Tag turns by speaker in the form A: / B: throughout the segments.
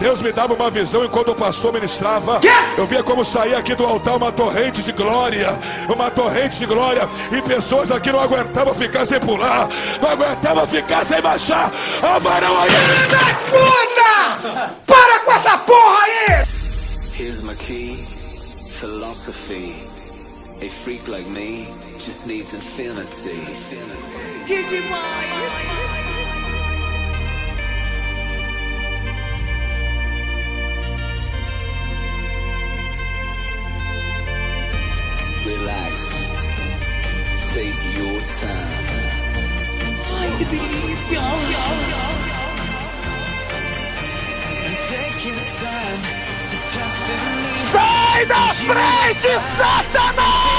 A: Deus me dava uma visão e quando o pastor ministrava, eu via como saía aqui do altar uma torrente de glória, uma torrente de glória, e pessoas aqui não aguentavam ficar sem pular, não aguentavam ficar sem baixar. Ah, varão aí!
B: Puta! Para com essa porra aí!
C: Here's my key, philosophy. A freak like me just needs infinity.
D: Que demais!
C: Relax. Take your time.
D: Ai, que delícia!
C: And take your time to trust in me.
B: Sai da frente, Satanás!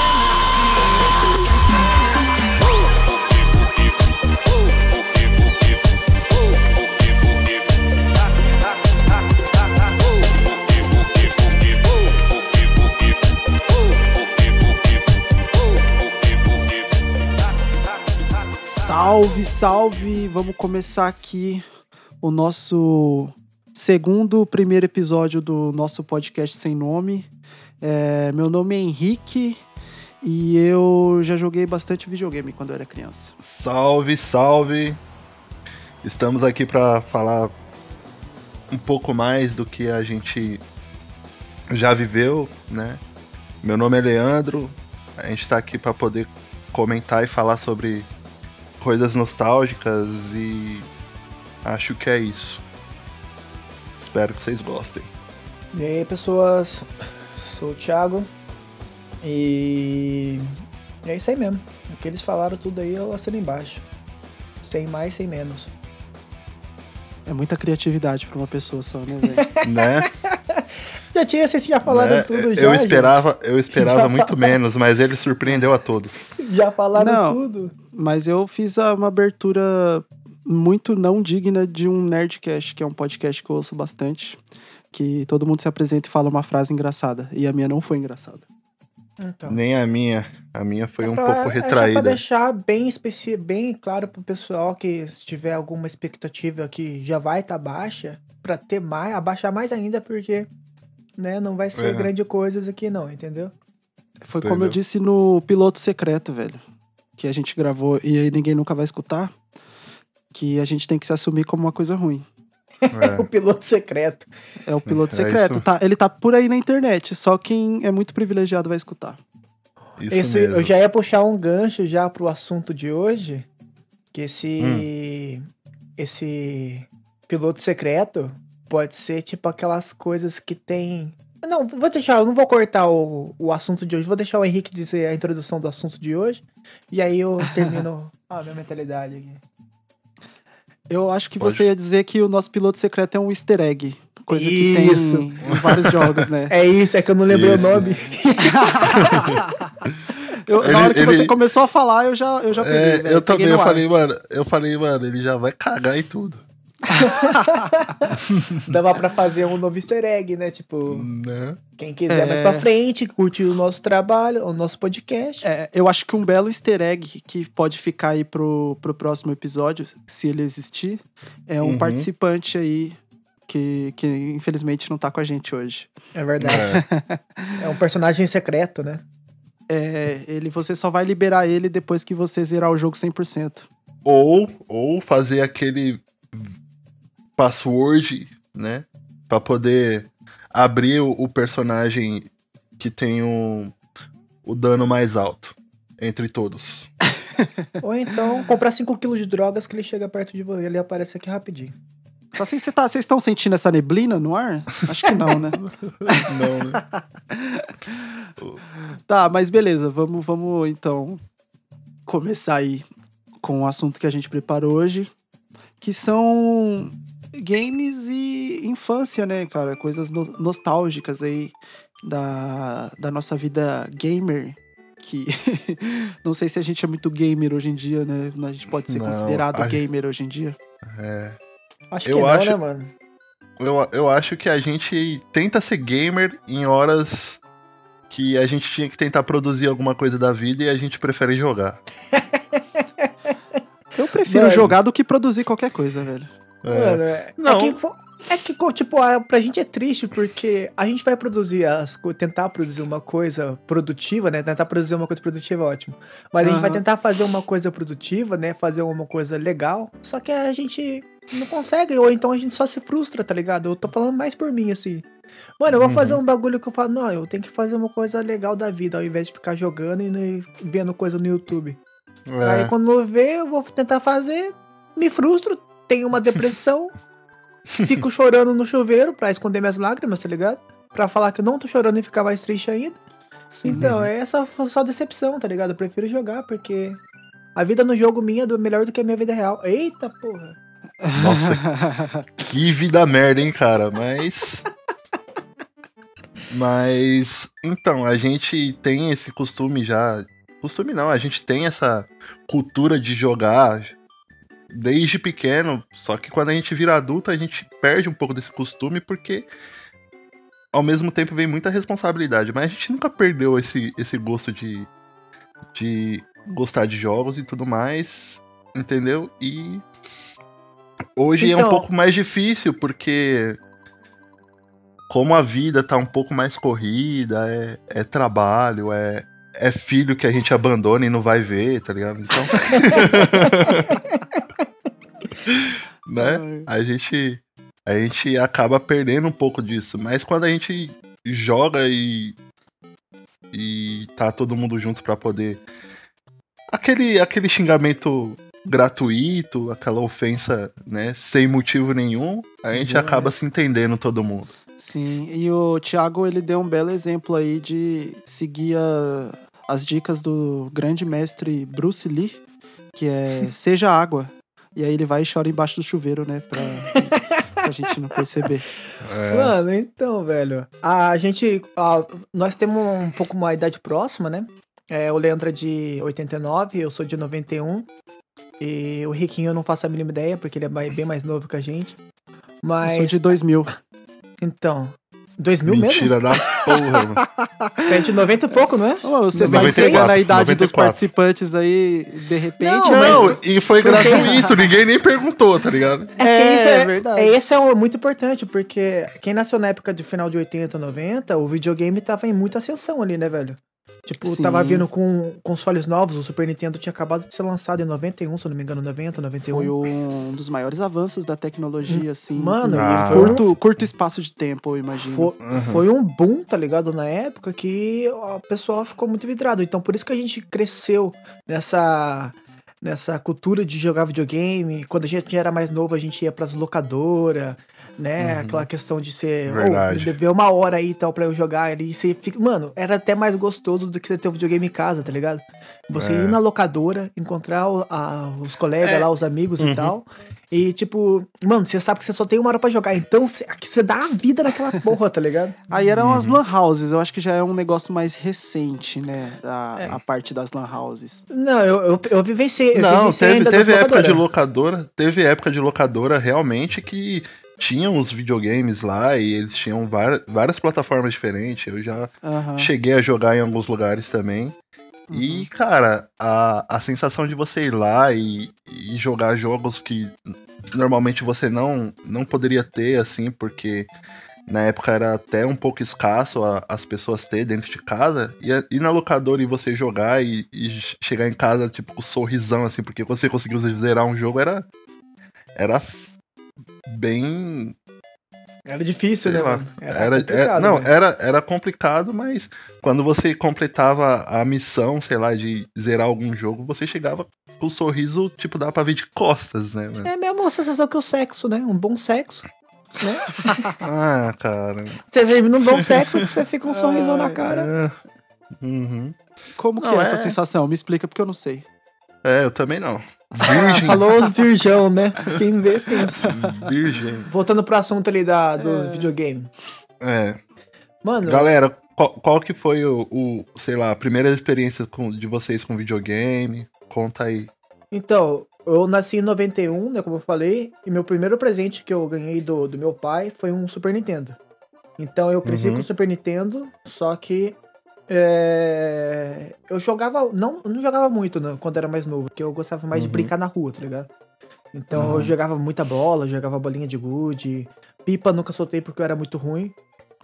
E: Salve, salve! Vamos começar aqui o nosso segundo, primeiro episódio do nosso podcast sem nome. É, meu nome é Henrique e eu já joguei bastante videogame quando eu era criança.
F: Salve, salve! Estamos aqui para falar um pouco mais do que a gente já viveu, né? Meu nome é Leandro, a gente está aqui para poder comentar e falar sobre coisas nostálgicas e acho que é isso. Espero que vocês gostem.
G: E aí, pessoas? Sou o Thiago. E é isso aí mesmo. O que eles falaram tudo aí eu assino embaixo. Sem mais, sem menos.
E: É muita criatividade pra uma pessoa só, né, velho?
F: né?
G: Já tinha, vocês já falaram
F: Né?
G: tudo já.
F: eu esperava, eu esperava
G: Já
F: muito
G: falaram.
F: menos, mas ele surpreendeu a todos.
G: gente. Já falaram
E: Não.
G: tudo.
E: Mas eu fiz uma abertura muito não digna de um Nerdcast, que é um podcast que eu ouço bastante. Que todo mundo se apresenta e fala uma frase engraçada. E a minha não foi engraçada.
G: Então.
F: Nem a minha. A minha foi
G: É
F: um
G: pra-
F: pouco
G: É pra
F: retraída.
G: deixar bem, especi... bem claro pro pessoal que se tiver alguma expectativa que já vai estar baixa, pra ter mais, abaixar mais ainda, porque né, não vai ser
F: É.
G: grande coisa isso aqui não, entendeu?
E: Foi como eu
F: Entendeu?
E: disse no piloto secreto, velho. Que a gente gravou e aí ninguém nunca vai escutar. Que a gente tem que se assumir como uma coisa ruim.
F: É.
G: O piloto secreto.
E: É o piloto
F: É
E: secreto.
F: isso.
E: Tá, ele tá por aí na internet, só quem é muito privilegiado vai escutar.
F: Isso
G: Esse,
F: mesmo.
G: eu já ia puxar um gancho já pro assunto de hoje, que esse
F: Hum.
G: esse piloto secreto pode ser tipo aquelas coisas que tem não, vou deixar, eu não vou cortar o, o assunto de hoje, vou deixar o Henrique dizer a introdução do assunto de hoje, e aí eu termino a minha mentalidade aqui.
E: Eu acho que
F: Pode.
E: você ia dizer que o nosso piloto secreto é um easter egg. Coisa
G: Isso.
E: que tem em vários jogos, né?
G: É isso, é que eu não lembrei
F: Isso.
G: o nome.
E: Eu-
F: Ele-
E: na hora que você
F: ele-
E: começou a falar, eu já, eu já peguei.
F: É, eu
E: Peguei
F: também, eu falei, mano, eu falei, mano, ele já vai cagar e tudo.
G: Dava pra fazer um novo easter egg, né? Tipo,
F: Né?
G: quem quiser
E: É.
G: mais pra frente, curte o nosso trabalho, o nosso podcast.
E: É, eu acho que um belo easter egg que pode ficar aí pro, pro próximo episódio, se ele existir, é um
F: Uhum.
E: participante aí que, que infelizmente não tá com a gente hoje.
G: É verdade.
F: É.
G: É um personagem secreto, né?
E: É, ele, você só vai liberar ele depois que você zerar o jogo 100%.
F: Ou, ou fazer aquele password, né? Pra poder abrir o, o personagem que tem o, o dano mais alto entre todos.
G: Ou então comprar 5kg de drogas que ele chega perto de você, ele aparece aqui rapidinho.
E: Tá, Vocês tá, vocês estão sentindo essa neblina no ar? Acho que não, né?
F: Não, né?
E: Tá, mas beleza, vamos, vamos então começar aí com o assunto que a gente preparou hoje, que são games e infância, né, cara? Coisas no- nostálgicas aí da, da nossa vida gamer. Que não sei se a gente é muito gamer hoje em dia, né? A gente pode ser
F: Não,
E: considerado
F: a-
E: gamer hoje em dia.
F: É.
G: Acho
F: Eu
G: que não,
F: acho-
G: né, mano?
F: Eu, eu acho que a gente tenta ser gamer em horas que a gente tinha que tentar produzir alguma coisa da vida e a gente prefere jogar.
E: Eu prefiro
G: Mano.
E: jogar do que produzir qualquer coisa, velho.
F: É.
G: Mano, é,
F: Não.
G: é que É que, tipo, a- pra gente é triste porque a gente vai produzir as tentar produzir uma coisa produtiva, né? Tentar produzir uma coisa produtiva é ótimo. Mas a gente vai tentar fazer uma coisa produtiva, né? Fazer uma coisa legal. Só que a gente não consegue, ou então a gente só se frustra, tá ligado? Eu tô falando mais por mim, assim. Mano, eu vou fazer um bagulho que eu falo, não, eu tenho que fazer uma coisa legal da vida, ao invés de ficar jogando e vendo coisa no YouTube. Aí
F: É,
G: quando eu ver, eu vou tentar fazer, me frustro, tenho uma depressão, fico chorando no chuveiro pra esconder minhas lágrimas, tá ligado? Pra falar que eu não tô chorando e ficar mais triste ainda. Então, é essa só decepção, tá ligado? Eu prefiro jogar, porque a vida no jogo minha é melhor do que a minha vida real. Eita porra!
F: Nossa, que vida merda, hein, cara? Mas. Mas. Então, a gente tem esse costume já. Costume não, a gente tem essa cultura de jogar desde pequeno. Só que quando a gente vira adulto, a gente perde um pouco desse costume porque. Ao mesmo tempo vem muita responsabilidade, mas a gente nunca perdeu esse, esse gosto de, de gostar de jogos e tudo mais, entendeu? E Hoje é um
G: Então-
F: pouco mais difícil, porque como a vida tá um pouco mais corrida, é, é trabalho, é, é filho que a gente abandona e não vai ver, tá ligado? Então. né? A gente, a gente acaba perdendo um pouco disso. Mas quando a gente joga e. E tá todo mundo junto pra poder. Aquele, aquele xingamento gratuito, aquela ofensa, né, sem motivo nenhum, a gente
G: Boa,
F: acaba se entendendo todo mundo.
E: Sim, e o Thiago ele deu um belo exemplo aí de seguir a- as dicas do grande mestre Bruce Lee, que é seja água. E aí ele vai e chora embaixo do chuveiro, né? Pra, pra gente não perceber.
F: É,
G: Mano, então, velho. A gente. a- nós temos um pouco uma idade próxima, né? É, o Leandro é de 89, eu sou de 91. E o Riquinho eu não faço a mínima ideia, porque ele é bem mais novo que a gente.
E: Eu
G: Mas.
E: sou de 2000.
G: Então. 2000 mesmo?
F: mentira da porra, mano.
G: Você é de 90 e pouco, não é?
E: Ô, você
F: 94,
E: sai chegando na idade dos
F: 94.
E: participantes aí, de repente.
G: Não,
E: mas-
F: Não, e foi gratuito, ninguém nem perguntou, tá ligado?
G: É,
E: É,
G: que isso é,
E: verdade.
G: é Esse é o- muito importante, porque quem nasceu na época de final de 80, 90, o videogame tava em muita ascensão ali, né, velho? Tipo,
E: Sim.
G: tava vindo com consoles novos, o Super Nintendo tinha acabado de ser lançado em 91, se eu não me engano, 90, 91.
E: Foi um dos maiores avanços da tecnologia, assim.
G: Mano,
F: e
G: foi um-
E: curto, curto espaço de tempo, eu imagino.
G: Foi, foi um boom, tá ligado? Na época que o pessoal ficou muito vidrado. Então, por isso que a gente cresceu nessa, nessa cultura de jogar videogame. Quando a gente era mais novo, a gente ia pras locadoras, né? Aquela questão de ser.
F: Verdade.
G: Oh, dever uma hora aí e tal pra eu jogar ali. e Você fica, mano, era até mais gostoso do que você ter o videogame em casa, tá ligado? Você
F: É.
G: ir na locadora, encontrar o- a- os colegas
F: É.
G: lá, os amigos e tal. E, tipo, mano, você sabe que você só tem uma hora pra jogar. Então, você, aqui você dá a vida naquela porra, tá ligado?
E: Aí eram
F: Uhum.
E: as lan houses, eu acho que já é um negócio mais recente, né? A,
G: É.
E: a parte das lan houses.
G: Não, eu, eu, eu vivenciei. Eu
F: Não,
G: vivenciei
F: teve,
G: ainda
F: teve época de locadora, teve época de locadora realmente que tinham os videogames lá e eles tinham várias, várias plataformas diferentes. Eu já
E: Aham.
F: cheguei a jogar em alguns lugares também. E, cara, a, a sensação de você ir lá e, e jogar jogos que normalmente você não, não poderia ter, assim, porque na época era até um pouco escasso a- as pessoas ter dentro de casa. E ir na locadora e você jogar e, e chegar em casa, tipo, com um sorrisão, assim, porque você conseguiu zerar um jogo era. Era bem
G: Era difícil,
F: sei
G: né?
F: Era,
G: complicado,
F: é- não,
G: velho.
F: era, era complicado, mas quando você completava a missão, sei lá, de zerar algum jogo, você chegava com o sorriso, tipo, dá pra ver de costas, né, mano?
G: É a mesma sensação que o sexo, né? Um bom sexo. Né?
F: Ah, cara.
G: Você termina um bom sexo que você fica um sorrisão na cara.
F: É, uhum.
E: Como que é essa
F: é-
E: sensação? Me explica porque eu não sei.
F: É, eu também não.
G: Ah,
F: Virgem.
G: falou os virgão, né? Quem vê, pensa.
F: Virgem.
G: Voltando pro assunto ali da, dos videogames.
F: É.
G: Mano,
F: Galera, qual, qual que foi o, o, sei lá, a primeira experiência com- de vocês com videogame? Conta aí.
G: então, eu nasci em 91, né? Como eu falei. E meu primeiro presente que eu ganhei do, do meu pai foi um Super Nintendo. Então eu cresci
F: Uhum.
G: com o Super Nintendo, só que é, eu jogava. Não, não jogava muito né, quando era mais novo, porque eu gostava mais de
F: Uhum.
G: brincar na rua, tá ligado? Então eu jogava muita bola, jogava bolinha de gude, Pipa nunca soltei porque eu era muito ruim.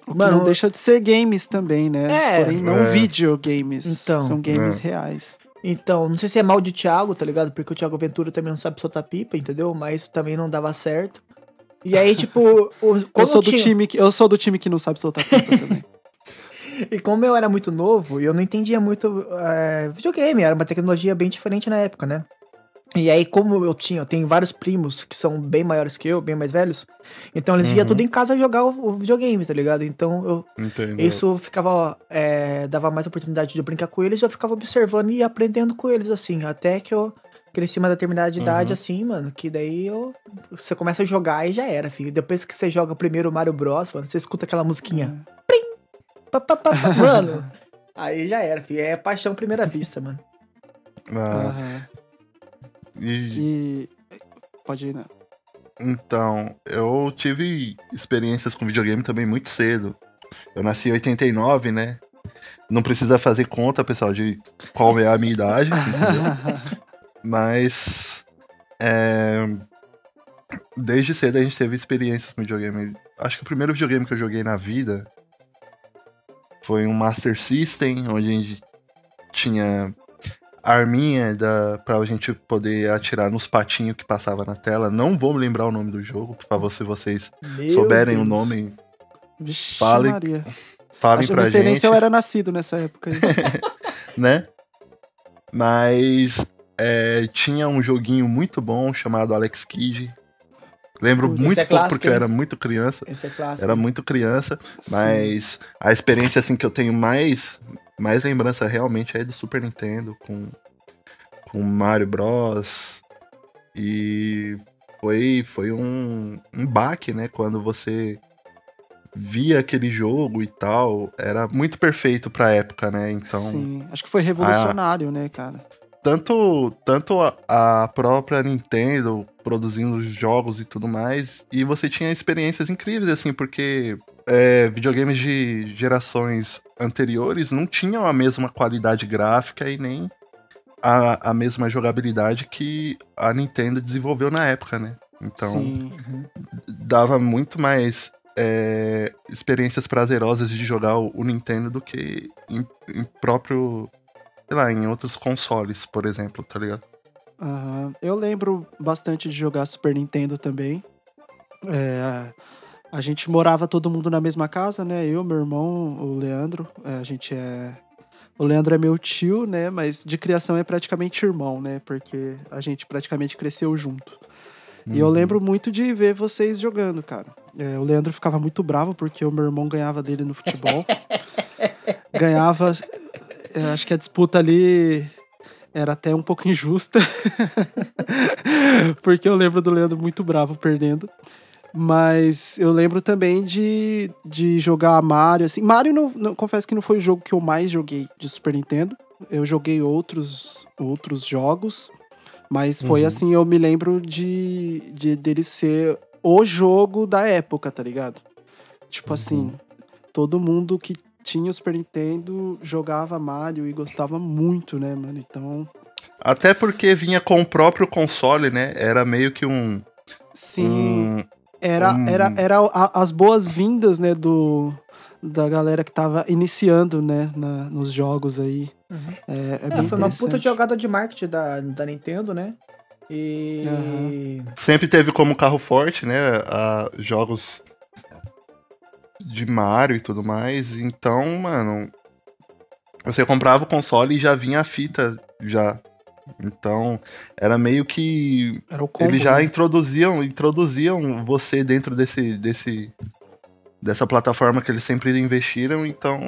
E: O que
G: Mano,
E: não deixa de ser games também, né?
G: É.
E: Porém, não
F: É.
E: videogames.
G: Então.
E: São games
F: É.
E: reais.
G: Então, não sei se é mal de Thiago, tá ligado? Porque o Thiago Ventura também não sabe soltar pipa, entendeu? Mas também não dava certo. E aí, tipo, o,
E: Eu sou, do
G: tinha-
E: time que, eu sou do time que não sabe soltar pipa também.
G: E como eu era muito novo, eu não entendia muito é, videogame, era uma tecnologia bem diferente na época, né? E aí, como eu tinha, eu tenho vários primos que são bem maiores que eu, bem mais velhos, então eles iam
F: Uhum.
G: tudo em casa jogar o, o videogame, tá ligado? Então eu,
F: Entendeu?
G: isso ficava. é, dava mais oportunidade de eu brincar com eles, eu ficava observando e aprendendo com eles, assim, até que eu cresci uma determinada idade,
F: Uhum.
G: assim, mano, que daí eu, você começa a jogar e já era, filho. Depois que você joga o primeiro Mario Bros, mano, você escuta aquela musiquinha. Plim! Pá, pá, pá, pá, mano, aí já era, filho. É paixão à primeira vista, mano.
F: Ah,
E: Aham.
F: e-
E: E. Pode ir, né?
F: Então, eu tive experiências com videogame também muito cedo. Eu nasci em 89, né? Não precisa fazer conta, pessoal, de qual é a minha idade, entendeu? Mas. é, Desde cedo a gente teve experiências com videogame. Acho que o primeiro videogame que eu joguei na vida foi um Master System, onde a gente tinha arminha da, pra gente poder atirar nos patinhos que passava na tela. Não vou me lembrar o nome do jogo, por favor, se vocês
G: Meu
F: souberem o
G: Deus.
F: nome,
E: Vixe,
F: Fale
E: Maria.
F: falem
E: Acho
F: pra
E: não sei nem
F: gente.
E: se eu era nascido nessa época
F: né? Mas é, tinha um joguinho muito bom chamado Alex Kidd. Lembro
E: Putz,
F: muito
G: esse é
F: pouco
G: clássico,
F: porque eu era muito criança.
G: Esse é clássico.
F: Era muito criança,
E: Sim.
F: mas a experiência assim que eu tenho mais mais lembrança realmente é do Super Nintendo com com Mario Bros. E foi foi um, um baque, né, quando você via aquele jogo e tal, era muito perfeito pra época, né? Então,
E: Sim, acho que foi revolucionário, né, cara?
F: tanto, tanto a, a própria Nintendo produzindo jogos e tudo mais, e você tinha experiências incríveis, assim, porque é, videogames de gerações anteriores não tinham a mesma qualidade gráfica e nem a, a mesma jogabilidade que a Nintendo desenvolveu na época, né? Então,
E: Sim.
F: dava muito mais é, experiências prazerosas de jogar o, Nintendo do que em, em próprio, sei lá, em outros consoles, por exemplo, tá ligado?
E: Aham. Eu lembro bastante de jogar Super Nintendo também. É, a gente morava todo mundo na mesma casa, né? Eu, meu irmão, o Leandro. É, a gente é. O Leandro é meu tio, né? Mas de criação é praticamente irmão, né? Porque a gente praticamente cresceu junto. E eu lembro muito de ver vocês jogando, cara. É, o Leandro ficava muito bravo porque o meu irmão ganhava dele no futebol. ganhava. é, acho que a disputa ali era até um pouco injusta. porque eu lembro do Leandro muito bravo perdendo. Mas eu lembro também de, de jogar Mario, assim. Mario, não, não- confesso que não foi o jogo que eu mais joguei de Super Nintendo. Eu joguei outros, outros jogos. Mas foi
F: Uhum.
E: assim, eu me lembro de, de dele ser o jogo da época, tá ligado? Tipo assim, todo mundo que tinha o Super Nintendo jogava Mario e gostava muito, né, mano? Então,
F: Até porque vinha com o próprio console, né? Era meio que um.
E: sim,
F: um-
E: era,
F: um-
E: era, era a- as boas-vindas, né, do, da galera que tava iniciando, né, na- nos jogos aí. É, é
G: É,
E: bem
G: foi uma puta jogada de marketing da, da Nintendo, né? E.
F: sempre teve como carro forte, né? a- jogos de Mario e tudo mais. Então, mano. Você comprava o console e já vinha a fita já. Então, era meio que
E: Era o combo,
F: eles já
E: né?
F: introduziam, introduziam você dentro desse, desse dessa plataforma que eles sempre investiram, então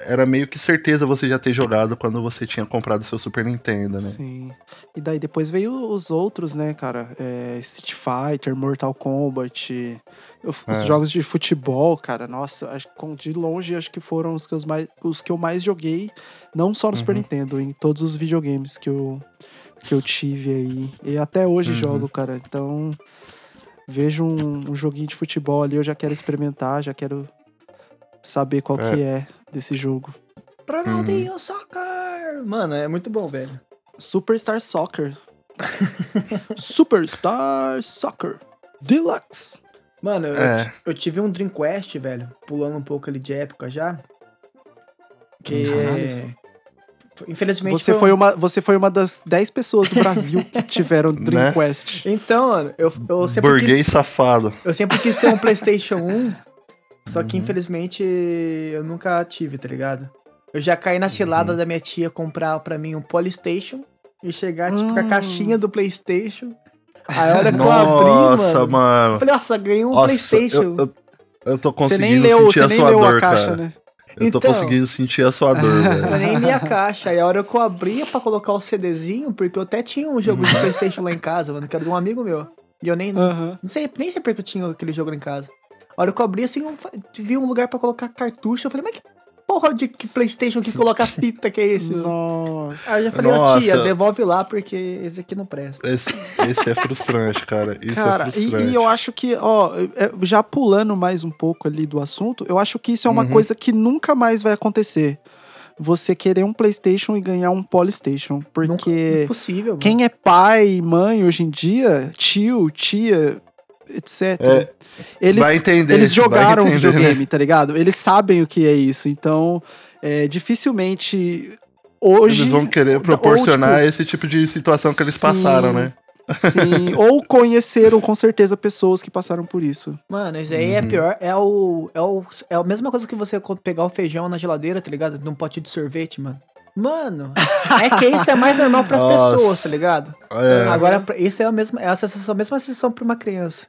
F: era meio que certeza você já ter jogado quando você tinha comprado seu Super Nintendo, né?
E: Sim. E daí depois veio os outros, né, cara? É, Street Fighter, Mortal Kombat, os
F: É.
E: jogos de futebol, cara. Nossa, de longe acho que foram os que, os mais, os que eu mais joguei, não só no Super
F: Uhum.
E: Nintendo, em todos os videogames que eu, que eu tive aí. E até hoje
F: Uhum.
E: jogo, cara. Então, vejo um, um joguinho de futebol ali, eu já quero experimentar, já quero saber qual
F: É.
E: que é desse jogo.
G: Ronaldinho Soccer! Mano, é muito bom, velho.
E: Superstar Soccer. Superstar Soccer Deluxe.
G: Mano, eu,
F: É.
G: eu tive um Dreamcast, velho, pulando um pouco ali de época já. Que.
E: Caralho.
G: Infelizmente.
E: Você
G: um-
E: foi, uma, você foi uma das 10 pessoas do Brasil que tiveram Dreamcast.
G: Então, mano, eu, eu sempre
F: Burguês
G: quis,
F: safado.
G: eu sempre quis ter um PlayStation 1, só
F: Uhum.
G: que infelizmente eu nunca tive, tá ligado? Eu já caí na
F: Uhum.
G: cilada da minha tia comprar pra mim um Polystation e chegar, tipo, com a
E: Hum.
G: caixinha do PlayStation. Aí a hora que eu abri,
F: Nossa,
G: mano. Eu
F: mano.
G: falei, nossa, ganhei um
F: Nossa,
G: PlayStation.
F: eu, eu, eu tô
E: Você
F: conseguindo
E: nem leu,
F: sentir
E: você
F: a
E: nem
F: sua
E: leu
F: dor,
E: a caixa,
F: cara.
E: né?
F: Eu tô
G: Então.
F: conseguindo sentir a sua dor, velho.
G: Eu nem li a caixa. Aí a hora que eu abria pra colocar o CDzinho, porque eu até tinha um jogo de Playstation lá em casa, mano, que era de um amigo meu. E eu nem.
E: Aham.
G: Não sei, nem sei porque eu tinha aquele jogo lá em casa. A hora que eu abri, assim, eu vi um lugar pra colocar cartucho. Eu falei, mas que porra de que Playstation que coloca fita que é esse?
E: Nossa.
G: Aí eu já falei, ô
F: Nossa.
G: tia, devolve lá, porque esse aqui não presta.
F: Esse, esse é frustrante, cara. Isso
E: Cara,
F: é
E: e,
F: frustrante.
E: e eu acho que, ó, é, já pulando mais um pouco ali do assunto, eu acho que isso é uma
F: Uhum.
E: coisa que nunca mais vai acontecer. Você querer um PlayStation e ganhar um Polystation.
G: Nunca,
E: Porque
G: impossível, mano.
E: quem é pai, mãe hoje em dia, tio, tia, etc.
F: É,
E: eles,
F: vai entender,
E: eles jogaram
F: vai entender, né?
E: videogame, tá ligado? Eles sabem o que é isso. Então, é, dificilmente hoje.
F: Eles vão querer
E: ou,
F: proporcionar
E: tipo,
F: esse tipo de situação que eles
E: sim,
F: passaram, né?
E: Sim, ou conheceram com certeza pessoas que passaram por isso.
G: Mano, isso aí é
F: Uhum.
G: pior. É o, é o. É a mesma coisa que você pegar o feijão na geladeira, tá ligado? Num pote de sorvete, mano. Mano, é que isso é mais normal pras
F: Nossa.
G: pessoas, tá ligado?
F: É,
G: Agora, pra- isso é a mesma, é a sensação, a mesma sensação pra uma criança.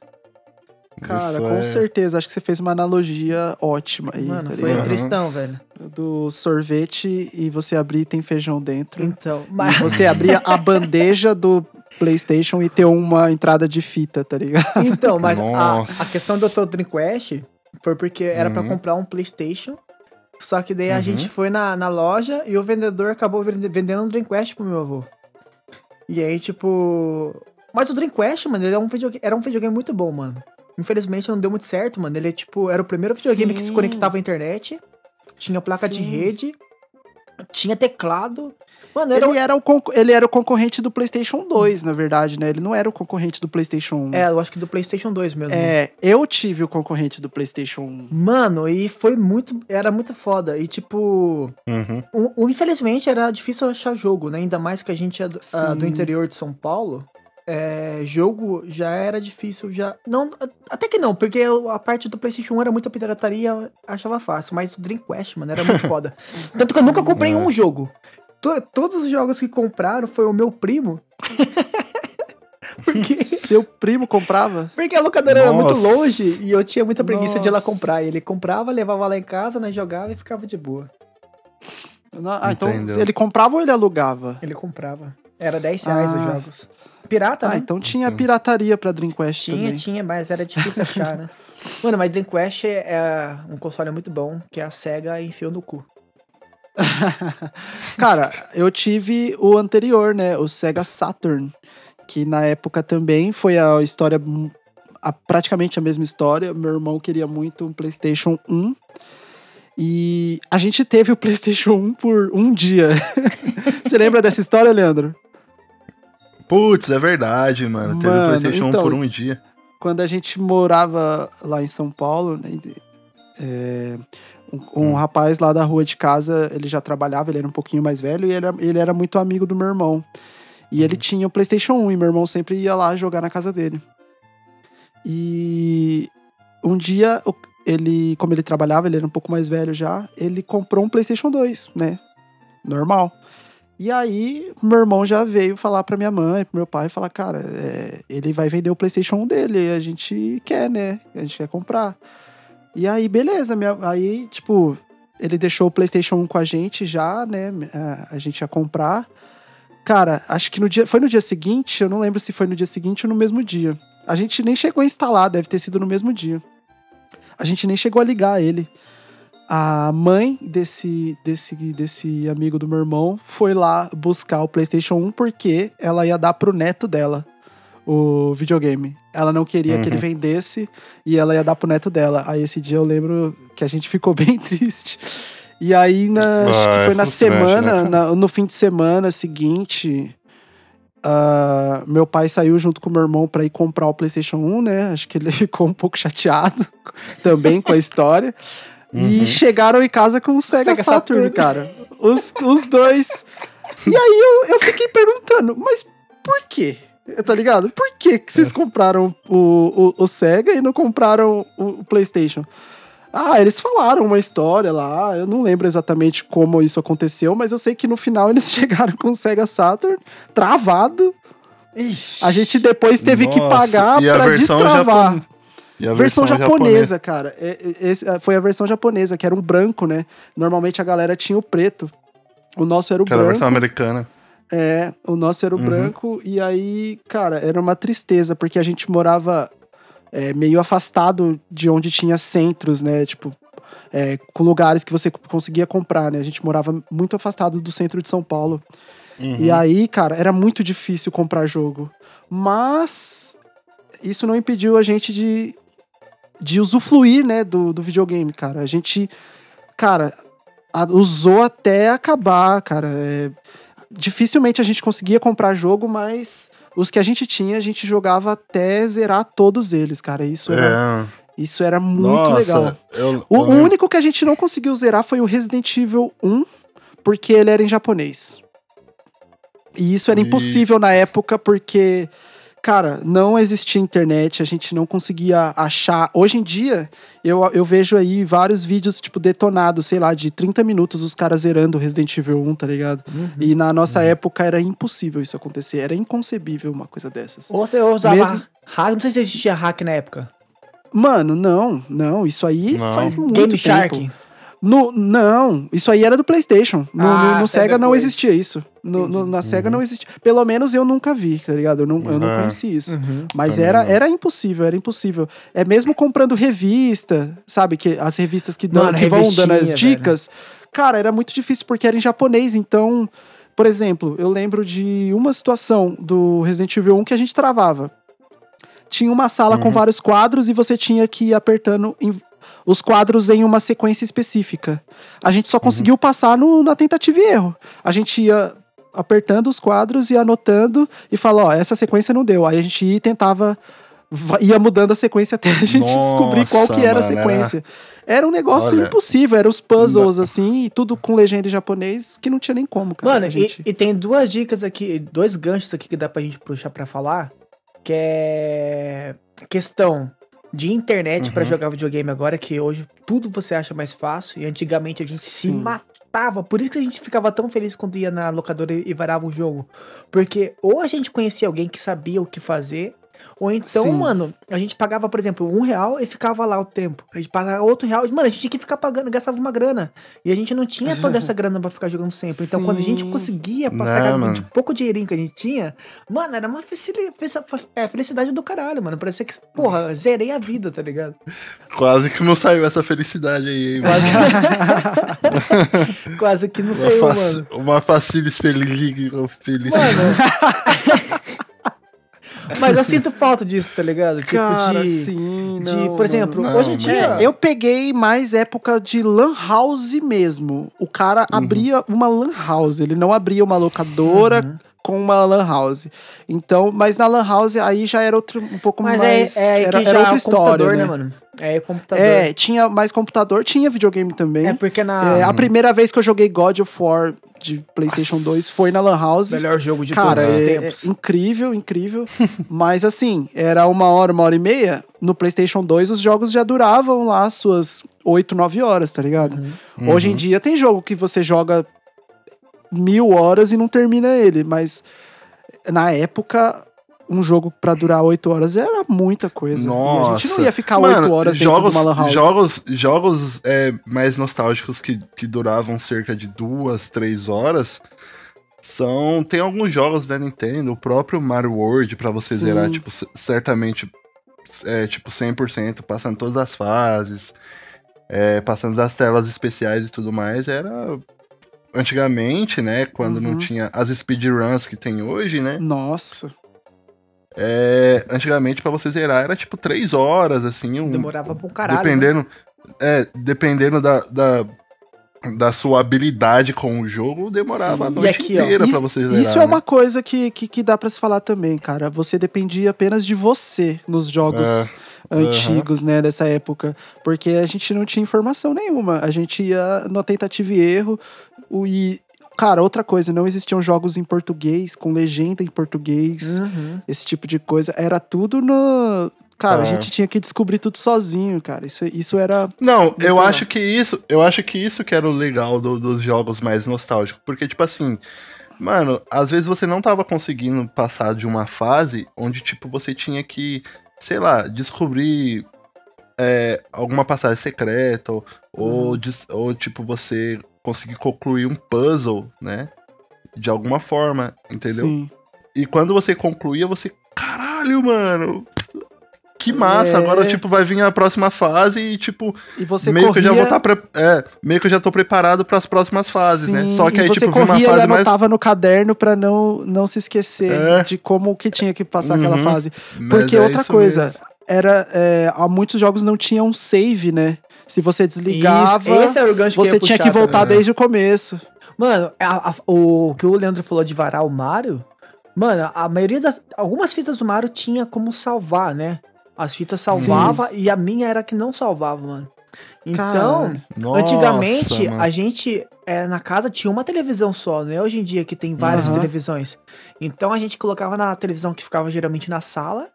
E: Cara,
F: isso
E: com
F: é-
E: certeza. Acho que você fez uma analogia ótima aí.
G: Mano,
E: tá
G: foi
E: ligado?
G: tristão, velho.
E: Do sorvete e você abrir e tem feijão dentro.
G: Então,
E: E
G: mas.
E: você abria a bandeja do PlayStation e ter uma entrada de fita, tá ligado?
G: Então, mas a, a questão do teu Dreamcast foi porque era pra
F: Uhum.
G: comprar um PlayStation. Só que daí a
F: Uhum.
G: gente foi na, na loja e o vendedor acabou vende- vendendo um Dreamcast pro meu avô. E aí, tipo. Mas o Dreamcast, mano, ele é um videogame, era um videogame muito bom, mano. Infelizmente não deu muito certo, mano. Ele, tipo, era o primeiro videogame que se
E: Sim.
G: conectava à internet. Tinha placa de
E: Sim.
G: rede. Tinha teclado. Mano, era, um
E: Ele era, o ele era o concorrente do PlayStation 2, na verdade, né? Ele não era o concorrente do PlayStation 1.
G: É, eu acho que do PlayStation 2 mesmo.
E: É, eu tive o concorrente do PlayStation 1.
G: Mano, e foi muito. Era muito foda. E tipo.
F: Uhum.
G: um- um- infelizmente era difícil achar jogo, né? Ainda mais que a gente é do, ah, do
E: Sim.
G: interior de São Paulo. É, jogo já era difícil, já. Não, até que não, porque a parte do PlayStation 1 era muita pirataria, eu achava fácil, mas o Dreamcast, mano, era muito foda. Tanto que eu nunca comprei
F: É.
G: um jogo. To- todos os jogos que compraram foi o meu primo. porque,
E: Seu primo comprava?
G: porque a locadora era muito
F: Nossa.
G: longe e eu tinha muita preguiça de ir lá
E: Nossa.
G: comprar. E ele comprava, levava lá em casa, nós jogava e ficava de boa.
E: Não, Ah, então
F: Entendeu.
E: ele comprava ou ele alugava?
G: Ele comprava. Era 10 reais os
E: Ah.
G: jogos. Pirata,
E: Ah,
G: né?
E: então tinha pirataria pra Dreamcast
G: Tinha,
E: também.
G: tinha, mas era difícil achar, né? Mano, mas Dreamcast é um console muito bom, que a SEGA enfiou no cu.
E: Cara, eu tive o anterior, né? O Sega Saturn. Que na época também foi a história. a- praticamente a mesma história. Meu irmão queria muito um PlayStation 1. E a gente teve o PlayStation 1 por um dia. Você lembra dessa história, Leandro?
F: Putz, é verdade, mano. Teve o PlayStation 1
E: então-
F: por um dia.
E: Quando a gente morava lá em São Paulo, né, é, um, um
F: Hum.
E: rapaz lá da rua de casa, ele já trabalhava, ele era um pouquinho mais velho e ele, era- ele era muito amigo do meu irmão. E ele tinha o PlayStation 1 e meu irmão sempre ia lá jogar na casa dele. E um dia, ele, como ele trabalhava, ele era um pouco mais velho já, ele comprou um PlayStation 2, né? Normal. E aí, meu irmão já veio falar pra minha mãe, pro meu pai, falar, cara, é, ele vai vender o PlayStation 1 dele, a gente quer, né? A gente quer comprar. E aí, beleza, minha- aí, tipo, ele deixou o PlayStation 1 com a gente já, né? A, a gente ia comprar. Cara, acho que no dia. Foi no dia seguinte, eu não lembro se foi no dia seguinte ou no mesmo dia. A gente nem chegou a instalar, deve ter sido no mesmo dia. A gente nem chegou a ligar ele. A mãe desse, desse, desse amigo do meu irmão foi lá buscar o PlayStation 1 porque ela ia dar pro neto dela o videogame. Ela não queria que ele
F: Uhum.
E: vendesse e ela ia dar pro neto dela. Aí esse dia eu lembro que a gente ficou bem triste. E aí, na, acho
F: Ah,
E: que
F: é
E: foi na
F: frustrante, né,
E: semana,
F: cara?
E: na- no fim de semana seguinte, ah, meu pai saiu junto com meu irmão pra ir comprar o PlayStation 1, né? Acho que ele ficou um pouco chateado também com a história. E chegaram em casa com o Sega,
G: Sega
E: Saturn,
G: Saturn.
E: cara. Os, os dois. E aí eu, eu fiquei perguntando, mas por quê? Tá ligado? Por que, que vocês compraram o, o, o Sega e não compraram o, o PlayStation? Ah, eles falaram uma história lá, eu não lembro exatamente como isso aconteceu, mas eu sei que no final eles chegaram com o Sega Saturn travado. A gente depois teve que
F: Nossa,
E: pagar
F: e a
E: pra destravar.
F: japon- A
E: Versão japonesa, cara. É, é, esse, é, foi a versão japonesa, que era um branco, né? Normalmente a galera tinha o preto. O nosso era o
F: Que era a
E: branco.
F: versão americana.
E: É, o nosso era o
F: Uhum.
E: branco. E aí, cara, era uma tristeza, porque a gente morava é, meio afastado de onde tinha centros, né? Tipo, é, com lugares que você conseguia comprar, né? A gente morava muito afastado do centro de São Paulo.
F: Uhum.
E: E aí, cara, era muito difícil comprar jogo. Mas isso não impediu a gente de, de usufruir, né, do, do videogame, cara. A gente, cara, a- usou até acabar, cara. É, dificilmente a gente conseguia comprar jogo, mas os que a gente tinha, a gente jogava até zerar todos eles, cara. Isso era,
F: É.
E: isso era muito
F: Nossa,
E: legal.
F: Eu,
E: O
F: eu lembro-
E: único que a gente não conseguiu zerar foi o Resident Evil 1, porque ele era em japonês. E isso era
F: E-
E: impossível na época, porque, cara, não existia internet, a gente não conseguia achar. Hoje em dia, eu, eu vejo aí vários vídeos, tipo, detonados, sei lá, de 30 minutos os caras zerando Resident Evil 1, tá ligado? E na nossa época era impossível isso acontecer, era inconcebível uma coisa dessas.
G: Ou você usava
E: Mesmo-
G: hack, não sei se existia hack na época.
E: Mano, não, não, isso aí
F: Não.
E: faz muito
G: Game
E: tempo.
G: Shark.
E: No, não, isso aí era do PlayStation. No,
G: Ah,
E: no- no
G: foi
E: Sega não existia isso. No, no- na Sega não existia. Pelo menos eu nunca vi, tá ligado? Eu não, eu não
F: É.
E: conheci isso.
G: Uhum.
E: Mas
F: Também
E: era,
F: não.
E: era impossível, era impossível. É mesmo comprando revista, sabe? que As revistas que, dão,
G: Mano,
E: que vão dando as dicas. Cara, era muito difícil porque era em japonês. Então, por exemplo, eu lembro de uma situação do Resident Evil 1 que a gente travava. Tinha uma sala com vários quadros e você tinha que ir apertando em- os quadros em uma sequência específica. A gente só conseguiu passar no- na tentativa e erro. A gente ia apertando os quadros e anotando e falou, ó, essa sequência não deu. Aí a gente ia e tentava va- ia mudando a sequência até a gente
F: Nossa,
E: descobrir qual que era a
F: mano, era-
E: sequência. Era um negócio
F: Olha.
E: impossível, eram os puzzles assim, e tudo com legenda em japonês que não tinha nem como, cara.
G: Mano,
E: a
G: e-
E: gente...
G: e, tem duas dicas aqui, dois ganchos aqui que dá pra gente puxar pra falar, que é questão de internet pra
F: Uhum.
G: jogar videogame agora, que hoje tudo você acha mais fácil, e antigamente a gente se
E: Sim.
G: matava, por isso que a gente ficava tão feliz quando ia na locadora e e varava o jogo, porque ou a gente conhecia alguém que sabia o que fazer, ou então,
E: Sim.
G: mano, a gente pagava, por exemplo, um real e ficava lá o tempo. A gente pagava outro real. Mano, a gente tinha que ficar pagando, gastava uma grana. E a gente não tinha toda essa grana pra ficar jogando sempre. Então, quando a gente
E: Sim.
G: conseguia
F: Não,
G: passar aquele
F: mano.
G: de pouco dinheirinho que a gente tinha, mano, era uma é, felicidade do caralho, mano. Parecia que, porra, zerei a vida, tá ligado?
F: Quase que não saiu essa felicidade aí, hein, mano.
G: Quase, Quase que não
F: Uma,
G: saiu, mano.
F: uma facilis feliz, feliz.
G: Mano. Mas eu sinto falta disso, tá ligado? Tipo,
E: Cara,
G: de.
E: sim,
G: de,
E: não,
G: por exemplo,
F: mano.
G: hoje em
F: Não,
G: dia.
E: É, eu peguei mais época de lan house mesmo. O cara
G: Uhum.
E: abria uma lan house, ele não abria uma locadora
G: Uhum.
E: Com uma lan house. Então, mas na lan house aí já era outro um pouco
G: Mas
E: mais
G: é, é
E: era,
G: que
E: era outra
G: é
E: história,
G: né,
E: né?
G: mano? É computador.
E: É, tinha mais computador, tinha videogame também.
G: É porque na.
E: É, a primeira vez que eu joguei God of War de PlayStation 2 foi na Lan House.
G: Melhor jogo de
E: Cara,
G: todos os
E: é,
G: tempos.
E: é incrível, incrível. Mas assim, era uma hora, uma hora e meia. No PlayStation 2, os jogos já duravam lá suas 8, 9 horas, tá ligado?
G: Uhum.
E: Hoje em dia tem jogo que você joga mil horas e não termina ele, mas na época. Um jogo pra durar 8 horas era muita coisa. E a gente não
F: Nossa.
E: ia ficar
F: Mano,
E: 8 horas dentro
F: jogos,
E: de uma lan house.
F: Jogos, jogos é, mais nostálgicos que, que duravam cerca de duas, três horas. São. Tem alguns jogos da Nintendo, o próprio Mario World, pra você
E: Sim.
F: zerar, tipo, certamente é, tipo, 100%, passando todas as fases, é, passando as telas especiais e tudo mais, era. Antigamente, né? Quando não
E: Uhum.
F: tinha as speedruns que tem hoje, né?
E: Nossa.
F: É, antigamente, pra você zerar, era tipo 3 horas, assim. Um,
G: Demorava pra um caralho. né?
F: dependendo, é, dependendo da, da, da sua habilidade com o jogo, demorava
E: Sim.
F: a noite
G: aqui, ó,
F: inteira pra
E: Isso,
F: você zerar.
E: isso é
F: né?
E: uma coisa que, que, que dá pra se falar também, cara. Você dependia apenas de você nos jogos
F: É,
E: antigos, né, dessa época. Porque a gente não tinha informação nenhuma. A gente ia no tentativa e erro. O, e, cara, outra coisa, não existiam jogos em português, com legenda em português,
G: Uhum.
E: esse tipo de coisa. Era tudo no. Cara, a
F: É.
E: gente tinha que descobrir tudo sozinho, cara. Isso, isso era.
F: Não, eu
E: legal.
F: acho que isso, eu acho que isso que era o legal do- dos jogos mais nostálgicos, porque tipo assim, mano, às vezes você não tava conseguindo passar de uma fase onde tipo você tinha que, sei lá, descobrir é, alguma passagem secreta ou, ou, des- ou tipo você conseguir concluir um puzzle, né? De alguma forma, entendeu?
E: Sim.
F: E quando você concluía, você, caralho, mano. Que massa,
E: É.
F: agora tipo vai vir a próxima fase e tipo
E: E você
F: meio
E: corria...
F: que eu já vou estar pre... é, meio que eu já tô preparado para as próximas fases, né?
E: Sim,
F: Só que aí
E: você
F: tipo uma
E: corria e
F: fase mais
E: anotava no caderno pra não, não se esquecer
F: É.
E: de como que tinha que passar aquela
F: Uhum,
E: fase.
F: Mas
E: Porque
F: é
E: outra coisa,
F: mesmo.
E: era é, há muitos jogos não tinham save, né? Se você desligava,
G: Isso, esse era o gancho que eu
E: você
G: ia
E: tinha
G: puxar
E: que voltar desde o começo.
G: Mano, a- a- o que o Leandro falou de varar o Mario, mano, a maioria das. Algumas fitas do Mario tinha como salvar, né? As fitas salvava e a minha era que não salvava, mano. Então,
F: Nossa,
G: antigamente
F: mano.
G: a gente é, na casa tinha uma televisão só, não é hoje em dia que tem várias
E: Aham.
G: televisões. Então a gente colocava na televisão que ficava geralmente na sala.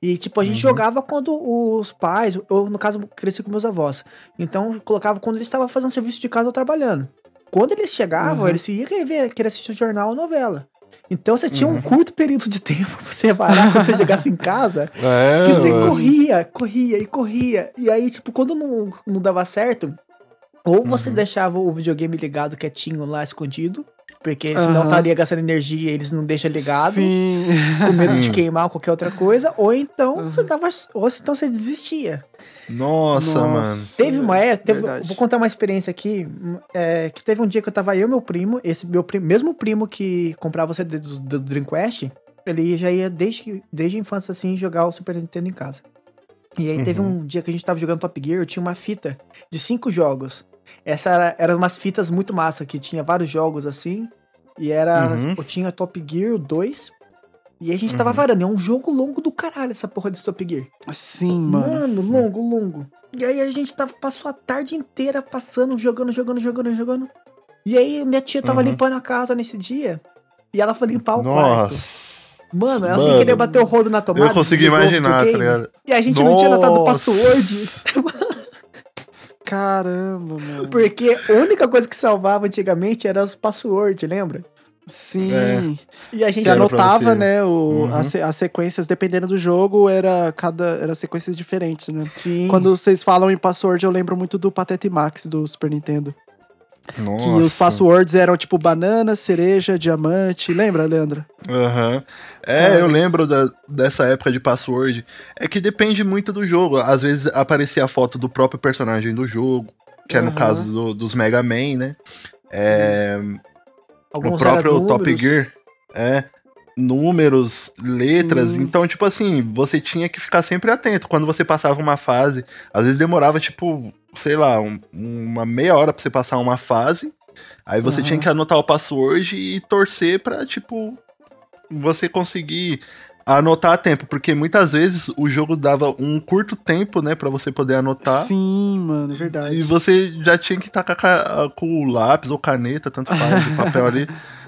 G: E, tipo, a gente
F: Uhum.
G: jogava quando os pais, ou no caso, cresci com meus avós. Então, colocava quando eles estavam fazendo serviço de casa ou trabalhando. Quando eles chegavam,
E: Uhum.
G: eles iam ver, querer assistir o jornal ou novela. Então, você tinha
F: Uhum.
G: um curto período de tempo pra você varar quando você chegasse em casa.
F: É,
G: que você
F: mano.
G: corria, corria e corria. E aí, tipo, quando não, não dava certo, ou você
F: Uhum.
G: deixava o videogame ligado quietinho lá, escondido. Porque senão
E: Aham.
G: estaria gastando energia e eles não deixam ligado
E: Sim.
G: com medo de queimar ou qualquer outra coisa, ou então
E: Uhum.
G: você dava, ou então você desistia.
F: Nossa, mano.
G: Teve uma época, teve- vou contar uma experiência aqui, hum, é, que teve um dia que eu tava eu e meu primo, esse meu primo, mesmo primo que comprava o CD do, do Dreamcast, ele já ia desde, desde a infância assim jogar o Super Nintendo em casa. E aí teve
F: Uhum.
G: um dia que a gente tava jogando Top Gear, eu tinha uma fita de cinco jogos. Essa era, era umas fitas muito massa, que tinha vários jogos assim, e era,
F: Uhum.
G: eu tinha Top Gear 2, e a gente tava
F: Uhum.
G: varando, é um jogo longo do caralho essa porra desse Top Gear.
E: Sim, mano.
G: Mano, longo, longo. E aí a gente tava, passou a tarde inteira passando, jogando, jogando, jogando, jogando. E aí minha tia tava
F: Uhum.
G: limpando a casa nesse dia. E ela foi limpar o quarto.
F: Nossa.
G: Mano, ela
F: Mano,
G: sem querer bater o rodo na tomada.
F: Eu consegui imaginar, tá ligado?
G: E a gente não tinha anotado o
F: Nossa.
G: password.
E: Caramba, mano.
G: Porque a única coisa que salvava antigamente era os passwords, lembra?
E: Sim.
F: É.
G: E a gente
F: pra
E: anotava, né, o,
F: Uhum.
E: as, as sequências, dependendo do jogo, era cada era sequências diferentes, né?
G: Sim.
E: Quando vocês falam em password, eu lembro muito do Patete Max do Super Nintendo.
F: Nossa.
E: Que os passwords eram tipo banana, cereja, diamante. Lembra, Leandro?
F: Aham. É,
E: Cara.
F: eu lembro da- dessa época de password. É que depende muito do jogo. Às vezes aparecia a foto do próprio personagem do jogo, que é no caso do- dos Mega Man, né? É, o próprio Top. Gear. É. Números, letras.
E: Sim.
F: Então, tipo assim, você tinha que ficar sempre atento. Quando você passava uma fase, às vezes demorava, tipo, sei lá, um- uma meia hora pra você passar uma fase. Aí você
E: Aham.
F: tinha que anotar o password e torcer pra, tipo, você conseguir anotar a tempo. Porque muitas vezes o jogo dava um curto tempo, né, pra você poder anotar.
E: Sim, mano, verdade.
F: E você já tinha que estar com, o lápis ou caneta, tanto faz, o papel ali,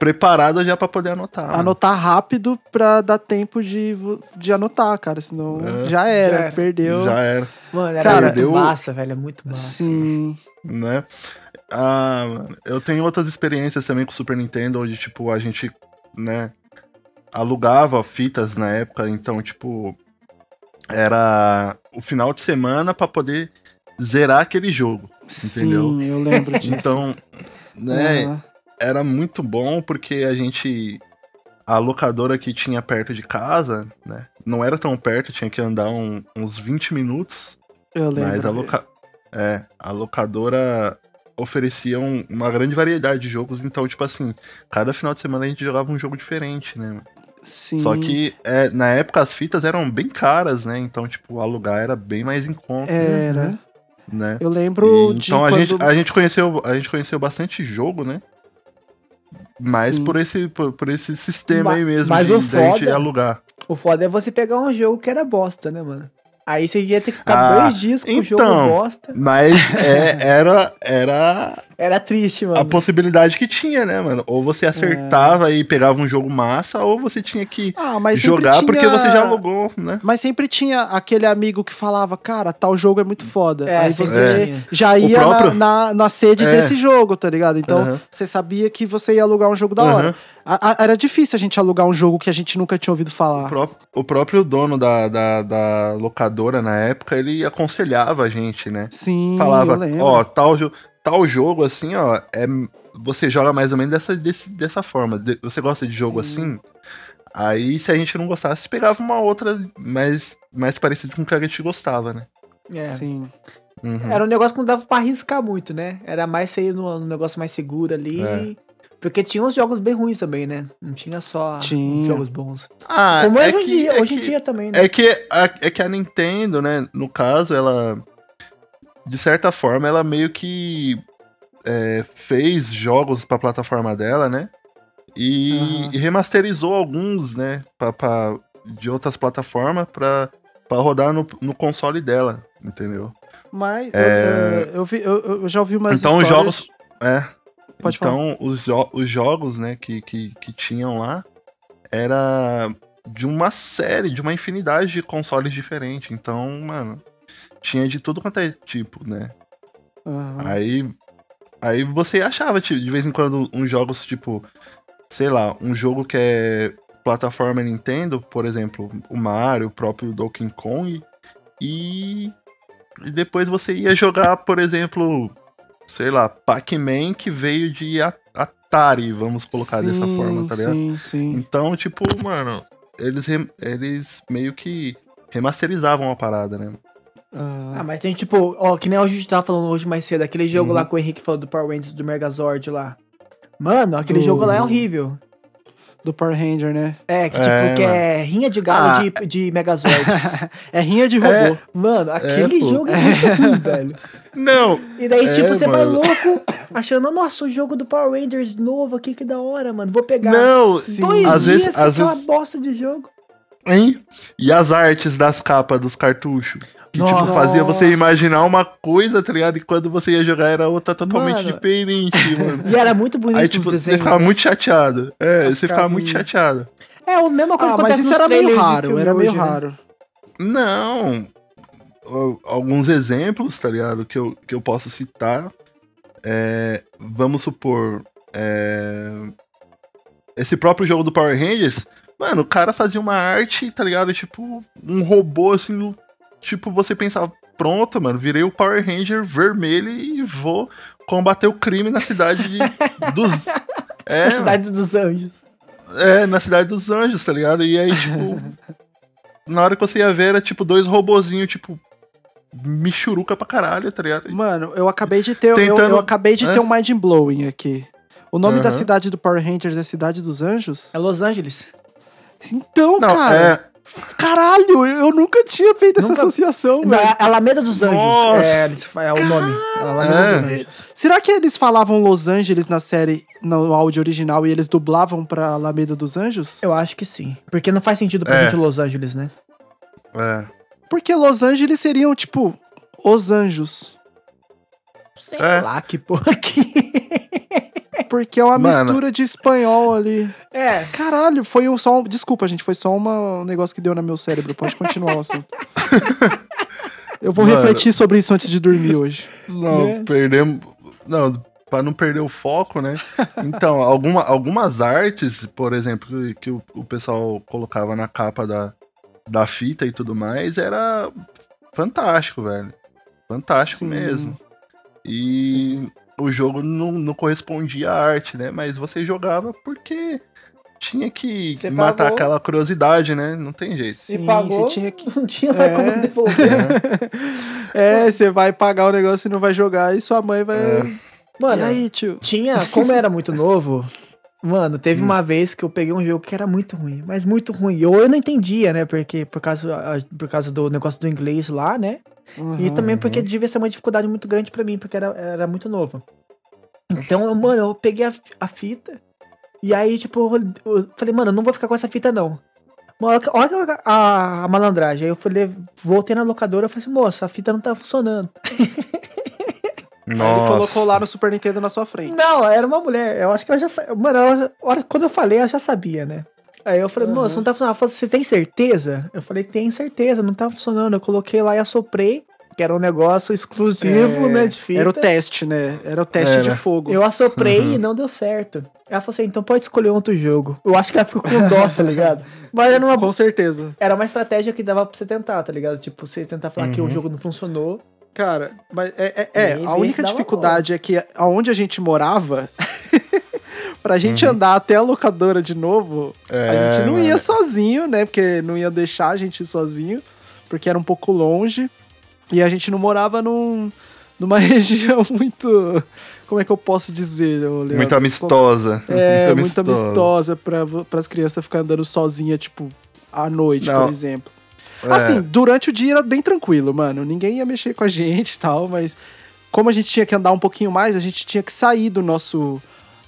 F: preparado já pra poder anotar. mano.
E: Anotar rápido pra dar tempo de, de anotar, cara. Senão
F: É.
E: já era,
G: Já era.
E: perdeu.
F: Já era,
G: Mano, era
E: Cara,
G: muito
F: deu-
G: massa, velho. É muito massa.
E: Sim.
F: né? Ah, eu tenho outras experiências também com o Super Nintendo, onde, tipo, a gente, né, alugava fitas na época, então, tipo, era o final de semana pra poder zerar aquele jogo. Entendeu?
E: Sim, eu lembro disso.
F: Então, né,
E: Aham.
F: Era muito bom porque a gente. A locadora que tinha perto de casa, né? Não era tão perto, tinha que andar um- uns 20 minutos.
E: Eu lembro.
F: Mas a, loca... é, a locadora oferecia um- uma grande variedade de jogos, então, tipo assim, cada final de semana a gente jogava um jogo diferente, né?
E: Sim.
F: Só que é, na época as fitas eram bem caras, né? Então, tipo, alugar era bem mais em conta.
E: Era.
F: né?
E: Eu lembro
F: E,
E: de
F: então a,
E: quando...
F: gente, a gente conheceu a gente conheceu bastante jogo, né?
E: Sim.
F: por esse por, por esse sistema
G: Ma-
F: aí mesmo
G: mas
F: de,
G: o foda-
F: alugar.
G: O foda é você pegar um jogo que era bosta, né, mano? Aí você ia ter que ficar
F: Ah,
G: dois dias com o jogo
F: então.
G: bosta.
F: Mas é, era era
G: Era triste, mano.
F: a possibilidade que tinha, né, mano? Ou você acertava e pegava um jogo massa, ou você tinha que
E: Ah,
F: jogar porque
E: tinha-
F: você já alugou, né?
E: Mas sempre tinha aquele amigo que falava, cara, tal jogo é muito foda.
G: É,
E: Aí você
G: tinha.
E: já ia
F: próprio-
E: na, na, na sede
F: É.
E: desse jogo, tá ligado? Então
F: Aham.
E: você sabia que você ia alugar um jogo da hora. A- a- era difícil a gente alugar um jogo que a gente nunca tinha ouvido falar.
F: O, pró- o próprio dono da, da, da locadora na época, ele aconselhava a gente, né?
E: Sim,
F: Falava, ó, tal, jo- tal jogo assim, ó, é, você joga mais ou menos dessa, desse- dessa forma. De- você gosta de jogo
E: Sim.
F: assim? Aí, se a gente não gostasse, pegava uma outra mais, mais parecida com o que a gente gostava, né?
G: É.
E: Sim.
F: Uhum.
G: Era um negócio que não dava pra arriscar muito, né? Era mais sair no, no negócio mais seguro ali.
F: É.
G: Porque tinha uns jogos bem ruins também, né? Não tinha só
E: Tinha.
G: jogos bons.
F: Ah,
G: Como é hoje em
F: que-
G: dia,
F: é
G: hoje em
F: que-
G: dia também, né?
F: É que a, é que a Nintendo, né, no caso, ela. De certa forma, ela meio que é, fez jogos pra plataforma dela, né? E,
E: Aham.
F: e remasterizou alguns, né? Pra, pra- de outras plataformas pra, pra rodar no, no console dela, entendeu?
E: Mas eu-
F: É.
E: eu, eu vi- eu- eu já ouvi umas
F: então os
E: histórias...
F: jogos. É.
E: Pode falar.
F: então os, jo- os jogos, né, que, que, que tinham lá era de uma série, de uma infinidade de consoles diferentes. Então, mano, tinha de tudo quanto é tipo, né?
E: Aham.
F: Aí, aí você achava tipo, de vez em quando uns jogos tipo, sei lá, um jogo que é plataforma Nintendo, por exemplo, o Mario, o próprio Donkey Kong, e, e depois você ia jogar, por exemplo, sei lá, Pac-Man que veio de Atari, vamos colocar dessa
E: Sim,
F: forma, tá ligado?
E: Sim, sim.
F: Então, tipo, mano, eles, eles meio que remasterizavam a parada, né?
E: Ah,
G: Ah, mas tem tipo, ó, que nem a gente tava falando hoje mais cedo, aquele jogo
F: Uhum.
G: lá que o Henrique falou do Power Rangers do Megazord lá. Mano, aquele
E: Do-
G: jogo lá é horrível.
E: do Power Ranger, né?
G: É, que tipo,
F: É,
G: que
F: mano.
G: é rinha de galo
F: Ah.
G: de, de Megazord.
E: É rinha de robô.
F: É.
G: Mano, aquele
F: pô.
G: jogo é muito ruim, velho.
F: Não!
G: E daí,
F: É,
G: tipo, você vai
F: mano.
G: louco, achando, nossa, o jogo do Power Rangers novo aqui, que da hora, mano. Vou pegar
F: Não,
G: dois
E: sim.
F: Às
G: dias
F: vezes-
G: com
F: às
G: aquela
F: vezes-
G: bosta de jogo.
F: Hein? E as artes das capas dos cartuchos? Que
G: Nossa.
F: tipo, fazia você imaginar uma coisa, tá ligado? E quando você ia jogar era outra totalmente
G: Mano.
F: diferente, mano.
G: E era muito bonito
F: Aí,
G: os
F: tipo, você
G: desenhos.
F: ficava
G: né?
F: muito chateado. É,
E: As
F: você ficava muito chateado.
G: É, a mesma coisa
E: Ah,
G: que
E: mas isso
G: nos
E: era meio raro, era meio
G: hoje, né?
E: raro.
F: Não. Al- Alguns exemplos, tá ligado? Que eu, que eu posso citar. É, vamos supor. é, esse próprio jogo do Power Rangers. Mano, o cara fazia uma arte, tá ligado? Tipo, um robô assim. Tipo, você pensava, pronto, mano, virei o Power Ranger vermelho e vou combater o crime na cidade de- dos. É,
G: A Cidade dos Anjos.
F: é, na cidade dos anjos, tá ligado? E aí, tipo. na hora que você ia ver, era tipo dois robozinhos, tipo. Michuruca pra caralho, tá ligado?
E: Mano, eu acabei de ter, eu- eu,
F: Tentando-
E: acabei de
F: é?
E: ter um mind blowing aqui. O nome da
F: Aham.
E: cidade do Power Rangers é Cidade dos Anjos?
G: É Los Angeles.
E: Então,
F: Não,
E: cara,
F: é.
E: Caralho, eu nunca tinha feito essa
G: Nunca-
E: associação,
G: Na
E: velho.
G: Alameda dos Anjos.
F: Nossa.
G: É, é o nome. Alameda
F: É.
G: dos Anjos.
E: Será que eles falavam Los Angeles na série, no áudio original, e eles dublavam pra Alameda dos Anjos?
G: Eu acho que sim. Porque não faz sentido pra
F: É.
G: gente Los Angeles, né?
F: É.
E: Porque Los Angeles seriam, tipo, os anjos.
G: Sei
F: É.
G: lá que porra que.
E: Porque é uma
F: Mano.
E: mistura de espanhol ali.
G: É.
E: Caralho, foi um só. Desculpa, gente, foi só uma- um negócio que deu no meu cérebro. Pode continuar o assunto. Eu vou
F: Mano.
E: refletir sobre isso antes de dormir hoje.
F: Não,
G: Né?
F: perdemos. Não, pra não perder o foco, né? Então, alguma, algumas artes, por exemplo, que, que o, o pessoal colocava na capa da, da fita e tudo mais, era fantástico, velho. Fantástico
E: Sim.
F: mesmo. E o jogo não, não correspondia à arte, né? Mas você jogava porque tinha que
G: Você
F: matar
G: pagou.
F: aquela curiosidade, né? Não tem jeito.
E: Sim,
G: pagou.
E: você tinha que.
G: Não tinha mais
E: É.
G: como devolver.
E: É, você vai pagar o negócio e não vai jogar, e sua mãe vai.
G: Mano,
E: E aí, tio?
G: tinha, como era muito novo, mano,
F: Hum.
G: teve uma vez que eu peguei um jogo que era muito ruim, mas muito ruim. Ou eu não entendia, né? Porque por causa, por causa do negócio do inglês lá, né? E
E: Uhum.
G: também porque devia ser uma dificuldade muito grande pra mim, porque era, era muito novo. Então, eu, mano, eu peguei a, a fita. E aí, tipo, eu, eu falei, mano, eu não vou ficar com essa fita, não. Mano, Olha, olha a, a malandragem. Aí eu falei, voltei na locadora e falei assim, moça, a fita não tá funcionando.
E: Aí ele
F: Nossa.
E: colocou lá no Super Nintendo na sua frente.
G: Não, era uma mulher. Eu acho que ela já sabia. Mano, ela, quando eu falei, ela já sabia, né? Aí eu falei, moça, não tá funcionando. Ela falou, você tem certeza? Eu falei, tem certeza, não tá funcionando. Eu coloquei lá e assoprei, que era um negócio exclusivo,
E: É,
G: né, de fita.
E: Era o teste, né? Era o teste
F: Era.
E: de fogo.
G: Eu assoprei e não deu certo. Ela falou assim, então pode escolher outro jogo. Eu acho que ela ficou com dó, tá ligado? Mas era uma,
E: Com certeza.
G: era uma estratégia que dava pra você tentar, tá ligado? Tipo, você tentar falar que o jogo não funcionou.
E: Cara, mas é, é- é, a única dificuldade é que aonde a gente morava, pra gente
F: Uhum.
E: andar até a locadora de novo, a
F: É,
E: gente não ia sozinho, né? Porque não ia deixar a gente ir sozinho, porque era um pouco longe. E a gente não morava num, numa região muito. Como é que eu posso dizer, Leandro?
F: Muito amistosa.
E: É, muito amistosa pra, as crianças ficarem andando sozinha, tipo, à noite,
F: Não.
E: por exemplo.
F: É.
E: Assim, durante o dia era bem tranquilo, mano. Ninguém ia mexer com a gente e tal, mas como a gente tinha que andar um pouquinho mais, a gente tinha que sair do nosso.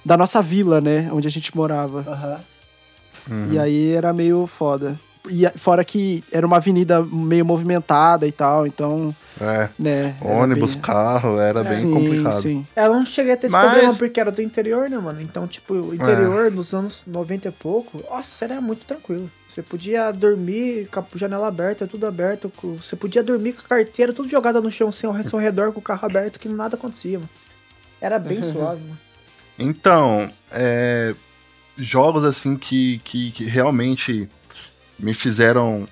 E: Da nossa vila, né? Onde a gente morava.
F: Uhum.
E: E aí era meio foda. E fora que era uma avenida meio movimentada e tal, então,
F: É.
E: né.
F: Ônibus,
E: bem-
F: carro, era bem
E: sim,
F: complicado.
E: Sim.
G: Eu não cheguei a ter esse
F: Mas-
G: problema porque era do interior, né, mano? Então, tipo, o interior nos anos 90 e pouco, nossa, era muito tranquilo. Você podia dormir com a janela aberta, tudo aberto. com- Você podia dormir com a carteira tudo jogada no chão, sem ao seu redor, com o carro aberto, que nada acontecia, mano. Era bem suave, mano.
F: Então, é, jogos assim que, que, que realmente me fizeram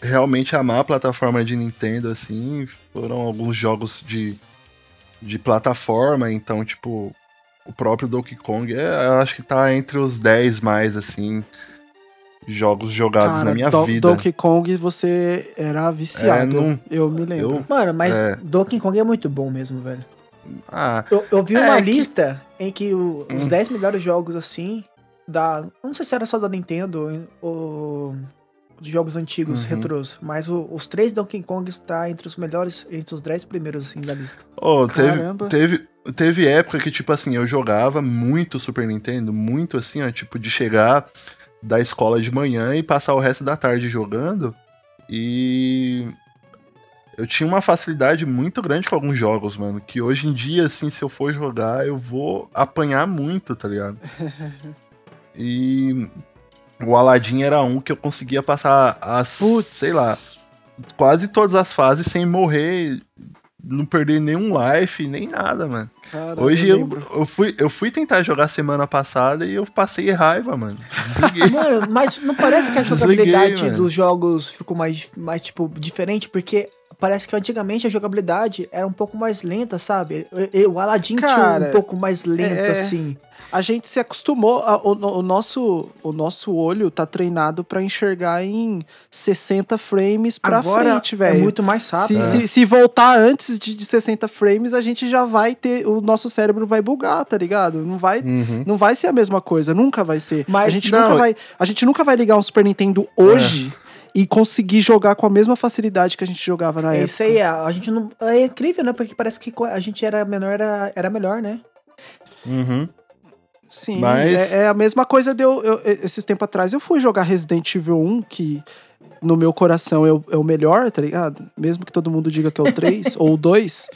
F: realmente amar a plataforma de Nintendo, assim, foram alguns jogos de, de plataforma, então, tipo, o próprio Donkey Kong, é, eu acho que tá entre os 10 mais, assim, jogos jogados
E: Cara,
F: na minha
E: Do-
F: vida.
E: Donkey Kong você era viciado.
F: É, não-
E: eu me lembro.
F: Eu,
G: Mano, mas
F: É.
G: Donkey Kong é muito bom mesmo, velho.
F: Ah,
G: Eu, eu vi
F: É
G: uma
F: que-
G: lista em que o- os
F: Hum.
G: 10 melhores jogos assim, da. Não sei se era só da Nintendo ou dos jogos antigos,
F: Uhum.
G: retrôs, mas o- os três Donkey Kong está entre os melhores, entre os 10 primeiros assim, da lista.
F: Oh, teve,
E: Caramba.
F: teve, teve época que, tipo assim, eu jogava muito Super Nintendo, muito assim, ó, tipo, de chegar da escola de manhã e passar o resto da tarde jogando. E eu tinha uma facilidade muito grande com alguns jogos, mano. Que hoje em dia, assim, se eu for jogar, eu vou apanhar muito, tá ligado? E o Aladdin era um que eu conseguia passar as,
E: Putz.
F: sei lá, quase todas as fases sem morrer, não perder nenhum life, nem nada, mano.
E: Cara,
F: Hoje
E: eu
F: eu, eu, fui, eu fui tentar jogar semana passada e eu passei raiva, mano. Desliguei.
G: Mano, mas não parece que a
F: Desliguei,
G: jogabilidade
F: mano.
G: dos jogos ficou mais, mais, tipo, diferente? Porque parece que antigamente a jogabilidade era um pouco mais lenta, sabe? O Aladdin tinha
E: Cara,
G: um pouco mais lento,
E: é-
G: assim.
E: A gente se acostumou, a- o, o nosso, o nosso olho tá treinado pra enxergar em 60 frames pra
G: Agora
E: frente,
G: é
E: velho.
G: muito mais
E: Se,
G: rápido.
E: se, se voltar antes de, de 60 frames, a gente já vai ter. O nosso cérebro vai bugar, tá ligado? Não vai,
F: Uhum.
E: não vai ser a mesma coisa, nunca vai ser.
G: Mas-
E: a, gente
F: Não,
E: nunca vai, a gente nunca vai ligar um Super Nintendo hoje e conseguir jogar com a mesma facilidade que a gente jogava na
G: É
E: época.
G: isso aí, a, a gente não. É incrível, né? Porque parece que a gente era menor, era, era melhor, né?
F: Uhum.
E: Sim,
F: Mas-
E: é, é a mesma coisa de eu, eu- Esses tempos atrás eu fui jogar Resident Evil 1, que no meu coração é o, é o melhor, tá ligado? Mesmo que todo mundo diga que é o 3 ou o 2.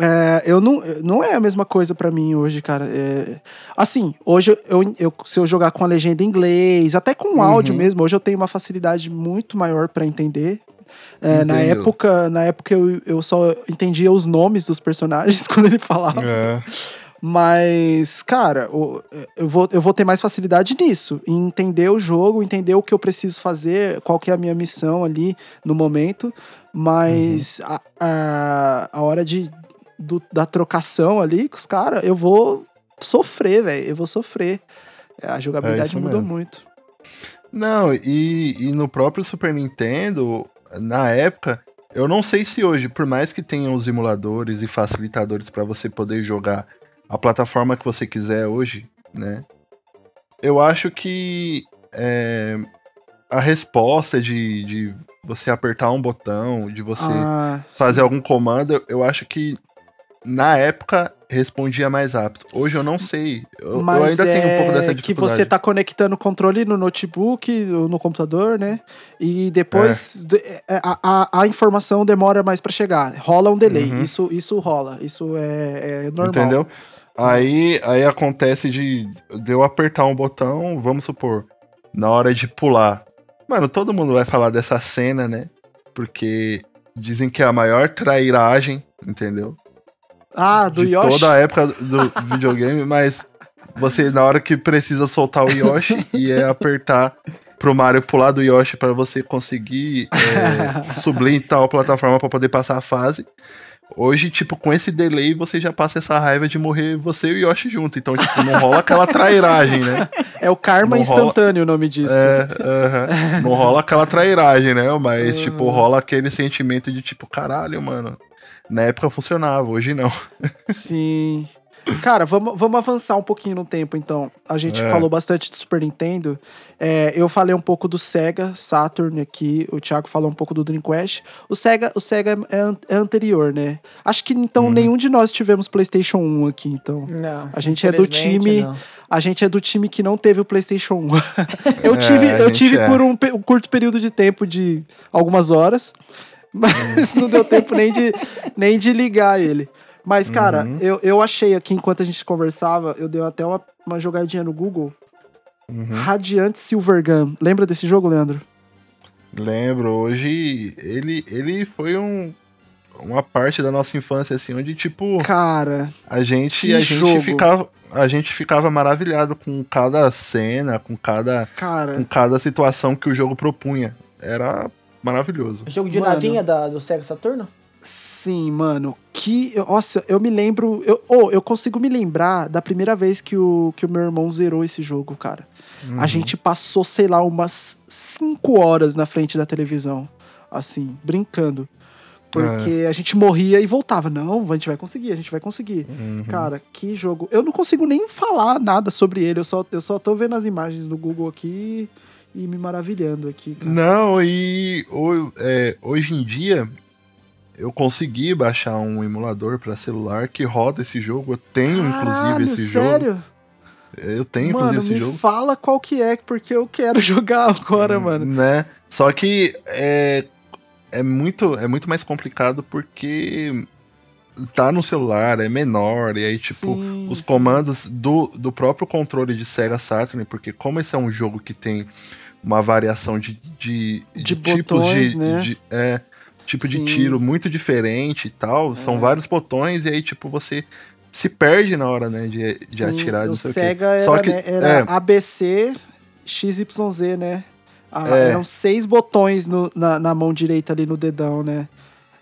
E: É, eu não, não é a mesma coisa pra mim hoje, cara. É, assim, hoje eu, eu- se eu jogar com a legenda em inglês, até com
F: Uhum.
E: áudio mesmo, hoje eu tenho uma facilidade muito maior pra entender. É, na época, na época eu, eu só entendia os nomes dos personagens quando ele falava.
F: É.
E: Mas, cara, eu vou, eu vou ter mais facilidade nisso. Em entender o jogo, entender o que eu preciso fazer, qual que é a minha missão ali no momento. Mas
F: Uhum.
E: a, a, a hora de, do- da trocação ali com os caras, eu vou sofrer, velho. Eu vou sofrer. A jogabilidade
F: isso
E: mudou
F: mesmo.
E: muito.
F: Não, e, e no próprio Super Nintendo, na época, eu não sei se hoje, por mais que tenham os emuladores e facilitadores pra você poder jogar a plataforma que você quiser hoje, né? Eu acho que é, a resposta de, de você apertar um botão, de você
E: Ah,
F: fazer algum comando, eu acho que na época respondia mais rápido. Hoje eu não sei. Eu, eu ainda tenho um pouco
E: é
F: dessa
E: que
F: dificuldade.
E: você tá conectando o controle no notebook, ou no computador, né? E depois de- é, a, a, a informação demora mais pra chegar. Rola um delay.
F: Uhum.
E: Isso, isso rola. Isso é, é normal.
F: Entendeu? Aí, aí acontece de, de eu apertar um botão, vamos supor, na hora de pular. Mano, todo mundo vai falar dessa cena, né? Porque dizem que é a maior trairagem, entendeu?
E: Ah, do
F: de
E: Yoshi?
F: toda a época do videogame, mas você, na hora que precisa soltar o Yoshi e é apertar pro Mario pular do Yoshi pra você conseguir é, subir tal plataforma pra poder passar a fase. Hoje, tipo, com esse delay, você já passa essa raiva de morrer você e o Yoshi junto. Então, tipo, não rola aquela trairagem, né?
E: É o karma
F: Não rola-
E: instantâneo o nome disso.
F: É, aham. Não rola aquela trairagem, né? Mas, tipo, rola aquele sentimento de, tipo, caralho, mano. Na época funcionava, hoje não.
E: Sim. Cara, vamos, vamos avançar um pouquinho no tempo, então. A gente
F: É.
E: falou bastante do Super Nintendo. É, eu falei um pouco do Sega Saturn aqui. O Thiago falou um pouco do Dreamcast. O Sega, o Sega é, an- é anterior, né? Acho que então
F: Uhum.
E: nenhum de nós tivemos PlayStation 1 aqui, então.
G: Não.
E: A gente é do time-
G: não.
E: A gente é do time que não teve o PlayStation 1. eu
F: É,
E: tive, eu tive
F: é.
E: por um, um curto período de tempo de algumas horas, mas não deu tempo nem de, nem de ligar ele. Mas, cara,
F: Uhum.
E: eu, eu achei aqui, enquanto a gente conversava, eu dei até uma, uma jogadinha no Google.
F: Uhum.
E: Radiant Silvergun. Lembra desse jogo, Leandro?
F: Lembro, hoje ele, ele foi um, uma parte da nossa infância, assim, onde, tipo,
E: Cara,
F: a gente, a
E: jogo.
F: gente ficava. A gente ficava maravilhado com cada cena, com cada, com
E: cara.
F: cada situação que o jogo propunha. Era maravilhoso.
G: Jogo de
E: Mano.
G: navinha da, do Sega Saturno?
E: Sim, mano. Que. Nossa, eu me lembro. Eu, oh, eu consigo me lembrar da primeira vez que o, que o meu irmão zerou esse jogo, cara.
F: Uhum.
E: A gente passou, sei lá, umas 5 horas na frente da televisão. Assim, brincando. Porque a gente morria e voltava. Não, a gente vai conseguir, a gente vai conseguir.
F: Uhum.
E: Cara, que jogo. Eu não consigo nem falar nada sobre ele. Eu só, eu só tô vendo as imagens no Google aqui e me maravilhando aqui. cara.
F: Não, e é, hoje em dia eu consegui baixar um emulador pra celular que roda esse jogo. Eu tenho,
E: Caralho,
F: inclusive, esse jogo.
E: sério?
F: Eu tenho,
E: mano,
F: inclusive, esse jogo.
E: fala qual que é, porque eu quero jogar agora, mano.
F: Né? Só que é, é, muito, é muito mais complicado porque tá no celular, é menor, e aí, tipo,
E: Sim,
F: os
E: sim.
F: comandos do, do próprio controle de Sega Saturn, porque como esse é um jogo que tem uma variação de, de,
E: De
F: tipos
E: botões,
F: de,
E: né?
F: de- é, tipo
E: Sim.
F: de tiro muito diferente e tal,
E: É.
F: são vários botões, e aí, tipo, você se perde na hora, né, de, de atirar,
E: o Sega era,
F: Só que,
E: né, era
F: é,
E: ABC XYZ, né? Ah,
F: É.
E: Eram seis botões no- na, na mão direita ali no dedão, né?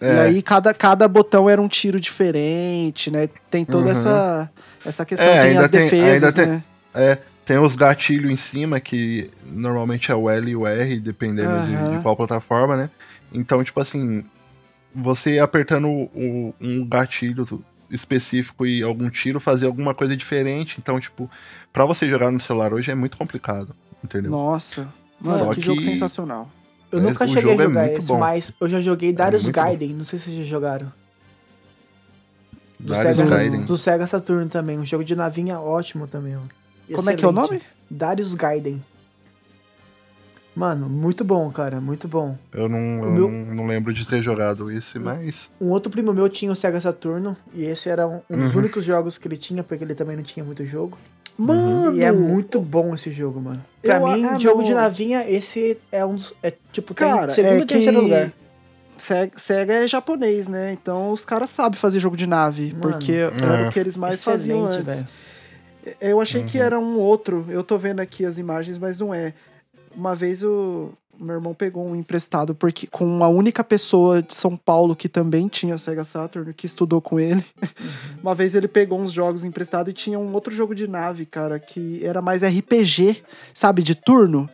E: E
F: é,
E: aí cada, cada botão era um tiro diferente, né? Tem toda
F: Uhum.
E: essa, essa questão,
F: É,
E: tem
F: ainda
E: as
F: tem-
E: defesas,
F: ainda tem-
E: né?
F: É, tem os gatilhos em cima, que normalmente é o L e o R, dependendo de- de,
E: Aham.
F: qual plataforma, né? Então, tipo assim, você apertando o- um gatilho específico e algum tiro fazer alguma coisa diferente. Então, tipo, pra você jogar no celular hoje é muito complicado, entendeu?
E: Nossa, mano,
F: Só
E: que, jogo
F: que-
E: sensacional.
G: Eu
F: É,
G: nunca
F: o
G: cheguei a
F: é
G: jogar
F: muito
G: esse,
F: bom.
G: mas eu já joguei Darius
F: bom.
G: Gaiden. Não sei se vocês já jogaram. Do
F: Darius
G: Sega,
F: Gaiden.
G: do Sega Saturn também. Um jogo de navinha ótimo também. mano.
E: Como é que é o
G: Excelente.
E: nome?
G: Darius Gaiden. Mano, muito bom, cara. Muito bom.
F: Eu, não, eu
G: meu-
F: não, não lembro de ter jogado esse, mas.
G: Um outro primo meu tinha o Sega Saturno. E esse era um, um dos
F: Uhum.
G: únicos jogos que ele tinha, porque ele também não tinha muito jogo.
E: Mano,
G: E é muito bom esse jogo, mano. Pra
E: Eu-
G: mim,
E: ah,
G: jogo
E: não.
G: de navinha, esse é um dos. É tipo, tem
E: Cara,
G: segundo
E: é
G: e terceiro lugar.
E: que Sega, Sega é japonês, né? Então os caras sabem fazer jogo de nave,
G: Mano,
E: porque era
F: é.
E: o que eles mais faziam
G: Excelente,
E: antes.
G: velho.
E: Eu achei que
F: Uhum.
E: era um outro. Eu tô vendo aqui as imagens, mas não é. Uma vez o meu irmão pegou um emprestado porque com uma única pessoa de São Paulo que também tinha Sega Saturn, que estudou com ele. Uma vez ele pegou uns jogos emprestados e tinha um outro jogo de nave, cara, que era mais RPG, sabe, de turno.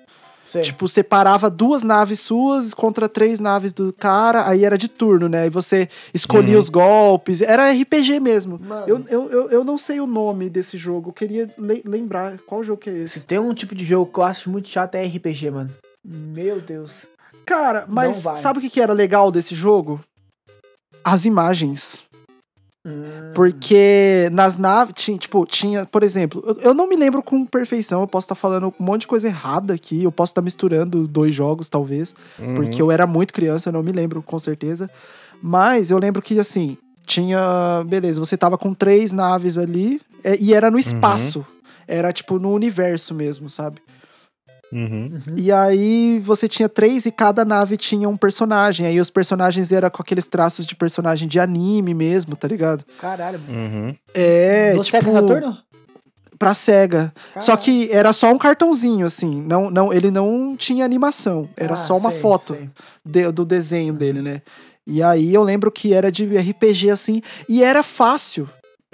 G: Sei.
E: Tipo, você parava duas naves suas contra três naves do cara, aí era de turno, né? Aí você escolhia
F: Uhum.
E: os golpes. Era RPG mesmo. Eu, eu, eu, eu não sei o nome desse jogo. Eu queria le- lembrar qual jogo que é
G: Se
E: esse.
G: tem um tipo de jogo que eu acho muito chato é RPG, mano. Meu Deus.
E: Cara, mas sabe o que que era legal desse jogo? As imagens.
G: Hum,
E: Porque nas naves, tinha, tipo, tinha, por exemplo, eu, eu não me lembro com perfeição, eu posso estar falando um monte de coisa errada aqui, eu posso estar misturando dois jogos, talvez,
F: Uhum.
E: porque eu era muito criança, eu não me lembro com certeza. Mas eu lembro que, assim, tinha. Beleza, você tava com três naves ali, é, e era no espaço. Era, tipo, no universo mesmo, sabe?
F: Uhum.
E: E aí você tinha três e cada nave tinha um personagem. Aí os personagens eram com aqueles traços de personagem de anime mesmo, tá ligado?
G: Caralho.
F: Uhum.
E: É,
G: no
E: tipo,
G: Sega Saturno?
E: pra SEGA. Só
G: Caralho.
E: que era só um cartãozinho, assim. Não, não, ele não tinha animação. Era
G: Ah,
E: só uma
G: sei,
E: foto
G: sei.
E: de- do desenho dele, né? E aí eu lembro que era de RPG, assim. E era fácil.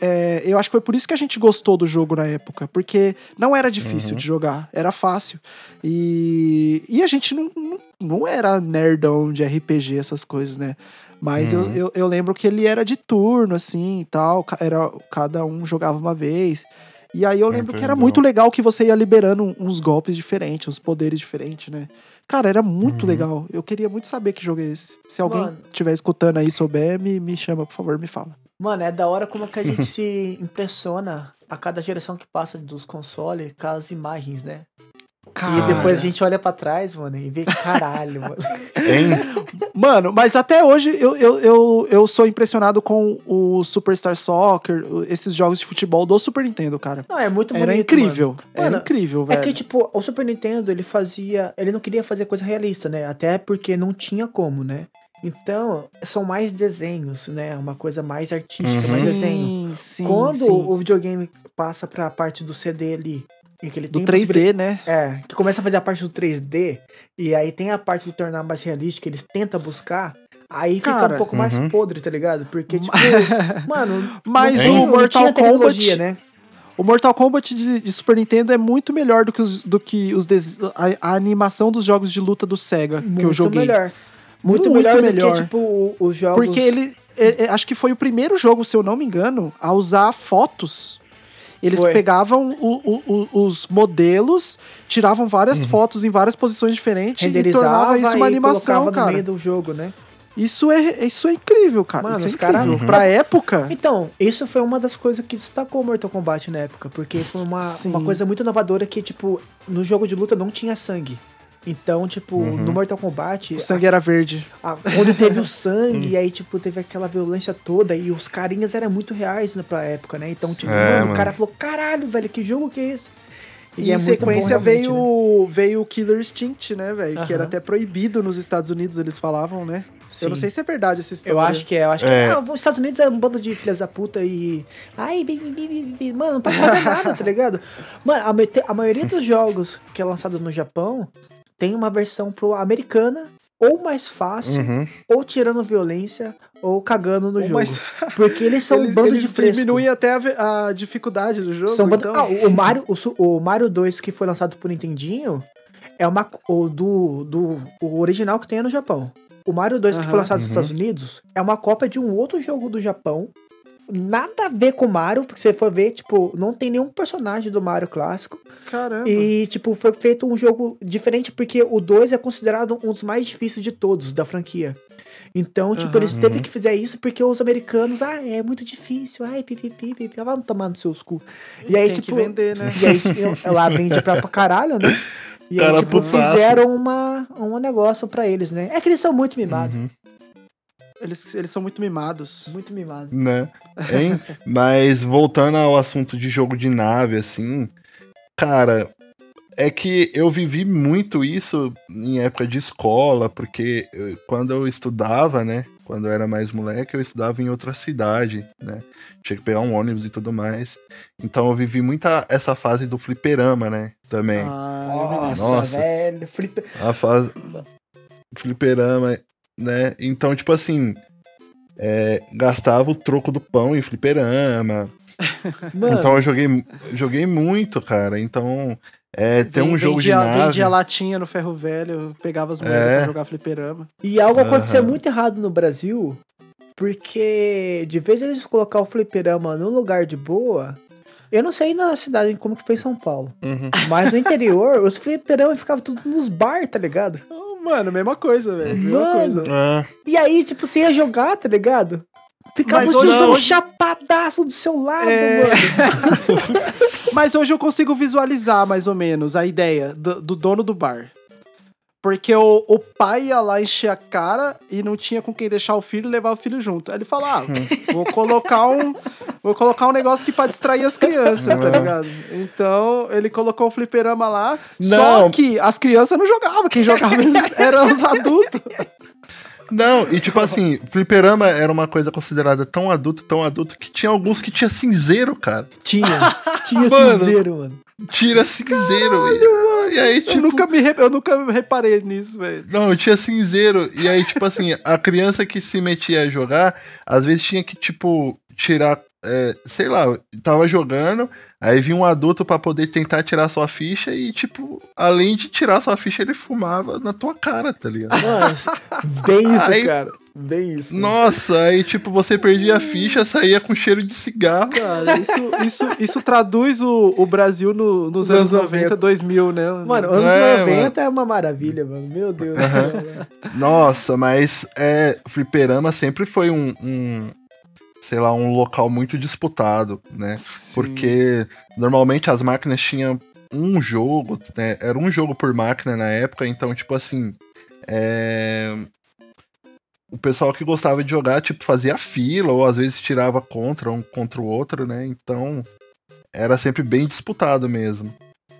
E: É, eu acho que foi por isso que a gente gostou do jogo na época. Porque não era difícil de jogar. Era fácil. E, e a gente não, não, não era nerdão de RPG, essas coisas, né? Mas eu,
F: Uhum.
E: eu, eu lembro que ele era de turno, assim, e tal. Era, cada um jogava uma vez. E aí eu lembro que era muito legal que você ia liberando uns golpes diferentes, uns poderes diferentes, né? Cara, era muito
F: Uhum.
E: legal. Eu queria muito saber que jogo é esse. Se alguém estiver escutando aí e souber, me, me chama, por favor, me fala.
G: Mano, é da hora como que a gente se impressiona a cada geração que passa dos consoles com as imagens, né? E depois a gente olha pra trás, mano, e vê caralho, mano.
F: Hein?
E: Mano, mas até hoje eu, eu, eu, eu sou impressionado com o Superstar Soccer, esses jogos de futebol do Super Nintendo, cara.
G: Não, é muito bonito,
E: Era incrível. Era
G: Mano,
E: incrível,
G: É
E: velho.
G: que, tipo, o Super Nintendo, ele fazia. Ele não queria fazer coisa realista, né? Até porque não tinha como, né? Então, são mais desenhos, né? Uma coisa mais artística, mais desenho.
E: Sim, sim,
G: Quando
E: sim.
G: o videogame passa pra parte do CD ali, em que ele
E: Do
G: tem
E: 3D, né?
G: É, que começa a fazer a parte do 3D, e aí tem a parte de tornar mais realística, eles tentam buscar, aí fica
E: Cara,
G: um pouco mais
F: uhum.
G: podre, tá ligado? Porque, tipo, mano,
E: Mas
G: não tinha-
E: o Mortal Kombat-
G: né?
E: O Mortal Kombat de, de Super Nintendo é muito melhor do que, os, do que os des- a, a animação dos jogos de luta do Sega que eu
G: Muito
E: joguei.
G: melhor. Muito,
E: Muito
G: melhor, do
E: melhor.
G: que, tipo, os jogos...
E: Porque ele. é- é- acho que foi o primeiro jogo, se eu não me engano, a usar fotos. Eles
G: Foi.
E: pegavam o- o- o- os modelos, tiravam várias fotos em várias posições diferentes e tornava isso uma
G: e
E: animação,
G: colocava no
E: cara.
G: meio do jogo, né?
E: Isso é, isso é incrível, cara.
G: Mano,
E: isso é
G: os cara-
E: incrível.
G: Uhum.
E: Pra época.
G: Então, isso foi uma das coisas que destacou o Mortal Kombat na época, porque foi uma,
E: Sim.
G: uma coisa muito inovadora que, tipo, no jogo de luta não tinha sangue. Então, tipo, no Mortal Kombat,
E: O sangue era verde.
G: a- quando teve o sangue, e aí, tipo, teve aquela violência toda, e os carinhas eram muito reais né, pra época, né? Então, tipo,
F: É,
G: mano, o cara falou, caralho, velho, que jogo que é esse?
E: E,
G: é
E: em
G: bom
E: sequência
G: realmente,
E: veio,
G: né?
E: veio o Killer Instinct, né, velho? Que era até proibido nos Estados Unidos, eles falavam, né? Eu não
G: Sim.
E: sei se é verdade essa história.
G: Eu acho que é, eu acho que
F: É.
G: Ah, os Estados Unidos é um bando de filhas da puta e. Ai, bi, bi, bi, mano, não pode fazer nada, tá ligado? Mano, a, a maioria dos jogos que é lançado no Japão tem uma versão pro americana, ou mais fácil,
F: Uhum.
G: ou tirando violência, ou cagando no
E: Ou
G: jogo.
E: mais-
G: Porque eles são
E: eles,
G: um bando
E: eles
G: de fresco.
E: diminuem até a, a dificuldade do jogo.
G: São bando...
E: então...
G: Ah, o Mario, o, o Mario 2 que foi lançado por Nintendinho é uma o do, do o original que tem no Japão. O Mario 2 que foi lançado nos Estados Unidos é uma cópia de um outro jogo do Japão. Nada a ver com o Mario, porque você for ver, tipo, não tem nenhum personagem do Mario clássico.
E: Caramba.
G: E, tipo, foi feito um jogo diferente, porque o 2 é considerado um dos mais difíceis de todos da franquia. Então, tipo,
E: Aham.
G: eles teve que fazer isso porque os americanos, ah, é muito difícil, ai, pipipi, pipi, vai tomar no seus cu. E aí,
E: Tem
G: tipo,
E: que vender, né?
G: e aí, lá vende pra, pra caralho, né? E aí,
F: Cara
G: tipo,
F: putaço.
G: fizeram uma, um negócio pra eles, né? É que eles são muito mimados.
F: Uhum.
E: Eles, eles são muito mimados.
G: Muito mimados.
F: Né? Hein? Mas voltando ao assunto de jogo de nave, assim, cara, é que eu vivi muito isso em época de escola, porque eu- quando eu estudava, né? Quando eu era mais moleque, eu estudava em outra cidade, né? Tinha que pegar um ônibus e tudo mais. Então eu vivi muita essa fase do fliperama, né? Também.
E: Ah.
G: Nossa,
F: Nossa.
G: velho. Flip...
F: A fase. Fliperama, né? Então, tipo assim. é, gastava o troco do pão em fliperama.
G: Mano,
F: Então eu joguei, joguei muito, cara. Então, é, tem um jogo de
E: vendia,
F: nave.
E: vendia latinha no ferro velho, pegava as moedas
F: É.
E: pra jogar fliperama.
G: E algo aconteceu
F: Aham.
G: muito errado no Brasil, porque de vez eles colocar o fliperama num lugar de boa, Eu não sei na cidade como que foi São Paulo.
F: Uhum.
G: Mas no interior, os fliperamas ficavam tudo nos bar, tá ligado?
E: Mano, mesma coisa, velho. Mesma
G: Mano.
E: coisa.
F: Ah,
G: E aí, tipo, você ia jogar, tá ligado? Ficava
E: Mas hoje-
G: tiozão
E: hoje-
G: chapadaço do seu lado,
E: É.
G: mano.
E: Mas hoje eu consigo visualizar mais ou menos a ideia do, do dono do bar. Porque o, o pai ia lá encher a cara e não tinha com quem deixar o filho e levar o filho junto. Aí ele fala: Ah, vou colocar um. Vou colocar um negócio que pra distrair as crianças, tá ligado? Então, ele colocou um fliperama lá. Só
F: Não.
E: que as crianças não jogavam. Quem jogava eram os adultos.
F: Não, e tipo assim, fliperama era uma coisa considerada tão adulto, tão adulto, que tinha alguns que tinha cinzeiro, cara.
G: Tinha. Tinha
F: Mano.
G: cinzeiro, mano.
F: Tira cinzeiro. e, e aí, tipo.
E: Eu, nunca me, re- eu nunca reparei nisso, velho.
F: Não, tinha cinzeiro. E aí, tipo assim, a criança que se metia a jogar, às vezes tinha que, tipo, tirar. É, sei lá, tava jogando, aí vinha um adulto pra poder tentar tirar sua ficha e, tipo, além de tirar sua ficha, ele fumava na tua cara, tá ligado?
G: Mano, bem isso,
F: Aí-
G: cara. Bem isso.
F: Nossa, aí, tipo, você perdia a ficha, saía com cheiro de cigarro.
E: Cara, isso, isso, isso traduz o, o Brasil no- nos
G: Nos
E: anos
G: anos
E: 90, 2000, né?
G: Mano, anos
F: É,
G: 90 é uma maravilha, mano. Meu Deus. do céu.
F: Nossa, mas é, fliperama sempre foi um, um, sei lá, um local muito disputado, né?
E: Sim.
F: Porque normalmente as máquinas tinham um jogo, né? Era um jogo por máquina na época, então, tipo assim. é, O pessoal que gostava de jogar, tipo, fazia fila, ou às vezes tirava contra um contra o outro, né? Então era sempre bem disputado mesmo.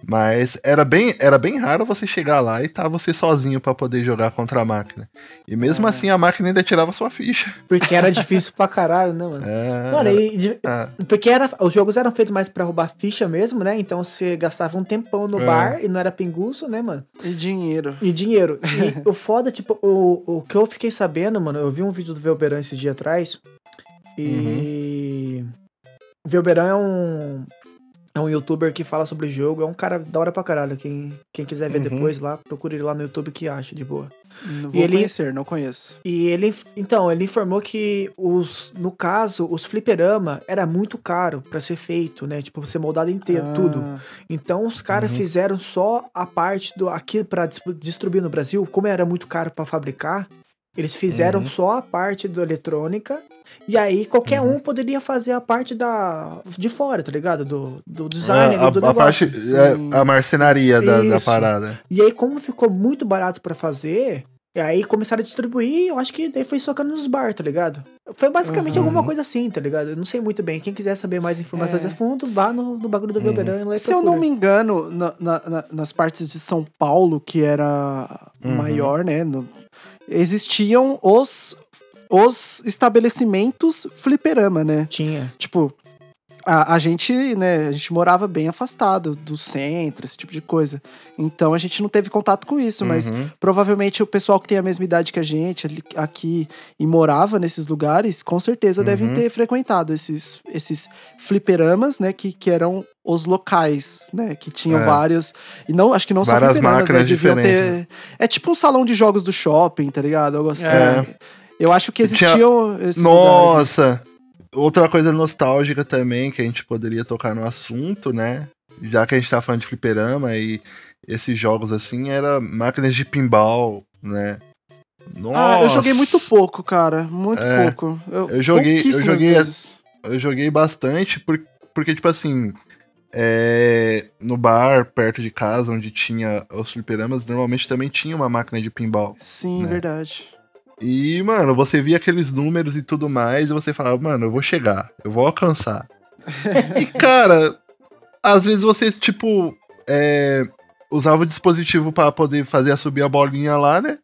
F: Mas era bem, era bem raro você chegar lá e tá você sozinho pra poder jogar contra a máquina. E mesmo
E: É.
F: assim a máquina ainda tirava sua ficha.
G: Porque era difícil pra caralho, né, mano?
F: É,
G: Mano, e, de-
F: é.
G: porque era, os jogos eram feitos mais pra roubar ficha mesmo, né? Então você gastava um tempão no
F: É.
G: bar e não era pinguço, né, mano?
E: E dinheiro.
G: E dinheiro. E o foda, tipo, o, o que eu fiquei sabendo, mano, eu vi um vídeo do Velberan esses dias atrás. E. O Velberan é um. É um youtuber que fala sobre jogo. É um cara da hora pra caralho. Quem, quem quiser ver
F: Uhum.
G: depois lá, procure ele lá no YouTube que acha, de boa.
E: Não
G: E
E: vou
G: ele-
E: conhecer, não conheço.
G: E ele, então, ele informou que os, no caso, os fliperama era muito caro pra ser feito, né? Tipo, ser moldado inteiro,
E: Ah,
G: tudo. Então os caras fizeram só a parte do aqui para distribuir no Brasil, como era muito caro pra fabricar, eles fizeram
F: Uhum.
G: só a parte da eletrônica. E aí qualquer
F: Uhum.
G: um poderia fazer a parte da de fora, tá ligado? Do, do design
F: a,
G: do, do
F: a
G: negócio.
F: parte, é, a marcenaria da, da parada.
G: E aí como ficou muito barato pra fazer, e aí começaram a distribuir, eu acho que daí foi socando nos bar, tá ligado? Foi basicamente
F: Uhum.
G: alguma coisa assim, tá ligado? Eu não sei muito bem. Quem quiser saber mais informações
E: É.
G: a fundo, vá no, no bagulho do
F: Uhum.
G: E e
E: Se eu não me engano, na- na- nas partes de São Paulo, que era
F: Uhum.
E: maior, né? no- existiam os, os estabelecimentos fliperama, né?
G: Tinha.
E: Tipo, a, a gente, né, a gente morava bem afastado do centro, esse tipo de coisa. Então a gente não teve contato com isso, mas
F: Uhum.
E: provavelmente o pessoal que tem a mesma idade que a gente ali- aqui e morava nesses lugares, com certeza devem
F: Uhum.
E: ter frequentado esses, esses fliperamas, né, que, que eram os locais, né, que tinham
F: É.
E: vários e não, acho que não só
F: Várias
E: fliperamas, né, deviam ter, é tipo um salão de jogos do shopping, tá ligado? Algo assim.
F: É.
E: Eu acho que
F: Tinha-
E: existiam esses lugares.
F: Nossa! Outra coisa nostálgica também que a gente poderia tocar no assunto, né? Já que a gente tá falando de fliperama e esses jogos assim, era máquinas de pinball, né? Nossa!
E: Ah, eu joguei muito pouco, cara. Muito
F: É.
E: pouco. Eu,
F: Eu joguei- eu joguei-
E: vezes.
F: Eu joguei bastante por- porque, tipo assim, é, no bar perto de casa, onde tinha os fliperamas, normalmente também tinha uma máquina de pinball.
E: Sim,
F: né?
E: verdade.
F: E, mano, você via aqueles números e tudo mais, e você falava, mano, eu vou chegar, eu vou alcançar. e, cara, às vezes você, tipo, é, usava o dispositivo pra poder fazer a subir a bolinha lá, né?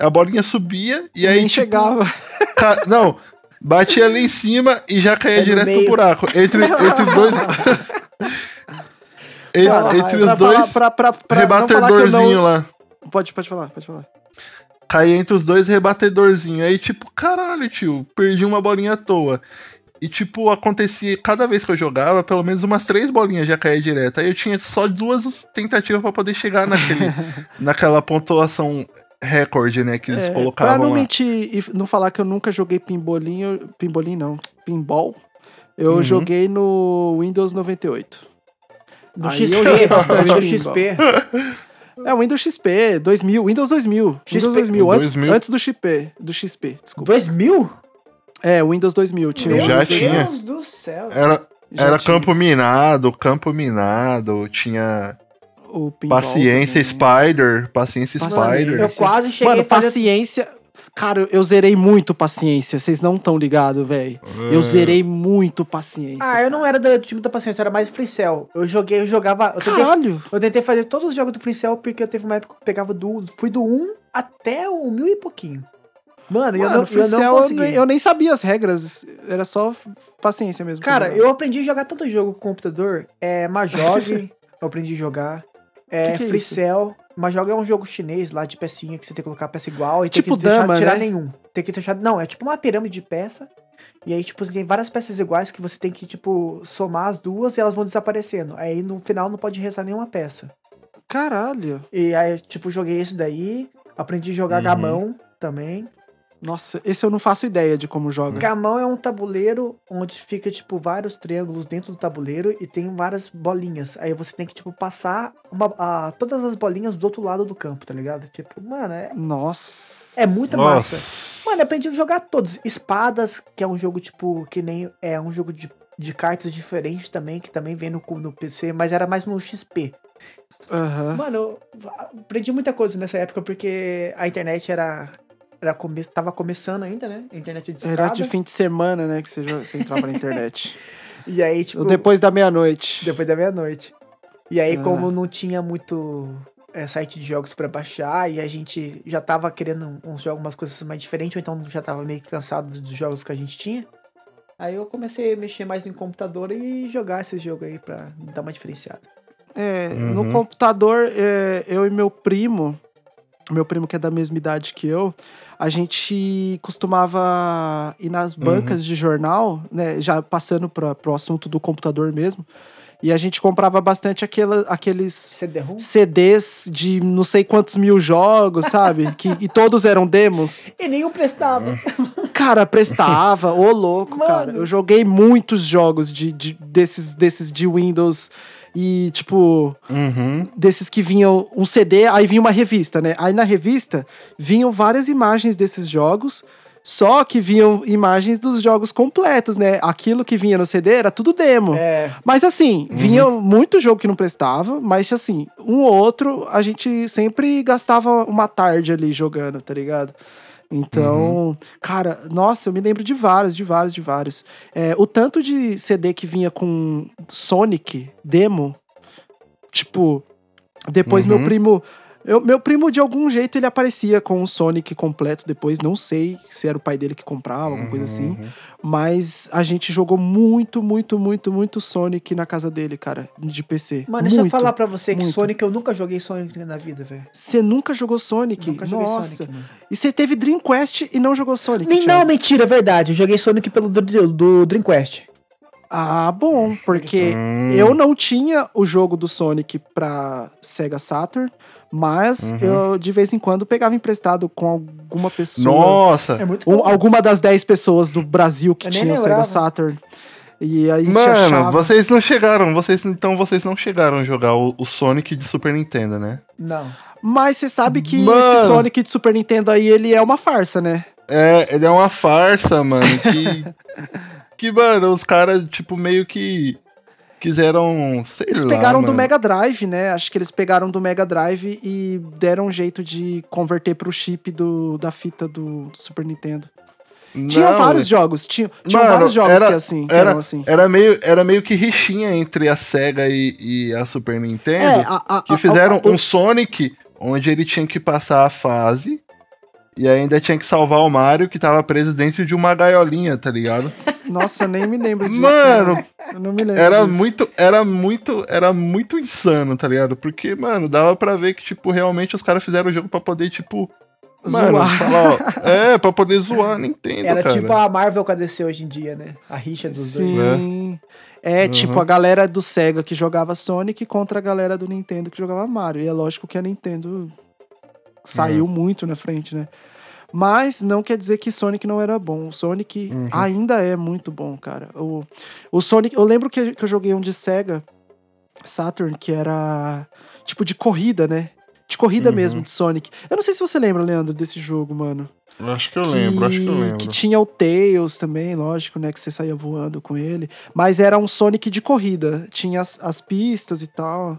F: A bolinha subia e aí.
E: Nem
F: tipo,
E: chegava.
F: ca- Não, batia ali em cima e já caía
G: no
F: direto no
G: meio.
F: buraco. Entre, entre os dois. Entre
G: vai,
F: os dois
E: falar, pra, pra, pra não falar que eu
F: rebatedorzinho
E: não...
F: lá.
E: Pode, pode falar, pode falar.
F: Caía entre os dois rebatedorzinhos. Aí, tipo, caralho, tio, perdi uma bolinha à toa. E, tipo, acontecia, cada vez que eu jogava, pelo menos umas três bolinhas já caía direto. Aí eu tinha só duas tentativas pra poder chegar naquele, naquela pontuação recorde, né, que eles
E: É, pra
F: colocavam
E: não
F: lá.
E: mentir e não falar que eu nunca joguei pimbolinho, pimbolinho não, pinball, Eu
F: Uhum.
E: joguei no Windows 98.
G: No
E: Aí
G: XP,
E: eu joguei bastante pinball.
G: XP.
E: É, o Windows XP, 2000, Windows 2000.
G: XP,
E: Windows 2000, antes,
F: 2000.
E: antes do XP, do XP, desculpa.
G: 2000?
E: É, Windows 2000, tinha
F: Eu
E: o
F: já
E: Windows 2000.
F: tinha.
G: Deus do céu.
F: Era,
E: Já
F: era
E: tinha
F: campo minado, campo minado, tinha paciência
E: também.
F: Spider, paciência
E: Paciência.
F: Spider.
G: Eu quase cheguei
E: Mano,
G: a fazer...
E: paciência. Cara, eu- eu zerei muito paciência. Vocês não estão ligados, velho.
F: É.
E: Eu zerei muito paciência.
G: Ah, eu não era do time da paciência, eu era mais Free Cell. Eu joguei, eu jogava... Eu tentei,
E: Caralho!
G: eu tentei fazer todos os jogos do Free Cell porque eu teve uma época que eu pegava do... Fui do 1 até o mil e pouquinho. Mano, eu
E: Mano,
G: não,
E: Free
G: eu não
E: Cell, eu,
G: consegui.
E: nem- eu nem sabia as regras. Era só paciência mesmo.
G: Cara, eu aprendi a jogar tanto jogo com computador. É Mahjong, eu aprendi a jogar. É
E: Que que é
G: Free
E: isso?
G: Cell. Mahjong é um jogo chinês lá de pecinha que você tem que colocar peça igual e
E: Tipo
G: tem que deixar
E: dama,
G: tirar
E: né?
G: nenhum. Tem que deixar. Não, é tipo uma pirâmide de peça. E aí, tipo, você tem várias peças iguais que você tem que, tipo, somar as duas e elas vão desaparecendo. Aí no final não pode restar nenhuma peça.
E: Caralho.
G: E aí, tipo, joguei esse daí. Aprendi a jogar
F: Uhum.
G: gamão também.
E: Nossa, esse eu não faço ideia de como joga.
G: Gamão é um tabuleiro onde fica, tipo, vários triângulos dentro do tabuleiro e tem várias bolinhas. Aí você tem que, tipo, passar uma, a- todas as bolinhas do outro lado do campo, tá ligado? Tipo, mano, é,
E: Nossa.
G: é muita massa.
F: Nossa.
G: Mano, eu aprendi a jogar todos. Espadas, que é um jogo, tipo, que nem. É um jogo de, de cartas diferente também, que também vem no, no PC, mas era mais no XP.
E: Aham.
G: Mano, eu aprendi muita coisa nessa época porque a internet era. Era come, tava começando ainda, né? A internet de
E: Era
G: escada.
E: de fim de semana, né? Que você, você entrava na internet.
G: E aí, tipo.
E: Depois da meia-noite.
G: Depois da meia-noite. E aí,
E: Ah.
G: como não tinha muito é, site de jogos pra baixar, e a gente já tava querendo uns jogos, umas coisas mais diferentes, ou então já tava meio que cansado dos jogos que a gente tinha. Aí eu comecei a mexer mais no computador e jogar esses jogos aí pra dar uma diferenciada.
E: É,
F: Uhum.
E: no computador, é, eu e meu primo, meu primo que é da mesma idade que eu, a gente costumava ir nas
F: Uhum.
E: bancas de jornal, né, já passando para pro assunto do computador mesmo, e a gente comprava bastante aquela, aqueles? CDs de não sei quantos mil jogos, sabe? que, e todos eram demos.
G: E nenhum prestava.
E: Cara, prestava, ô louco,
G: Mano.
E: cara. Eu joguei muitos jogos de, de- desses, desses de Windows e, tipo,
F: Uhum.
E: desses que vinham um CD, aí vinha uma revista, né? Aí na revista vinham várias imagens desses jogos, só que vinham imagens dos jogos completos, né? Aquilo que vinha no CD era tudo demo.
G: É.
E: Mas assim, vinha muito jogo que não prestava, mas assim, um ou outro a gente sempre gastava uma tarde ali jogando, tá ligado? Então, cara, nossa, eu me lembro de vários, de vários, de vários. É, o tanto de CD que vinha com Sonic, demo, tipo, depois meu
F: Uhum.
E: primo. Eu- meu primo, de algum jeito, ele aparecia com o Sonic completo depois. Não sei se era o pai dele que comprava, alguma coisa assim.
F: Uhum.
E: Mas a gente jogou muito, muito, muito, muito Sonic na casa dele, cara, de PC.
G: Mano, deixa eu falar pra você que
E: muito.
G: Sonic, eu nunca joguei Sonic na vida, velho.
E: Você nunca jogou Sonic?
G: Nunca joguei
E: Nossa.
G: Sonic, mano.
E: E você teve Dreamcast e não jogou Sonic?
G: Nem, não, mentira, é verdade. Eu joguei Sonic pelo do, do Dreamcast.
E: Ah, bom, porque
F: Hum.
E: eu não tinha o jogo do Sonic pra Sega Saturn, mas
F: Uhum.
E: eu de vez em quando pegava emprestado com alguma pessoa.
F: Nossa!
G: É
E: Um- alguma das 10 pessoas do Brasil que
G: Eu nem
E: tinham o Sega. Saturn. E aí
F: Mano,
E: achava...
F: vocês não chegaram, vocês então vocês não chegaram a jogar o, o Sonic de Super Nintendo, né?
G: Não.
E: Mas você sabe que
F: Mano.
E: esse Sonic de Super Nintendo aí, ele é uma farsa, né?
F: É, ele é uma farsa, mano, que que mano, os caras tipo meio que quiseram, sei
E: Eles
F: lá,
E: pegaram do
F: mano.
E: Mega Drive, né? Acho que eles pegaram do Mega Drive e deram um jeito de converter pro chip do, da fita do, do Super Nintendo. Tinha
F: Não,
E: vários jogos, tinha, tinha vários jogos
F: era-
E: que, assim, que
F: era,
E: eram assim.
F: era meio era meio que rixinha entre a Sega e, e a Super Nintendo.
E: É, a- a-
F: que fizeram
E: a-
F: um Sonic onde ele tinha que passar a fase e ainda tinha que salvar o Mario que tava preso dentro de uma gaiolinha, tá ligado?
E: Nossa, nem me lembro disso.
F: Mano,
E: né? Eu não me lembro
F: Era
E: disso.
F: muito, era muito, era muito insano, tá ligado? Porque, mano, dava pra ver que, tipo, realmente os caras fizeram o jogo pra poder, tipo, mano,
E: Zoar.
F: falar, ó, é, pra poder zoar a Nintendo,
G: Era
F: cara.
G: tipo a Marvel com a DC hoje em dia, né? A rixa dos dois.
E: Sim. É,
F: Uhum.
E: tipo a galera do Sega que jogava Sonic contra a galera do Nintendo que jogava Mario. E é lógico que a Nintendo saiu
F: Uhum.
E: muito na frente, né? Mas não quer dizer que Sonic não era bom. O Sonic
F: Uhum.
E: ainda é muito bom, cara. O, o Sonic, eu lembro que, que eu joguei um de Sega Saturn que era tipo de corrida, né? De corrida
F: Uhum.
E: mesmo, de Sonic. Eu não sei se você lembra, Leandro, desse jogo, mano.
F: Acho que eu lembro, acho que eu lembro.
E: Que tinha o Tails também, lógico, né? Que você saía voando com ele. Mas era um Sonic de corrida. Tinha as, as pistas e tal.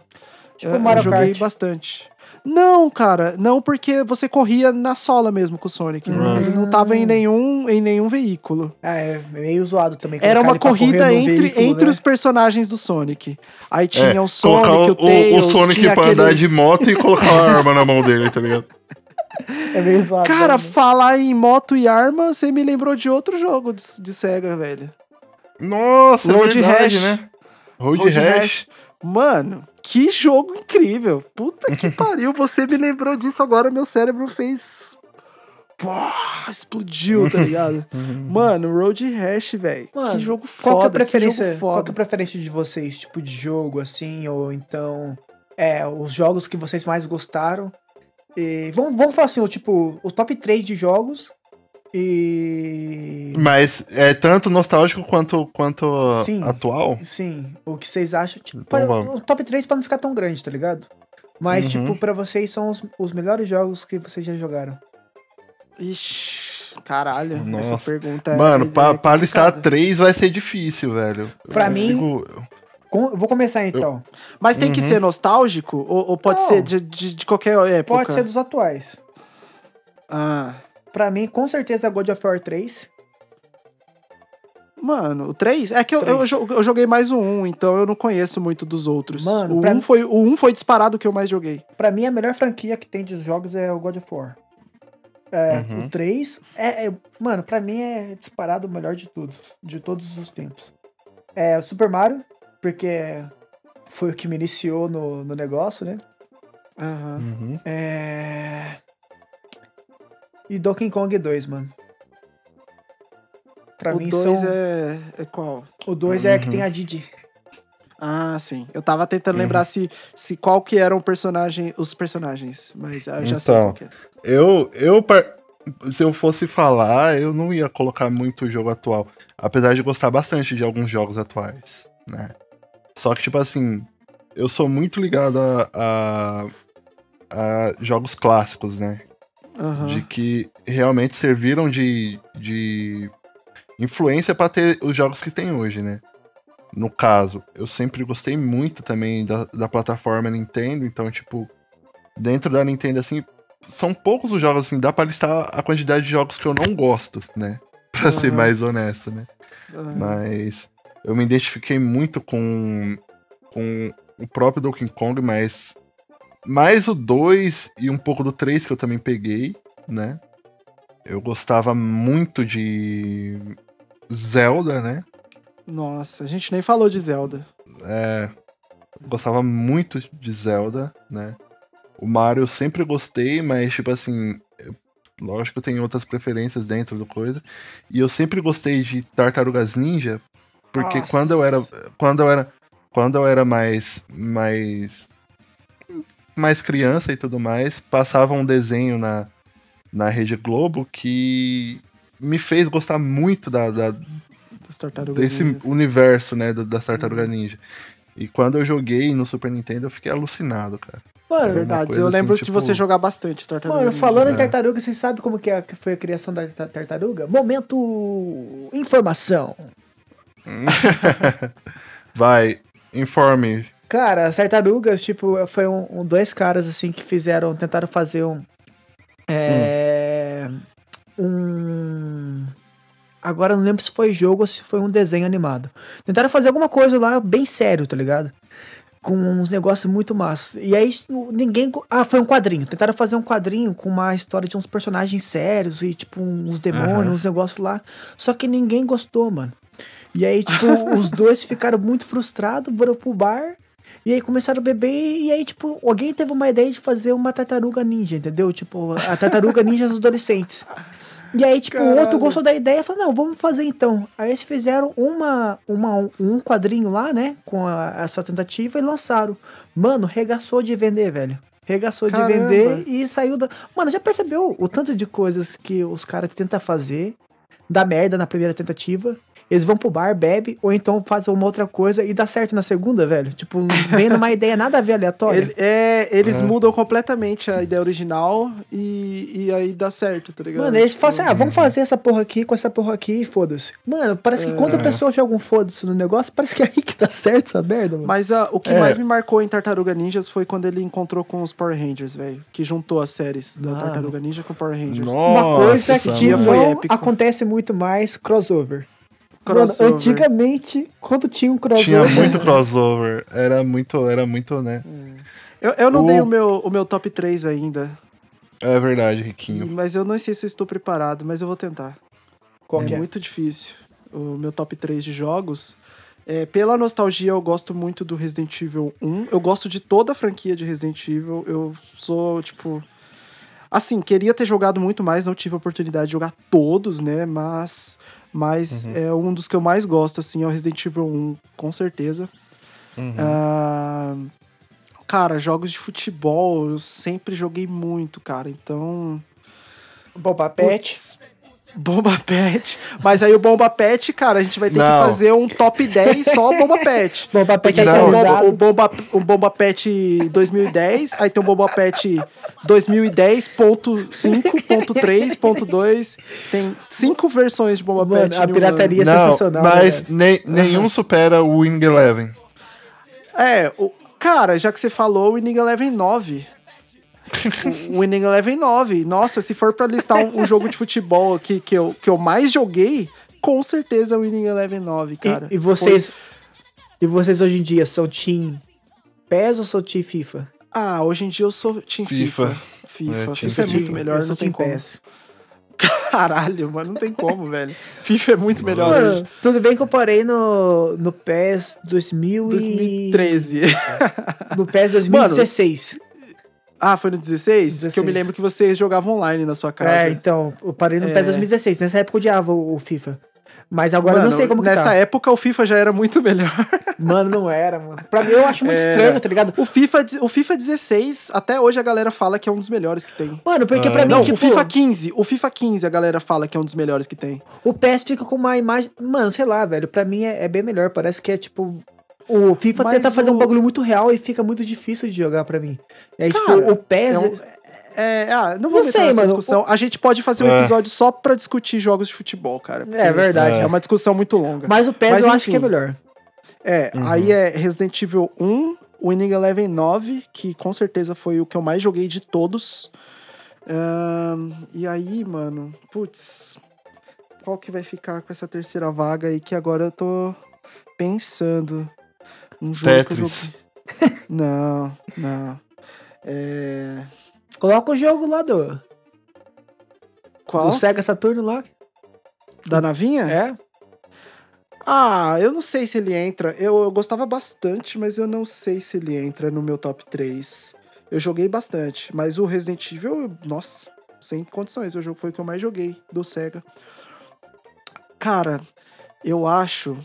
G: Tipo
E: eu,
G: Mario
E: eu joguei
G: Kart.
E: bastante. Não, cara, não porque você corria na sola mesmo com o Sonic.
F: Hum.
E: Ele não tava em nenhum, em nenhum veículo.
G: Ah, é meio zoado também.
E: Era uma corrida entre,
G: veículo,
E: entre
G: né?
E: os personagens do Sonic. Aí tinha
F: É,
E: o Sonic,
F: colocar
E: o, Tails,
F: o Sonic
E: tinha
F: pra
E: aquele...
F: andar de moto e colocar uma arma na mão dele, tá ligado?
G: É meio zoado.
E: Cara,
G: né?
E: falar em moto e arma, você me lembrou de outro jogo de, de Sega, velho.
F: Nossa,
E: Road
F: é verdade,
E: Rash.
F: né? Road,
E: Road
F: Rash.
E: Rash. Mano, que jogo incrível. Puta que pariu, você me lembrou disso agora, meu cérebro fez... Pô, explodiu, tá ligado? Mano, Road Rash, velho.
G: Mano,
E: Que jogo
G: Qual que é a
E: foda, que
G: preferência, qual que é a
E: foda.
G: preferência de vocês, tipo de jogo assim, ou então é, os jogos que vocês mais gostaram? E vamos, vamos falar assim, o tipo, os top 3 de jogos e
F: Mas é tanto nostálgico quanto, quanto
G: Sim.
F: atual?
G: sim, o que vocês acham, tipo,
F: Então
G: para- o top 3 pra não ficar tão grande, tá ligado? Mas
F: Uhum.
G: tipo, pra vocês são os, os melhores jogos que vocês já jogaram.
E: Ixi, caralho, essa
F: Nossa.
E: pergunta é-
F: Mano,
E: é,
F: pra,
E: é
F: pra listar três vai ser difícil, velho. Eu
G: Pra
F: consigo-
G: Com- eu vou começar então.
E: Mas tem que
F: Uhum.
E: ser nostálgico? Ou, ou pode
G: Não.
E: ser de, de, de qualquer época?
G: Pode ser dos atuais.
E: Ah,
G: Pra mim, com certeza, God of War 3.
E: mano, o 3? É que eu, eu, eu joguei mais o 1, então eu não conheço muito dos outros.
G: Mano,
E: o,
G: pra
E: 1
G: mim-
E: foi, o 1 foi disparado que eu mais joguei.
G: Pra mim, a melhor franquia que tem de jogos é o God of War. É,
F: Uhum.
G: O 3, é, é- mano, pra mim é disparado o melhor de todos, de todos os tempos. É o Super Mario, porque foi o que me iniciou no, no negócio, né?
E: Aham.
F: Uhum.
G: É... E Donkey Kong 2, mano. Pra
E: O
G: mim
E: 2
G: são...
E: é, é qual?
G: O 2 é que
F: Uhum.
G: tem a Didi.
E: Ah, sim. Eu tava tentando
F: Uhum.
E: lembrar se, se qual que eram o personagem, os personagens, mas eu já sei
F: Então.
E: qual que é.
F: Eu, eu, par- se eu fosse falar, eu não ia colocar muito jogo atual. Apesar de gostar bastante de alguns jogos atuais, né? Só que, tipo assim, eu sou muito ligado a, a, a jogos clássicos, né?
E: Aham.
F: De que realmente serviram de, de influência pra ter os jogos que tem hoje, né? No caso, eu sempre gostei muito também da, da plataforma Nintendo, então, tipo, dentro da Nintendo, assim, são poucos os jogos, assim, dá pra listar a quantidade de jogos que eu não gosto, né? Pra ser
E: Aham.
F: mais honesto, né?
E: aham.
F: Mas eu me identifiquei muito com, com o próprio Donkey Kong, mas mais o 2 e um pouco do 3 que eu também peguei, né? Eu gostava muito de Zelda, né?
E: Nossa, a gente nem falou de Zelda.
F: É, gostava muito de Zelda, né? O Mario eu sempre gostei, mas tipo assim, eu- lógico que eu tenho outras preferências dentro do coisa. E eu sempre gostei de Tartarugas Ninja, porque
G: Nossa.
F: quando eu era quando eu era quando eu era mais mais mais criança e tudo mais, passava um desenho na na Rede Globo que me fez gostar muito da, da, desse
E: ninjas.
F: universo, né, da- das Tartarugas Ninja. E quando eu joguei no Super Nintendo, eu fiquei alucinado, cara.
E: É
G: Mano,
E: verdade,
F: coisa
E: eu
F: assim,
E: lembro de
F: tipo-
E: você jogar bastante tartaruga.
G: Mano,
E: Ninja.
G: falando em
F: É.
G: tartaruga, vocês sabem como que é- que foi a criação da ta- tartaruga? Momento informação.
F: Vai, informe.
G: Cara, as tartarugas, tipo, foi um, um- dois caras assim que fizeram, tentaram fazer um. É. Um. Agora não lembro se foi jogo ou se foi um desenho animado. Tentaram fazer alguma coisa lá bem sério, tá ligado? Com uns negócios muito massas. E aí ninguém. Ah, foi um quadrinho. Tentaram fazer um quadrinho com uma história de uns personagens sérios e, tipo, uns demônios,
F: Aham.
G: uns negócios lá. Só que ninguém gostou, mano. E aí, tipo, os dois ficaram muito frustrados, foram pro bar. E aí começaram a beber, e aí, tipo, alguém teve uma ideia de fazer uma tartaruga ninja, entendeu? Tipo, a tartaruga ninja dos adolescentes. E aí, tipo, o outro gostou da ideia e falou, não, vamos fazer então. Aí eles fizeram uma, uma, um quadrinho lá, né, com a- essa tentativa e lançaram. Mano, regaçou de vender, velho. Regaçou de
E: Caramba.
G: vender e saiu da. Mano, já percebeu o tanto de coisas que os caras tentam fazer, dá merda na primeira tentativa, eles vão pro bar, bebe, ou então fazem uma outra coisa e dá certo na segunda, velho? Tipo, vem numa ideia nada a ver aleatória.
E: Ele- é, eles
F: É.
E: mudam completamente a ideia original e, e aí dá certo, tá ligado?
G: Mano, eles falam assim, ah,
F: Uhum.
G: vamos fazer essa porra aqui com essa porra aqui e foda-se. Mano, parece que quando a
F: É.
G: pessoa joga um foda-se no negócio, parece que é aí que tá certo essa merda, mano.
E: Mas ah, o que
F: É.
E: mais me marcou em Tartaruga Ninjas foi quando ele encontrou com os Power Rangers, velho. Que juntou as séries da
G: Mano.
E: Tartaruga Ninja com Power Rangers.
F: Nossa,
G: Uma coisa que
E: foi épico.
G: acontece muito mais, crossover.
E: Crossover.
G: Mano, antigamente, quando tinha um crossover...
F: Tinha muito crossover. Era muito, era muito, né?
E: Eu, eu não
F: O-
E: dei o meu, o meu top 3 ainda.
F: É verdade,
E: e-
F: Riquinho.
E: mas eu não sei se eu estou preparado, mas eu vou tentar.
G: Qual
E: é
G: é?
E: muito difícil. O meu top 3 de jogos. É, pela nostalgia, eu gosto muito do Resident Evil 1. Eu gosto de toda a franquia de Resident Evil. Eu sou, tipo. Assim, queria ter jogado muito mais, não tive a oportunidade de jogar todos, né? Mas, mas é um dos que eu mais gosto, assim, é o Resident Evil 1, com certeza.
F: Uhum.
E: Ah, cara, jogos de futebol eu sempre joguei muito, cara. Então.
G: Boba Pet.
E: Bomba Pet. Mas aí o Bomba Pet, cara, a gente vai ter
F: Não.
E: que fazer um top 10 só Bomba Pet.
G: Bomba Pet é
E: tem o
F: Não.
E: Bomba, o, Bomba, o Bomba Pet 2010, aí tem o Bomba Pet 2010.5.3.2. Tem cinco versões de Bomba
G: Mano,
E: Pet.
G: a pirataria é
F: Não,
G: sensacional. né,
F: mas nenhum supera o Wing Eleven.
E: ano. É, o, cara, já que você falou, o Winning Eleven 9. O Winning Eleven 9. Nossa, se for pra listar um, um jogo de futebol aqui que eu, que eu mais joguei, com certeza é o Winning Eleven 9, cara.
G: E, e vocês. E vocês hoje em dia são Team PES ou são Team FIFA?
E: Ah, hoje em dia eu sou Team FIFA.
F: FIFA.
E: FIFA,
F: É,
E: FIFA é
F: FIFA.
E: muito melhor,
G: eu sou
E: não tem
G: Team
E: como.
G: PES.
E: Caralho, mano, não tem como, velho. FIFA é muito melhor
G: Mano,
E: hoje.
G: tudo bem que eu parei no, no PES 2000 e...
E: 2013.
G: No PES 2016.
E: Ah, foi no 16? Que eu me
G: 16.
E: lembro que você jogava online na sua casa.
G: é, então, eu parei no
E: É.
G: PES 2016. Nessa época eu odiava o, o FIFA. Mas agora eu
E: Mano,
G: não sei como que
E: Nessa
G: tá.
E: época o FIFA já era muito melhor.
G: Mano, não era, mano. Pra mim eu acho muito
E: É.
G: estranho, tá ligado?
E: O FIFA, o FIFA 16, até hoje a galera fala que é um dos melhores que tem.
G: Mano, porque
F: Ah,
G: pra mim,
E: Não,
G: tipo,
E: o FIFA 15, o FIFA 15 a galera fala que é um dos melhores que tem.
G: o PES fica com uma imagem... Mano, sei lá, velho. Pra mim é, é bem melhor. Parece que é, tipo... O FIFA
E: Mas
G: tenta fazer um
E: o-
G: bagulho muito real e fica muito difícil de jogar pra mim. E aí,
E: Cara,
G: tipo, o PES...
E: é um- É, ah, não vou
G: Não
E: entrar
G: sei,
E: nessa discussão. A gente pode fazer um
F: É.
E: episódio só pra discutir jogos de futebol, cara.
G: É verdade.
E: É uma discussão muito longa.
G: Mas o PES
E: Mas,
G: eu acho que é
E: enfim.
G: melhor.
E: É, aí é Resident Evil 1, Winning Eleven 9, que com certeza foi o que eu mais joguei de todos. E aí, mano, putz, qual que vai ficar com essa terceira vaga aí que agora eu tô pensando. Um jogo que eu
F: Tetris.
E: joguei. Não, não. É...
G: Coloca o jogo lá do,
E: Qual?
G: do Sega Saturno lá.
E: Da navinha?
G: É?
E: Ah, eu não sei se ele entra. Eu, eu gostava bastante, mas eu não sei se ele entra no meu top 3. Eu joguei bastante, mas o Resident Evil, nossa, sem condições. O jogo foi o que eu mais joguei do Sega. Cara, eu acho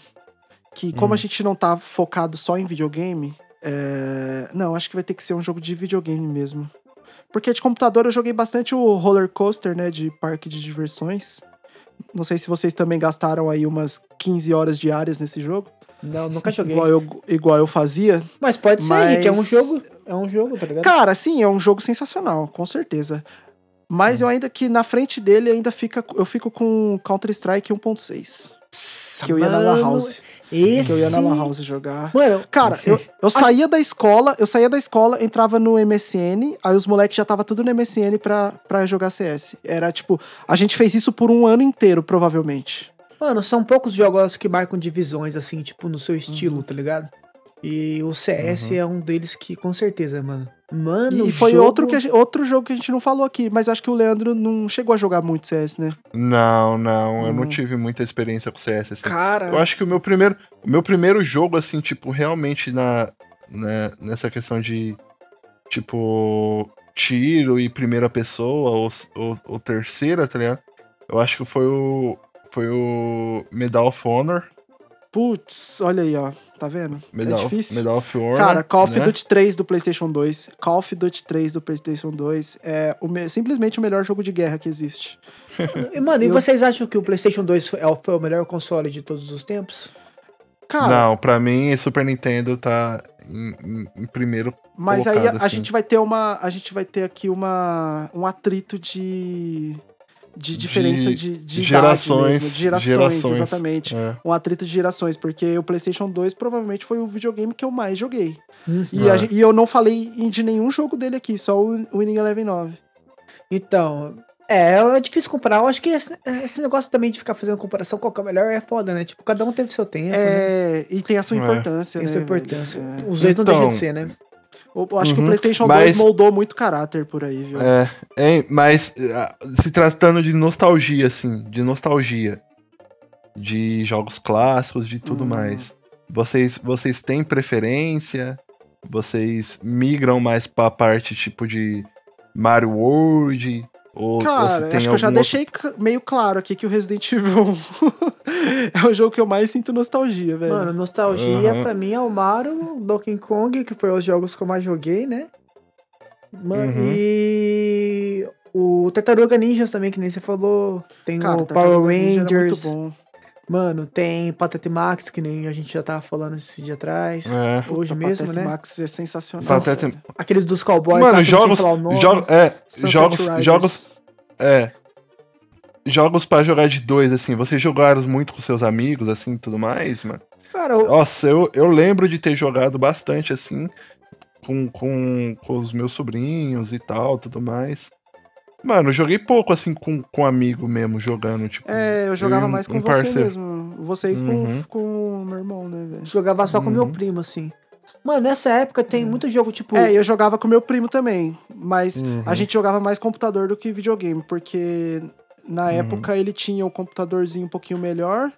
E: que como a gente não tá focado só em videogame, é, não, acho que vai ter que ser um jogo de videogame mesmo. Porque de computador eu joguei bastante o roller coaster, né, de parque de diversões. Não sei se vocês também gastaram aí umas 15 horas diárias nesse jogo,
G: Não, nunca joguei.
E: igual eu, igual eu fazia.
G: Mas pode ser,
E: Mas-
G: Henrique, é um jogo. É um jogo, tá ligado?
E: Cara, sim, é um jogo sensacional, com certeza. Mas eu ainda que na frente dele ainda fica, eu fico com Counter Strike 1.6, que eu ia na
G: Mano,
E: House,
G: Esse...
E: que eu ia na Lan House jogar.
G: Mano,
E: Cara, eu, eu saía da escola, eu saía da escola, entrava no MSN, aí os moleques já tava tudo no MSN pra, pra jogar CS. Era tipo, a gente fez isso por um ano inteiro, provavelmente.
G: mano, são poucos jogos que marcam divisões, assim, tipo, no seu
E: Uhum.
G: estilo, tá ligado? E o CS é um deles que, com certeza, mano. Mano,
E: E foi
G: jogo-
E: outro, que a gente- outro jogo que a gente não falou aqui, mas acho que o Leandro não chegou a jogar muito CS, né?
F: Não, não, eu não
E: Hum.
F: tive muita experiência com CS. assim.
G: Cara,
F: Eu acho que o meu primeiro, o meu primeiro jogo, assim, tipo, realmente na, né, nessa questão de, tipo, tiro e primeira pessoa ou, ou, ou terceira, tá ligado? Eu acho que foi o, foi o Medal of Honor.
E: Putz, olha aí, ó. Tá vendo?
F: Medal,
E: é difícil.
F: Medal of Honor.
E: Cara, Call of
F: né?
E: Duty 3 do PlayStation 2. Call of Duty 3 do PlayStation 2 é o me- simplesmente o melhor jogo de guerra que existe.
G: E, mano, e
E: Eu-
G: vocês acham que o PlayStation 2 foi, é o- foi o melhor console de todos os tempos?
E: Cara,
F: Não, pra mim, Super Nintendo tá em, em- primeiro
E: mas aí a,
F: colocado,
E: a
F: assim.
E: gente vai ter uma. A gente vai ter aqui uma. um atrito de. De diferença de, de,
F: gerações,
E: idade mesmo, de gerações,
F: gerações.
E: exatamente.
F: É.
E: Um atrito de gerações, porque o PlayStation 2 provavelmente foi o videogame que eu mais joguei. E,
F: É.
E: a gen- e eu não falei em- de nenhum jogo dele aqui, só o Winning Eleven 9.
G: Então, é, é difícil comparar. Eu acho que esse, esse negócio também de ficar fazendo comparação qual que é o melhor é foda, né? Tipo, cada um teve seu tempo, né?
E: É, e tem a sua
F: É.
E: importância,
G: Tem
E: né?
G: sua
E: velho?
G: importância.
E: É.
G: Os dois não
F: Então,
G: deixam de ser, né?
E: Eu acho que o
F: Uhum,
E: PlayStation
F: mas-
E: 2 moldou muito caráter por aí, viu?
F: É, é, mas ah, se tratando de nostalgia, assim, de nostalgia, de jogos clássicos, de tudo
E: Hum.
F: mais, vocês, vocês têm preferência? Vocês migram mais pra parte tipo de Mario World? Ou, ou
E: Cara,
F: tem
E: acho que eu já
F: outro-
E: deixei meio claro aqui que o Resident Evil é o jogo que eu mais sinto nostalgia, velho.
G: Mano, nostalgia
F: Uhum.
G: pra mim é o Mario, Donkey Kong, que foi os jogos que eu mais joguei, né? Mano,
F: Uhum.
G: E o Tartaruga Ninjas também, que nem você falou. Tem
E: Cara,
G: o
E: Tartaruga
G: Power
E: Ninja era
G: Rangers. Mano, tem Patete Max, que nem a gente já tava falando esse dia atrás.
F: É.
G: Hoje
E: Puta,
G: mesmo,
E: Patete
G: né?
E: Max é sensacional.
F: Patete-.
G: Aqueles dos cowboys,
F: Mano,
G: sei
F: jogos,
G: falar o nome.
F: jo- é, jogos,
E: Riders.
F: jogos, é, jogos pra jogar de dois, assim, vocês jogaram muito com seus amigos, assim, e tudo mais, mano?
G: Cara, eu-
F: Nossa, eu, eu lembro de ter jogado bastante, assim, com, com, com os meus sobrinhos e tal, tudo mais. Mano, eu joguei pouco, assim, com, com amigo mesmo, jogando, tipo...
E: É, eu jogava
F: e um-
E: mais com
F: um
E: você
F: parceiro.
E: mesmo. Você e
F: Uhum.
E: com, com o meu irmão, né, velho?
G: jogava só com meu
F: Uhum.
G: primo, assim. Mano, nessa época tem muito jogo, tipo.
E: É, eu jogava com meu primo também, mas
F: Uhum.
E: a gente jogava mais computador do que videogame, porque na
F: Uhum.
E: época ele tinha um computadorzinho um pouquinho melhor,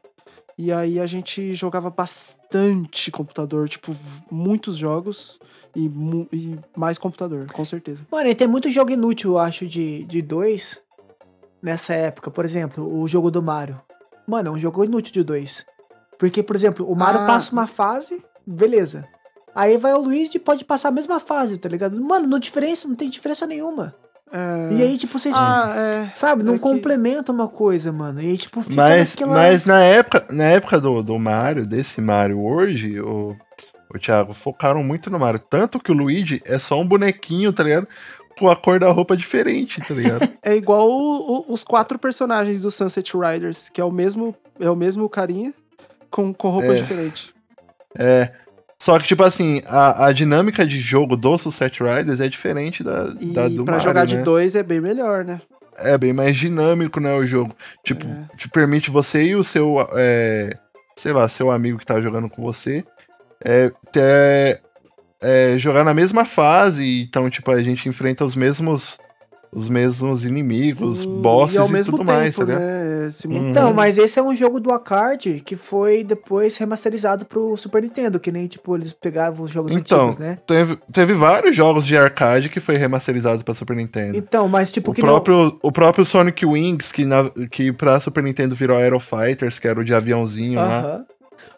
E: e aí a gente jogava bastante computador, tipo, muitos jogos e, e mais computador, com certeza.
G: Mano, e tem muito jogo inútil, eu acho, de, de dois nessa época. Por exemplo, o jogo do Mario. Mano, é um jogo inútil de dois. Porque, por exemplo, o Mario
E: Ah.
G: passa uma fase, beleza. Aí vai o Luigi e pode passar a mesma fase, tá ligado? Mano, não diferença, não tem diferença nenhuma.
E: É...
G: E aí, tipo, vocês.
E: Ah, é.
G: Sabe, não
E: é que-
G: complementa uma coisa, mano. E aí, tipo, fica
F: Mas,
G: naquela...
F: mas na época, na época do, do Mario, desse Mario hoje, o, o Thiago, focaram muito no Mario. Tanto que o Luigi é só um bonequinho, tá ligado? Com a cor da roupa diferente, tá ligado?
E: É igual o- o- os quatro personagens do Sunset Riders, que é o mesmo, é o mesmo carinha com, com roupa
F: É.
E: diferente.
F: É. Só que, tipo assim, a, a dinâmica de jogo do Sunset Riders é diferente da,
E: E
F: da do
E: pra
F: Mario,
E: jogar
F: né?
E: de dois é bem melhor, né?
F: É bem mais dinâmico, né, o jogo. Tipo,
E: É.
F: te permite você e o seu, é, sei lá, seu amigo que tá jogando com você, é, ter, é, jogar na mesma fase. Então, tipo, a gente enfrenta os mesmos, os mesmos inimigos,
E: Sim,
F: bosses
E: e, ao
F: e,
E: mesmo
F: tudo
E: tempo,
F: mais, tá ligado?
E: né? Simultâneo.
G: Então, mas esse é um jogo do Acard que foi depois remasterizado pro Super Nintendo, que nem, tipo, eles pegavam os jogos
F: Então,
G: antigos, né?
F: teve, teve vários jogos de arcade que foi remasterizado pra Super Nintendo.
G: Então, mas tipo,
F: O
G: que
F: próprio, o próprio Sonic Wings, que, na, que pra Super Nintendo virou Aero Fighters, que era o de aviãozinho
G: não...
F: lá.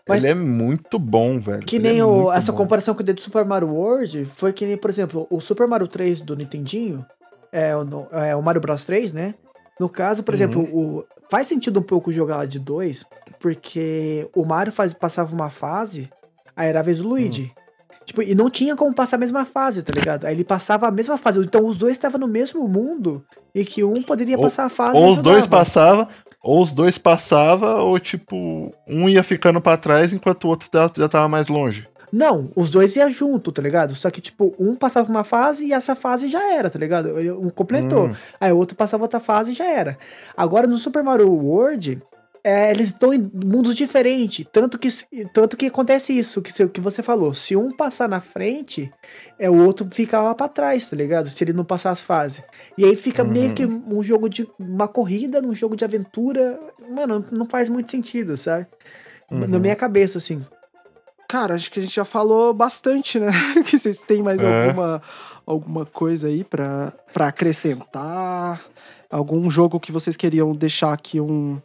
G: Mas-
F: Ele é muito bom, velho.
G: Que
F: Ele é
G: nem o,
F: muito
G: essa
F: bom.
G: comparação que eu dei do Super Mario World foi que nem, por exemplo, o Super Mario 3 do Nintendinho, é o, é o Mario Bros 3, né? No caso, por
F: Uhum.
G: exemplo, o, faz sentido um pouco jogar de dois, porque o Mario faz, passava uma fase, aí era a vez do Luigi.
F: Hum.
G: Tipo, e não tinha como passar a mesma fase, tá ligado? Aí ele passava a mesma fase. Então os dois estavam no mesmo mundo e que um poderia
F: Ou-
G: passar a fase.
F: Ou os dois
G: ajudava.
F: Ou os dois passava, ou tipo, um ia ficando pra trás enquanto o outro já, tava mais longe.
G: Não, os dois iam junto, tá ligado? Só que, tipo, um passava uma fase e essa fase já era, tá ligado? Um completou.
F: Hum.
G: Aí o outro passava outra fase e já era. Agora no Super Mario World, é, eles estão em mundos diferentes. Tanto que, tanto que acontece isso, que, se- que você falou. Se um passar na frente, é o outro fica lá pra trás, tá ligado? Se ele não passar as fases. E aí fica meio que um jogo de. uma corrida num jogo de aventura. Mano, não faz muito sentido, sabe? Na minha cabeça, assim.
E: Cara, acho que a gente já falou bastante, né? que vocês têm mais
F: É.
E: alguma, alguma coisa aí pra, pra acrescentar? Algum jogo que vocês queriam deixar aqui um,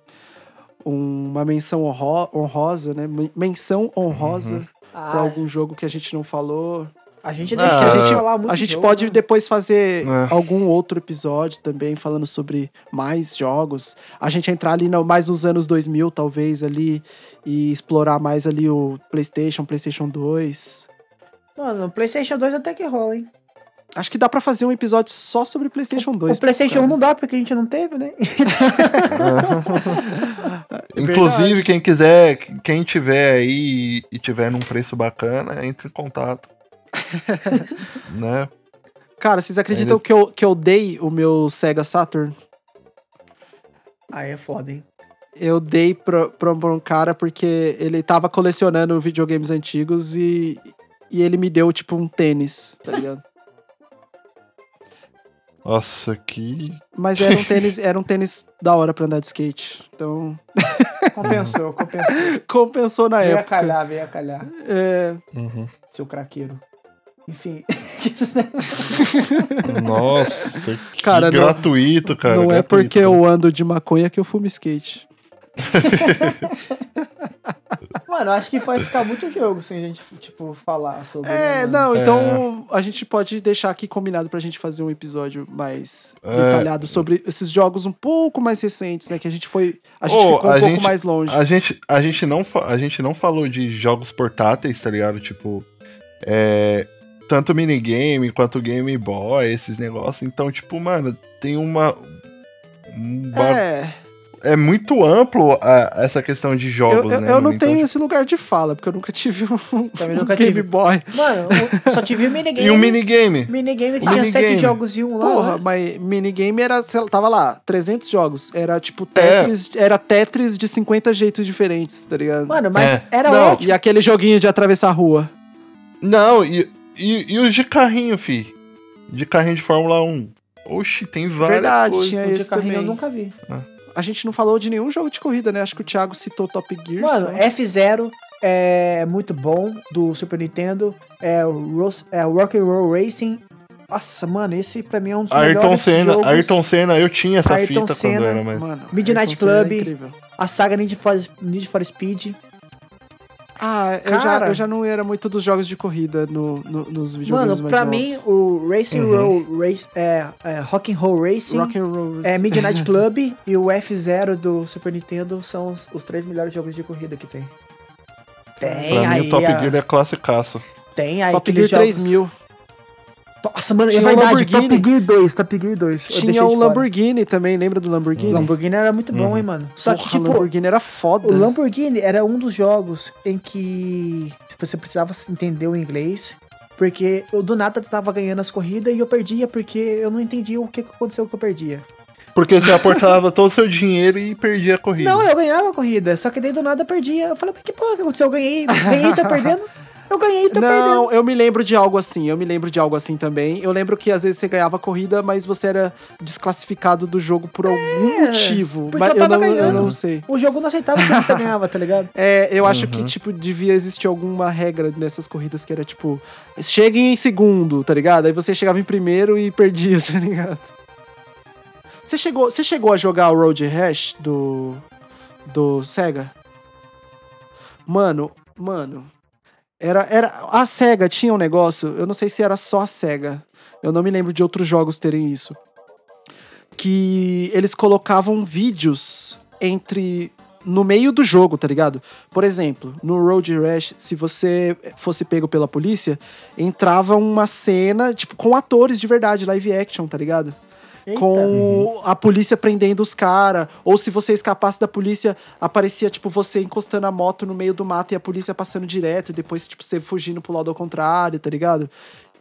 E: uma menção honro- honrosa, né? Men- Menção honrosa
G: Ah,
E: pra algum jogo que a gente não falou.
G: A gente
F: Ah,
G: deixa
F: a gente-
G: falar muito
E: A gente
G: jogo,
E: pode
G: né?
E: depois fazer
F: É.
E: algum outro episódio também falando sobre mais jogos. A gente entrar ali no- mais nos anos 2000, talvez, ali, e explorar mais ali o PlayStation, PlayStation 2.
G: Mano, o PlayStation 2 até que rola, hein?
E: Acho que dá pra fazer um episódio só sobre PlayStation 2.
G: o PlayStation
E: cara.
G: 1 não dá porque a gente não teve, né?
F: Inclusive, quem quiser, quem tiver aí e tiver num preço bacana, entre em contato. né?
E: Cara, vocês acreditam
F: Ainda-
E: que eu, que eu dei o meu Sega Saturn?
G: Aí é foda, hein?
E: Eu dei pra, pra, pra um cara porque ele tava colecionando videogames antigos e, e ele me deu, tipo, um tênis, tá ligado?
F: Nossa, que.
E: Mas era um tênis, era um tênis da hora pra andar de skate. Então,
G: Compensou, compensou.
E: compensou na
G: veio a
E: época.
G: calhar, veio a calhar.
E: É,
F: Uhum.
G: Seu craqueiro. Enfim.
F: Nossa, que
E: Cara, não-
F: gratuito, cara.
E: não é
F: gratuito,
E: porque
F: né?
E: eu ando de maconha que eu fumo skate.
G: Mano, acho que vai ficar muito jogo sem a gente, tipo, falar sobre. né,
E: É,
G: mano?
E: não,
F: É.
E: então a gente pode deixar aqui combinado pra gente fazer um episódio mais
F: É.
E: detalhado sobre esses jogos um pouco mais recentes, né? Que a gente foi. A gente
F: Ô,
E: ficou um
F: a
E: pouco
F: gente-
E: mais longe.
F: A gente, a, gente não, a gente não falou de jogos portáteis, tá ligado? Tipo, é, tanto minigame quanto Game Boy, esses negócios. Então, tipo, mano, tem uma. um ba-
E: É,
F: é. muito amplo a- essa questão de jogos,
E: eu,
F: né?
E: eu não
F: Então,
E: tenho
F: tipo,
E: esse lugar de fala, porque eu nunca tive um,
G: Também
E: um
G: nunca
E: Game
G: tive.
E: Boy.
G: Mano, eu só tive o minigame.
F: E um minigame.
G: Minigame que
F: Um
G: tinha
F: minigame.
G: sete jogos e um lá.
E: Porra,
G: né?
E: mas minigame era, sei lá, tava lá, 300 jogos. Era tipo
F: É.
E: Tetris, era Tetris de 50 jeitos diferentes, tá ligado?
G: Mano, mas
F: É.
G: era
F: Não,
G: ótimo.
E: E aquele joguinho de atravessar a rua.
F: Não, e, e, e os de carrinho, fi. De carrinho de Fórmula 1. Oxi, tem várias
E: Verdade,
F: coisas.
E: tinha
G: O de
E: esse
G: carrinho
E: também.
G: eu nunca vi.
E: A gente não falou de nenhum jogo de corrida, né? Acho que o Thiago citou Top Gear.
G: Mano,
E: só.
G: F0 é muito bom do Super Nintendo. É o é Rock and Roll Racing. Nossa, mano, esse pra mim é um dos
F: Ayrton
G: melhores
F: Senna,
G: jogos.
F: Ayrton Senna, eu tinha essa
G: Ayrton
F: fita
G: Senna,
F: quando era mais.
E: Mano,
G: Midnight
E: Ayrton Senna era
G: Club.
E: incrível.
G: A saga Need for, Need for Speed.
E: Ah, eu já, eu já não era muito dos jogos de corrida no, no- nos videogames
G: Mano,
E: mais
G: pra
E: novos.
G: mim, o Racing
F: Uhum.
G: Roll Race, é, é, Rock and Roll Racing,
E: Rock and Roll.
G: é Midnight Club e o F0 do Super Nintendo são os, os três melhores jogos de corrida que tem. Tem
F: Pra
G: aí,
F: mim, o Top
G: a-
F: Gear é classicaço.
G: tem aí
E: Top Gear
G: jogos...
E: 3000.
G: Nossa, mano,
E: Tinha
G: é
E: o
G: verdade,
E: Lamborghini.
G: Top Gear 2, Top Gear 2. Eu deixei
E: Tinha o
G: fora.
E: Lamborghini também, lembra do Lamborghini?
G: Lamborghini era muito bom,
F: Uhum.
G: hein, mano. Só
E: Porra,
G: que, tipo,
E: o Lamborghini era foda.
G: o Lamborghini era um dos jogos em que você precisava entender o inglês. Porque eu do nada tava ganhando as corridas e eu perdia porque eu não entendia o que que aconteceu que eu perdia.
F: Porque você aportava todo o seu dinheiro e perdia a corrida.
G: Não, eu ganhava a corrida, só que daí do nada eu perdia. Eu falei, mas que porra que aconteceu? Eu ganhei, ganhei e tô perdendo? Eu ganhei e tô perdendo.
E: Não, eu me lembro de algo assim. Eu me lembro de algo assim também. Eu lembro que às vezes você ganhava a corrida, mas você era desclassificado do jogo por algum motivo.
G: É, porque
E: Mas
G: eu
E: eu,
G: tava
E: não, eu
G: ganhando.
E: não sei.
G: O jogo não aceitava que você ganhava, tá ligado?
E: É, eu acho
F: Uhum.
E: que, tipo, devia existir alguma regra nessas corridas que era, tipo, cheguem em segundo, tá ligado? Aí você chegava em primeiro e perdia, tá ligado? Você chegou, você chegou a jogar o Road Rash do, do Sega? Mano, mano, era, era, a Sega tinha um negócio, eu não sei se era só a Sega, eu não me lembro de outros jogos terem isso, que eles colocavam vídeos entre no meio do jogo, tá ligado? Por exemplo, no Road Rash, se você fosse pego pela polícia, entrava uma cena, tipo, com atores de verdade, live action, tá ligado?
G: Eita.
E: com a polícia prendendo os caras. Ou se você escapasse da polícia, aparecia, tipo, você encostando a moto no meio do mato e a polícia passando direto, e depois, tipo, você fugindo pro lado ao contrário, tá ligado?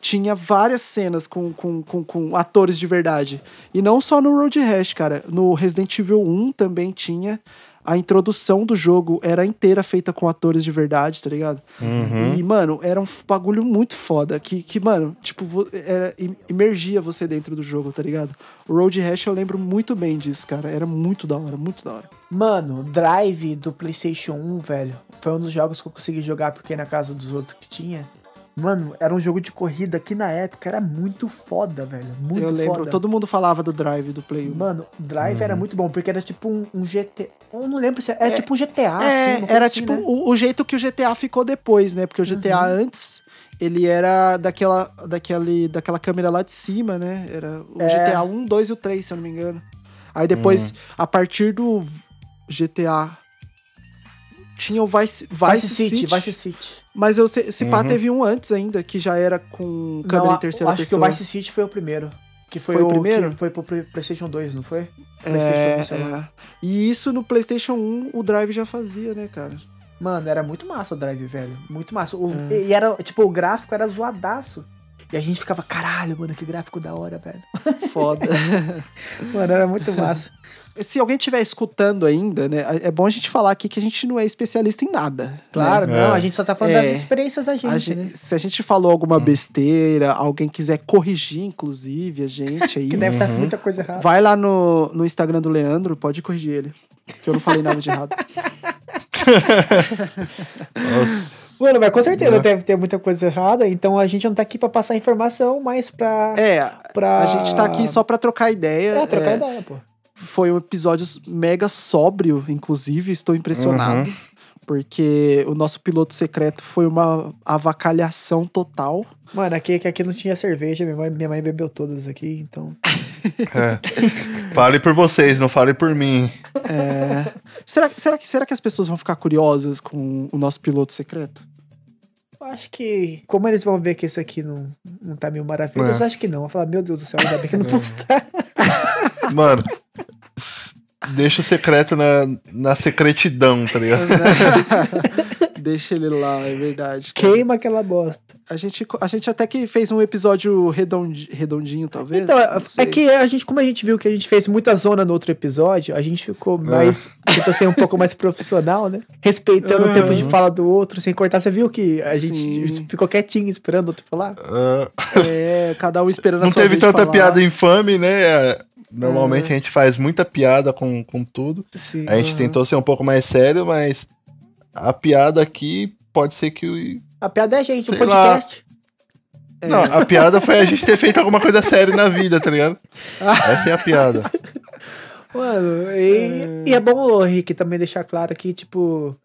E: Tinha várias cenas com, com, com, com atores de verdade. E não só no Road Rash, cara. No Resident Evil 1 também tinha. A introdução do jogo era inteira feita com atores de verdade, tá ligado?
F: Uhum.
E: E, mano, era um bagulho muito foda. Que, que mano, tipo, era, im- imergia você dentro do jogo, tá ligado? O Road Rash eu lembro muito bem disso, cara. Era muito da hora, muito da hora.
G: Mano, Drive do PlayStation 1, velho, foi um dos jogos que eu consegui jogar porque na casa dos outros que tinha. Mano, era um jogo de corrida que na época era muito foda, velho. Muito
E: eu lembro,
G: foda.
E: todo mundo falava do Drive do Play 1.
G: Mano, Drive
E: Uhum.
G: era muito bom, porque era tipo um, um GT. Eu não lembro se era, era
E: É,
G: tipo um GTA,
E: É,
G: assim,
E: era
G: assim,
E: tipo
G: né? Uhum.
E: o, o jeito que o GTA ficou depois, né? Porque o GTA antes, ele era daquela, daquele, daquela câmera lá de cima, né? Era o
G: É.
E: GTA 1, 2 e o 3, se eu não me engano. Aí depois, a partir do GTA, tinha o Vice, Vice,
G: Vice City,
E: City,
G: Vice City.
E: mas eu sei, se pá,
F: Uhum.
E: teve um antes ainda, que já era com câmera
G: Não,
E: em terceira
G: acho
E: pessoa.
G: que o Vice City foi o primeiro. Que foi,
E: Foi o
G: o
E: primeiro?
G: Que foi pro Play- PlayStation 2, não foi?
E: é,
G: PlayStation, sei lá.
E: é. E isso no PlayStation 1 o Drive já fazia, né, cara?
G: Mano, era muito massa o Drive, velho. Muito massa. O-
E: É.
G: E era, tipo, o gráfico era zoadaço. E a gente ficava, caralho, mano, que gráfico da hora, velho.
E: Foda.
G: Mano, era muito massa.
E: Se alguém estiver escutando ainda, né, é bom a gente falar aqui que a gente não é especialista em nada.
G: Claro,
E: né?
G: não,
F: É.
G: a gente só tá falando
E: É.
G: das experiências da gente,
E: A gente-
G: né?
E: Se a gente falou alguma besteira, alguém quiser corrigir, inclusive, a gente aí,
G: Que deve estar com muita coisa errada.
E: vai lá no, no Instagram do Leandro, pode corrigir ele. Que eu não falei nada de errado.
G: Mano, mas com certeza
F: É.
G: deve ter muita coisa errada, então a gente não tá aqui pra passar informação, mas pra.
E: É,
G: pra...
E: a gente tá aqui só pra trocar ideia.
G: É, trocar
E: é,
G: ideia, pô.
E: Foi um episódio mega sóbrio, inclusive, estou impressionado. Porque o nosso piloto secreto foi uma avacalhação total.
G: Mano, aqui, que aqui não tinha cerveja, minha mãe, minha mãe bebeu todas aqui, então.
F: É. Fale por vocês, não fale por mim.
E: É, será, será, que, será que as pessoas vão ficar curiosas com o nosso piloto secreto?
G: Eu Acho que. Como eles vão ver que esse aqui não, não tá mil maravilhas,
F: É.
G: acho que não. Vão falar, meu Deus do céu, ainda bem que eu não postar.
F: Mano, deixa o secreto na, na secretidão, tá ligado?
E: Deixa ele lá, é verdade. cara.
G: Queima aquela bosta.
E: A gente, a gente até que fez um episódio redondi- redondinho, talvez.
G: Então, é que a gente, como a gente viu que a gente fez muita zona no outro episódio, a gente ficou
E: É.
G: mais. tentou ser um pouco mais profissional, né? Respeitando o tempo de fala do outro, sem cortar. Você viu que a gente
E: Sim.
G: ficou quietinho esperando o outro falar?
F: Ah,
E: É, cada um esperando a
F: não
E: sua
F: teve tanta
E: falar.
F: piada infame, né? Normalmente a gente faz muita piada com, com tudo.
G: Sim.
F: A gente tentou ser um pouco mais sério, mas a piada aqui pode ser que. o-
G: A piada é a gente, o podcast.
F: Não, a piada foi a gente ter feito alguma coisa séria na vida, tá ligado? Essa é a piada.
G: Mano, e e é, bom o Rick também deixar claro aqui, tipo,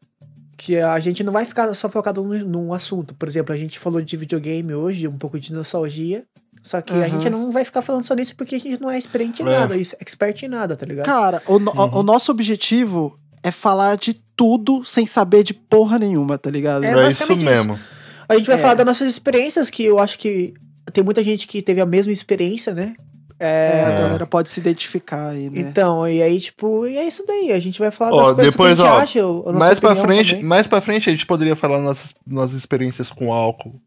G: que a gente não vai ficar só focado num, num assunto. Por exemplo, a gente falou de videogame hoje, um pouco de nostalgia. Só que a
E: Aham.
G: gente não vai ficar falando só nisso porque a gente não é experiente em
F: É.
G: nada, isso- expert em nada, tá ligado?
E: Cara, o, no-
G: Uhum.
E: o nosso objetivo é falar de tudo sem saber de porra nenhuma, tá ligado?
G: É,
F: É, isso
G: basicamente isso.
F: mesmo.
G: A gente vai
E: É.
G: falar das nossas experiências, que eu acho que tem muita gente que teve a mesma experiência, né?
E: É,
G: É,
E: a galera pode se identificar aí, né?
G: Então, e aí, tipo, e é isso daí. A gente vai falar
F: Ó,
G: das coisas
F: depois,
G: que a gente
F: ó,
G: acha. a nossa
F: Mais pra frente,
G: também.
F: mais para frente a gente poderia falar nossas, nossas experiências com álcool.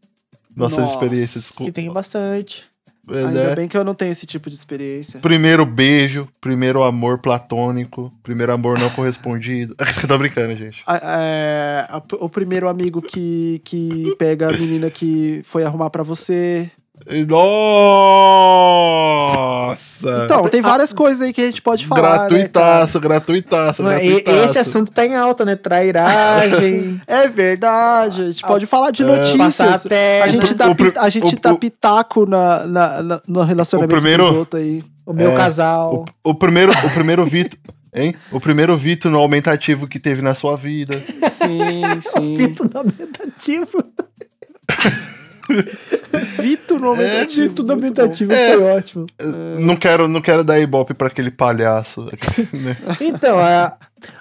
F: Nossas
E: Nossa,
F: experiências com.
G: Que tem bastante.
E: Ainda
F: é.
E: bem que eu não tenho esse tipo de experiência.
F: Primeiro beijo, primeiro amor platônico, primeiro amor não correspondido. Eu tô brincando, gente.
E: A- é, a- o primeiro amigo que, que pega a menina que foi arrumar pra você.
F: Nossa!
E: Então, tem várias coisas aí que a gente pode falar. né,
F: gratuitaço, gratuitaço,
G: Mano, e-
F: gratuitaço.
G: esse assunto tá em alta, né? Trairagem.
E: É verdade, a gente pode falar de
G: Passar
E: notícias.
G: a
E: gente dá,
F: O
E: a gente
F: o-
E: dá
F: o-
E: pitaco na, na, na- no relacionamento
F: O primeiro-
E: dos outros aí.
G: O meu
F: É,
G: casal.
F: O, o primeiro, o primeiro Vito, hein? O primeiro Vito no aumentativo que teve na sua vida.
E: Sim, sim.
G: Vito nomentativo.
E: Vito no aumentativo.
G: Vito
E: muito
G: nomentativo
F: É.
G: foi ótimo.
F: Não quero, não quero dar ibope pra aquele palhaço. né?
G: Então, a,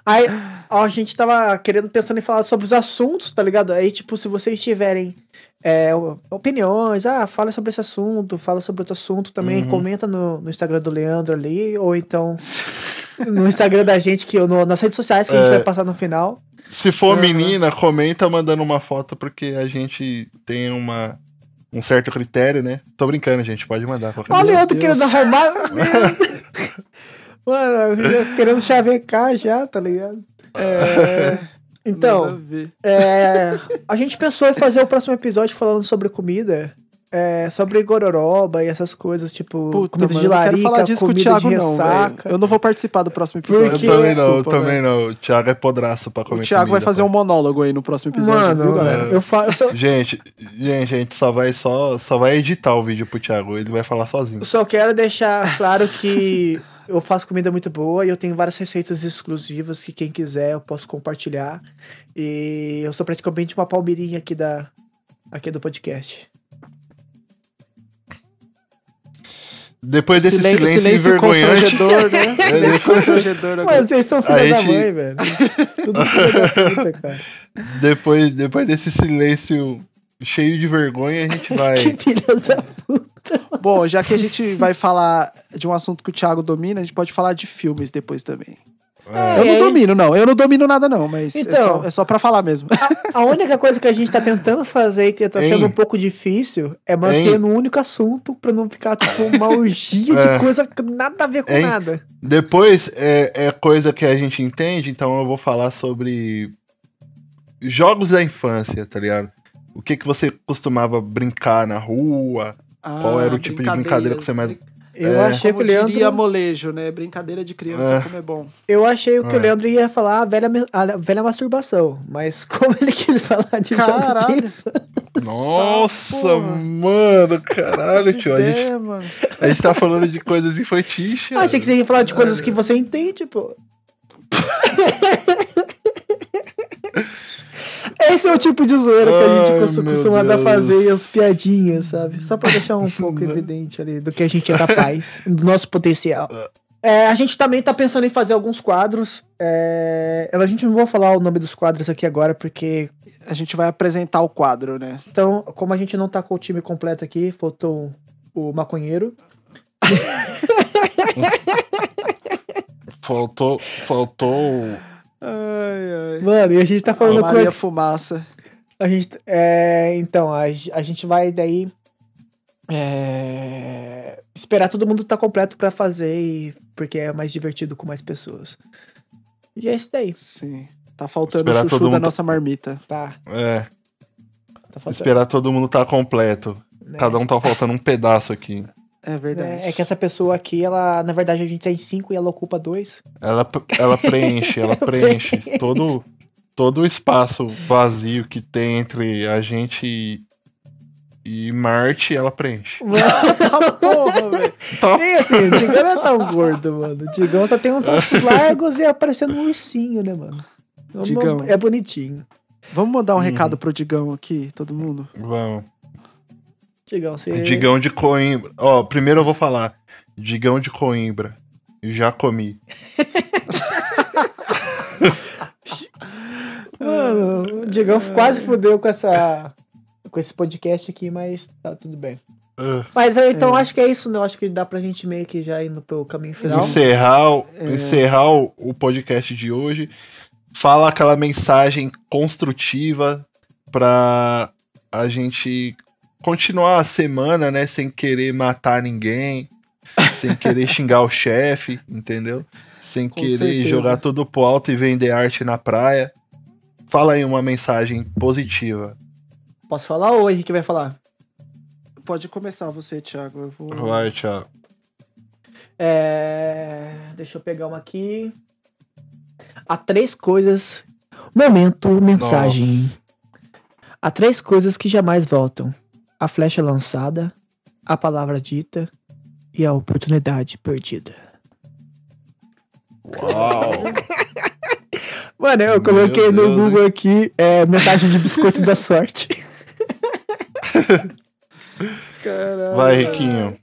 G: aí, a gente tava querendo, pensando em falar sobre os assuntos, tá ligado? Aí, tipo, se vocês tiverem é, opiniões, ah, fala sobre esse assunto, fala sobre outro assunto também,
F: Uhum.
G: comenta no, no Instagram do Leandro ali, ou então no Instagram da gente, que no, nas redes sociais que a gente
F: É.
G: vai passar no final.
F: Se for menina, comenta mandando uma foto, porque a gente tem uma, um certo critério, né? Tô brincando, gente. Pode mandar qualquer
G: Ó, o
E: Deus.
G: querendo arrumar. Mano, querendo chavecar já, tá ligado?
E: É,
G: Então. É, a gente pensou em fazer o próximo episódio falando sobre comida. É, sobre gororoba e essas coisas, tipo,
E: Puta,
G: comida
E: mano,
G: de
E: eu não quero
G: larica,
E: falar disso com o
G: comida
E: Thiago, não, velho. Eu não vou participar do próximo episódio.
G: Por
F: Eu também não, eu
E: Desculpa,
F: também
E: velho.
F: não. O Thiago é podraço pra comer
E: O Thiago vai
F: comida,
E: fazer um
F: pai.
E: monólogo aí no próximo episódio, viu,
G: Mano,
E: galera?
G: eu faço.
F: Gente, gente, a gente só vai, só, só vai editar o vídeo pro Thiago. Ele vai falar sozinho.
G: Eu só quero deixar claro que eu faço comida muito boa e eu tenho várias receitas exclusivas que quem quiser eu posso compartilhar. E eu sou praticamente uma palmeirinha aqui da aqui do podcast.
F: Depois desse
E: Silêncio,
F: silêncio,
E: silêncio constrangedor, né? Silêncio constrangedor agora.
G: Mano, vocês são filha da
F: gente-
G: mãe, velho. Tudo filho da puta, cara.
F: Depois, depois desse silêncio cheio de vergonha, a gente vai.
G: Que filhas da puta.
E: Bom, já que a gente vai falar de um assunto que o Thiago domina, a gente pode falar de filmes depois também.
F: É,
E: Eu não
G: aí-
E: domino, não. Eu não domino nada, não, mas é,
G: Então.
E: só, é só pra falar mesmo.
G: A única coisa que a gente tá tentando fazer e que tá sendo um pouco difícil é manter
F: Hein?
G: no único assunto pra não ficar tipo uma orgia
F: É.
G: de coisa que nada a ver com
F: Hein?
G: nada.
F: Depois é, é coisa que a gente entende, então eu vou falar sobre jogos da infância, tá ligado? O que que você costumava brincar na rua? Qual
E: Ah,
F: era o tipo de brincadeira que você mais-
G: Eu
F: É.
G: achei que
E: Como
G: o Leandro.
E: diria molejo, né? Brincadeira de criança,
F: É.
E: como é bom.
G: Eu achei que o
F: É.
G: Leandro ia falar a velha, a velha masturbação, mas como ele quis falar de
E: Caralho.
F: Nossa, mano, caralho, tio. A gente, a gente tá falando de coisas infantis,
G: Ah, achei que você ia falar de coisas que você entende, pô. Esse é o tipo de zoeira que a gente costuma dar
F: Deus.
G: fazer e as piadinhas, sabe? Só pra deixar um pouco evidente ali do que a gente é capaz, do nosso potencial. É, a gente também tá pensando em fazer alguns quadros. É, a gente não vou falar o nome dos quadros aqui agora, porque.
E: A gente vai apresentar o quadro, né?
G: Então, como a gente não tá com o time completo aqui, faltou o maconheiro.
F: Faltou. Faltou.
E: Ai, ai.
G: Mano, e a gente tá falando
E: Maria
G: coisa.
E: Fumaça.
G: A gente, é, então, a, a gente vai daí é, esperar todo mundo estar completo pra fazer, e, porque é mais divertido com mais pessoas. E é isso daí,
E: Sim. Tá faltando
F: Esperar
E: o chuchu da nossa marmita.
G: tá?
F: É,
G: Tá faltando.
F: esperar todo mundo tá completo.
G: né?
F: Cada um tá faltando um pedaço aqui.
E: É verdade.
G: É, é que essa pessoa aqui, ela, na verdade, a gente tem cinco e ela ocupa dois.
F: Ela, ela preenche, ela preenche todo, todo o espaço vazio que tem entre a gente e, e Marte, ela preenche.
E: Ah, porra, velho.
F: Tá.
G: Nem assim, o Digão não é tão gordo, mano. O Digão só tem uns ossos largos e aparecendo um ursinho, né, mano? É uma-
E: Digão.
G: É bonitinho.
E: Vamos mandar um
F: Uhum.
E: recado pro Digão aqui, todo mundo?
F: Vamos.
G: Digão, você.
F: Digão de Coimbra. Ó, primeiro eu vou falar. Digão de Coimbra. Já comi.
G: Mano, o Digão quase fudeu com essa. com esse podcast aqui, mas tá tudo bem.
F: Ah,
G: Mas eu, então acho que é isso, né? Eu acho que dá pra gente meio que já indo pro caminho final.
F: encerrar, o- encerrar o, o podcast de hoje. Fala aquela mensagem construtiva pra a gente continuar a semana, né? Sem querer matar ninguém, sem querer xingar o chefe, entendeu? Sem
E: Com
F: querer
E: certeza.
F: jogar tudo pro alto e vender arte na praia. Fala aí uma mensagem positiva.
G: Posso falar ou o Henrique vai falar?
E: Pode começar você, Thiago. Eu vou...
F: Vai, tchau.
G: É... Deixa eu pegar uma aqui. Há três coisas. Momento, mensagem. Há três coisas que jamais voltam: a flecha lançada, a palavra dita e a oportunidade perdida.
F: Uau!
G: Mano, eu
F: Meu
G: coloquei no
F: Deus,
G: Google aqui é, mensagem de biscoito da sorte.
E: Caralho.
F: Vai, Riquinho.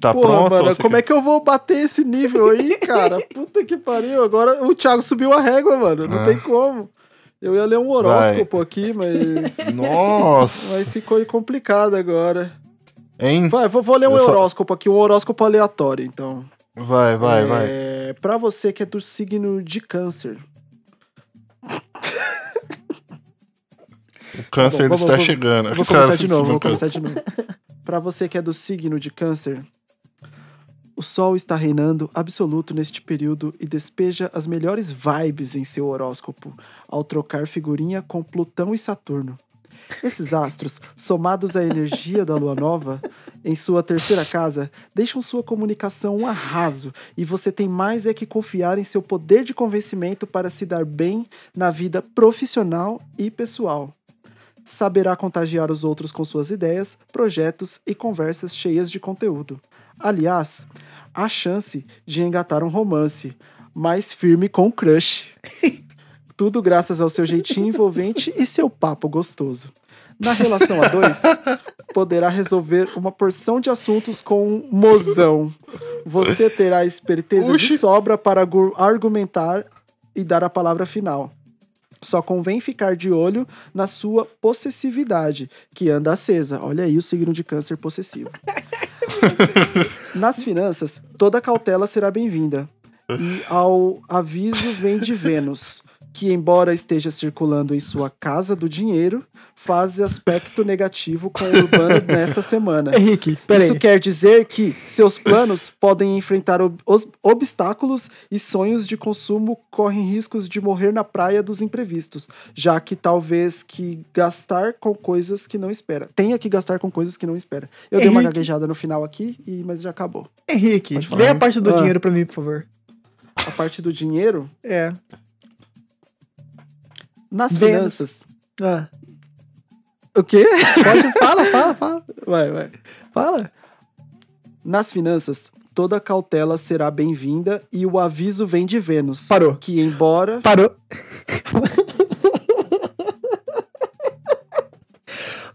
F: Tá
E: Porra,
F: pronto?
E: mano, como é que eu vou bater esse nível aí, cara? Puta que pariu. Agora o Thiago subiu a régua, mano. Não
F: Ah.
E: tem como. Eu ia ler um horóscopo aqui, mas.
F: Nossa!
E: Mas ficou complicado agora.
F: Hein?
E: Vai, vou, vou ler um
F: Eu só-
E: horóscopo aqui, um horóscopo aleatório, então.
F: Vai, vai, vai.
E: É, Pra você que é do signo de câncer.
F: O câncer
E: Bom,
F: está
E: vamos-
F: chegando.
E: Vou
F: Os caras
E: começar de novo, vou começar de novo. Pra você que é do signo de câncer, o sol está reinando absoluto neste período e despeja as melhores vibes em seu horóscopo ao trocar figurinha com Plutão e Saturno. Esses astros, somados à energia da lua nova, em sua terceira casa, deixam sua comunicação um arraso e você tem mais é que confiar em seu poder de convencimento para se dar bem na vida profissional e pessoal. Saberá contagiar os outros com suas ideias, projetos e conversas cheias de conteúdo. Aliás, há chance de engatar um romance mais firme com o crush. Tudo graças ao seu jeitinho envolvente e seu papo gostoso. Na relação a dois, poderá resolver uma porção de assuntos com um mozão. Você terá esperteza de sobra para argu- argumentar e dar a palavra final. Só convém ficar de olho na sua possessividade, que anda acesa. Olha aí o signo de câncer possessivo. Nas finanças, toda cautela será bem-vinda. E ao aviso vem de Vênus, que, embora esteja circulando em sua casa do dinheiro, faz aspecto negativo com o Urbano nesta semana.
G: Henrique, peraí.
E: Isso quer dizer que seus planos podem enfrentar ob- os- obstáculos e sonhos de consumo correm riscos de morrer na praia dos imprevistos, já que talvez que gastar com coisas que não espera. Tenha que gastar com coisas que não espera. Eu dei uma
G: Henrique.
E: gaguejada no final aqui, e, mas já acabou.
G: Henrique, lê a parte do
E: Ah.
G: dinheiro pra mim, por favor.
E: A parte do dinheiro,
G: É.
E: nas
G: Vênus.
E: finanças.
G: Ah.
E: O quê?
G: Pode, fala, fala, fala.
E: Vai, vai.
G: Fala.
E: Nas finanças, toda cautela será bem-vinda e o aviso vem de Vênus.
G: Parou.
E: Que embora
G: Parou.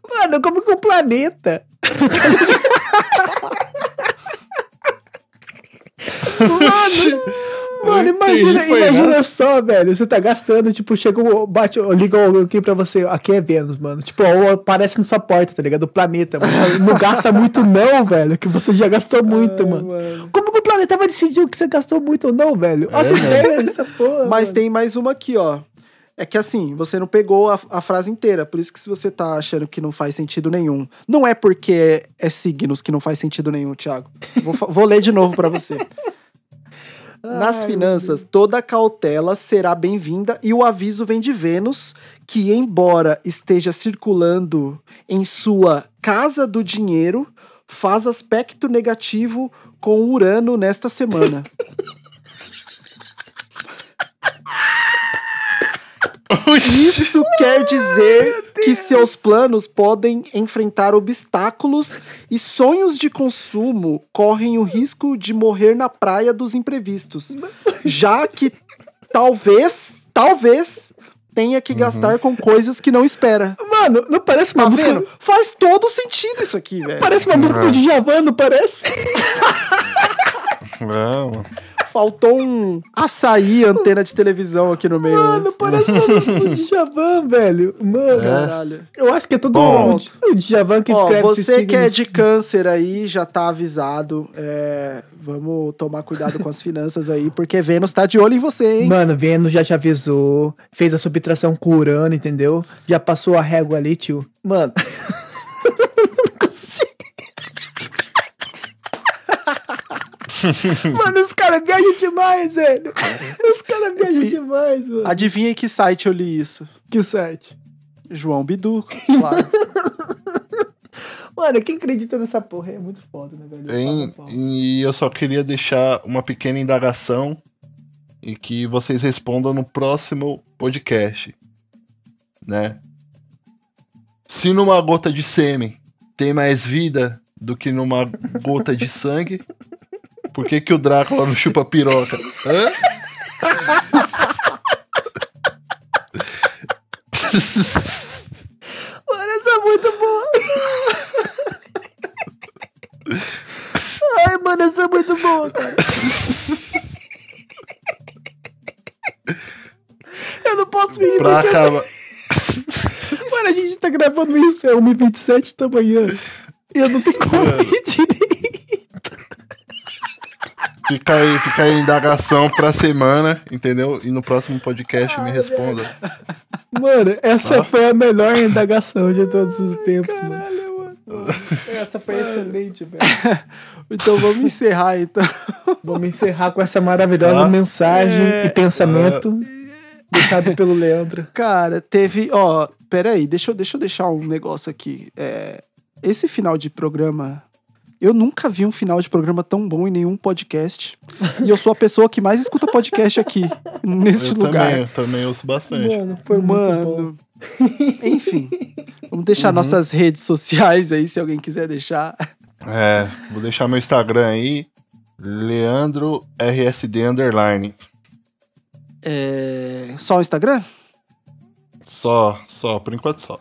G: Mano, como que o planeta. Mano, mano, imagina, imagina só, velho. Você tá gastando, tipo, chega o. Bate, liga o- aqui pra você. Aqui é Vênus, mano. Tipo, ou aparece na sua porta, tá ligado? O planeta, mano. Não gasta muito, não, velho. Que você já gastou muito, mano. Como que o planeta vai decidir o que você gastou muito ou não, velho? Olha essa ideia dessa porra.
E: Mas
G: mano.
E: tem mais uma aqui, ó. É que assim, você não pegou a, a frase inteira, por isso que se você tá achando que não faz sentido nenhum, não é porque é, é signos que não faz sentido nenhum, Thiago. Vou, vou ler de novo pra você. Nas finanças, toda cautela será bem-vinda e o aviso vem de Vênus, que embora esteja circulando em sua casa do dinheiro, faz aspecto negativo com Urano nesta semana. Isso quer dizer que seus planos podem enfrentar obstáculos e sonhos de consumo correm o risco de morrer na praia dos imprevistos, já que talvez, talvez tenha que gastar com coisas que não espera.
G: Mano, não parece uma
E: Tá
G: música.
E: vendo? Faz todo sentido isso aqui, velho.
G: Parece uma música do Djavan, não parece?
F: Não,
E: Faltou um açaí antena de televisão aqui no meio.
G: Mano, parece uma música do Djavan, velho. Mano,
E: Caralho.
G: eu acho que é tudo
F: Bom.
G: o, o Djavan que
E: Ó,
G: escreve
E: você que é de câncer aí, já tá avisado. É, vamos tomar cuidado com as finanças aí, porque Vênus tá de olho em você, hein?
G: Mano, Vênus já te avisou, fez a subtração com Urano, entendeu? Já passou a régua ali, tio. Mano. não consigo. mano, os caras viajam demais, velho. Os caras viajam demais, mano.
E: Adivinha em que site eu li isso?
G: Que site.
E: João Bidu, claro.
G: Mano, quem acredita nessa porra é muito foda, né, velho?
F: Em- e eu só queria deixar uma pequena indagação e que vocês respondam no próximo podcast, né? Se numa gota de sêmen tem mais vida do que numa gota de sangue, por que que o Drácula não chupa piroca? Hã?
G: Mano, essa é muito boa. Ai, mano, essa é muito boa, cara. Eu não posso rir,
F: pra acabar.
G: Mano, a gente tá gravando isso, é 1h27 da manhã. E eu não tenho como direito.
F: Fica aí, fica aí a indagação pra semana, entendeu? E no próximo podcast me responda.
G: Mano, essa foi a melhor indagação de todos os tempos, mano. Essa foi excelente, velho.
E: Então vamos encerrar, então.
G: Vamos encerrar com essa maravilhosa
F: Ah.
G: mensagem e pensamento deixado pelo Leandro.
E: Cara, teve, ó, pera aí, deixa eu, deixa eu deixar um negócio aqui. É, esse final de programa. Eu nunca vi um final de programa tão bom em nenhum podcast. e eu sou a pessoa que mais escuta podcast aqui, neste
F: eu
E: lugar.
F: também, eu também ouço bastante.
G: Mano, foi muito bom.
E: Mano. Enfim. Vamos deixar
F: Uhum.
E: nossas redes sociais aí, se alguém quiser deixar.
F: É, vou deixar meu Instagram aí. Leandro RSD Underline.
E: É, Só o Instagram?
F: Só, só, por enquanto só.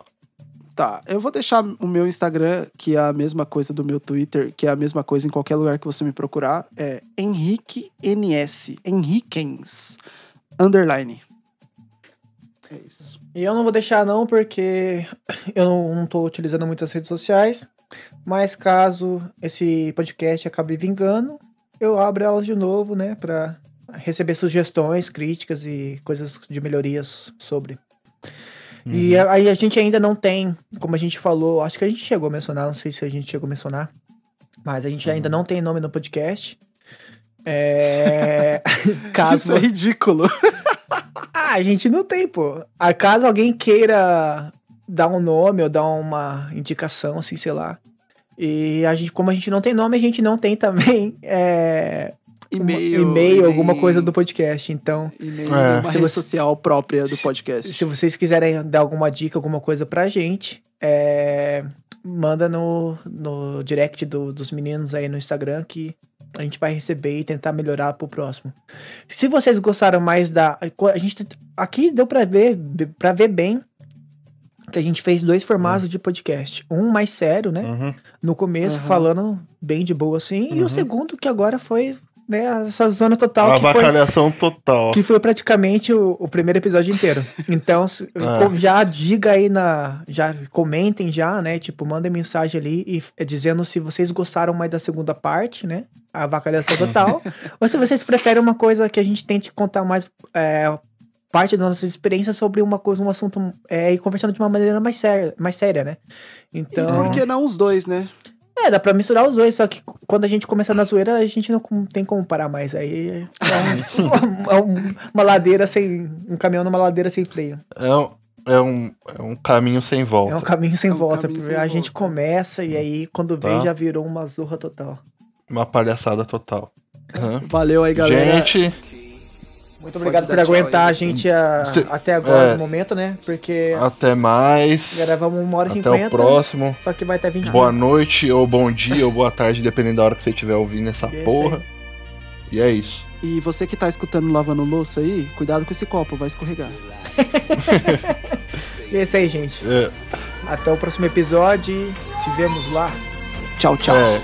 E: Tá, eu vou deixar o meu Instagram, que é a mesma coisa do meu Twitter, que é a mesma coisa em qualquer lugar que você me procurar. É Henrique NS. Henriquens. Underline. É isso.
G: E eu não vou deixar não, porque eu não, tô utilizando muitas redes sociais. Mas caso esse podcast acabe vingando, eu abro elas de novo, né? Pra receber sugestões, críticas e coisas de melhorias sobre. E a- aí a gente ainda não tem, como a gente falou, acho que a gente chegou a mencionar, não sei se a gente chegou a mencionar, mas a gente ainda não tem nome no podcast. É. caso.
E: Isso é ridículo.
G: Ah, a gente não tem, pô. Ah, caso alguém queira dar um nome ou dar uma indicação, assim, sei lá. E a gente, como a gente não tem nome, a gente não tem também é,
E: E-mail.
G: e-mail, alguma coisa do podcast. Então,
E: E-mail,
F: É.
E: uma
G: Se
E: rede
G: você-
E: social própria do podcast.
G: se vocês quiserem dar alguma dica, alguma coisa pra gente, é, manda no, no direct do- dos meninos aí no Instagram que a gente vai receber e tentar melhorar pro próximo. Se vocês gostaram mais da. A gente aqui deu pra ver, para ver bem que a gente fez dois formatos de podcast. Um mais sério, né?
F: Uhum.
G: No começo,
E: Aham.
G: falando bem de boa assim, e
F: Uhum.
G: o segundo que agora foi né, essa zona total
F: Uma
G: que foi
F: avacalhação total.
G: que foi praticamente o, o primeiro episódio inteiro. Então,
F: Ah.
G: com- já diga aí na. Já comentem já, né? Tipo, mandem mensagem ali e f- dizendo se vocês gostaram mais da segunda parte, né? A avacalhação total. ou se vocês preferem uma coisa que a gente tente contar mais. é, parte das nossas experiências sobre uma coisa, um assunto é, e conversando de uma maneira mais séria, mais séria, né?
E: E
G: Então.
E: por que não os dois, né?
G: É, dá pra misturar os dois, só que quando a gente começa na zoeira, a gente não tem como parar mais. Aí é um- uma, uma- uma ladeira sem. Um caminhão numa ladeira sem freio.
F: É um, é, um, é um caminho sem volta.
G: É um caminho sem
E: É um
G: volta.
E: caminho
G: porque
E: sem
G: a gente
E: volta.
G: começa e aí quando
F: Tá.
G: já virou uma zorra total.
F: Uma palhaçada total. Aham.
E: Valeu aí, galera.
F: Gente,
G: Muito obrigado por aguentar
E: aí,
G: a gente a-
F: Cê-
G: até agora
F: é.
G: no momento, né? Porque
F: até mais.
G: gravamos uma hora e
F: Até o
G: cinquenta.
F: próximo.
G: Só que vai até 20
F: Boa
G: minutos.
F: noite, ou bom dia, ou boa tarde, dependendo da hora que você estiver ouvindo essa
G: E é
F: porra.
G: aí.
F: E é isso.
E: E você que tá escutando lavando louça aí, cuidado com esse copo, vai escorregar.
G: E é isso aí, gente.
F: É,
G: Até o próximo episódio. e Se vemos lá.
E: Tchau, tchau.
F: é,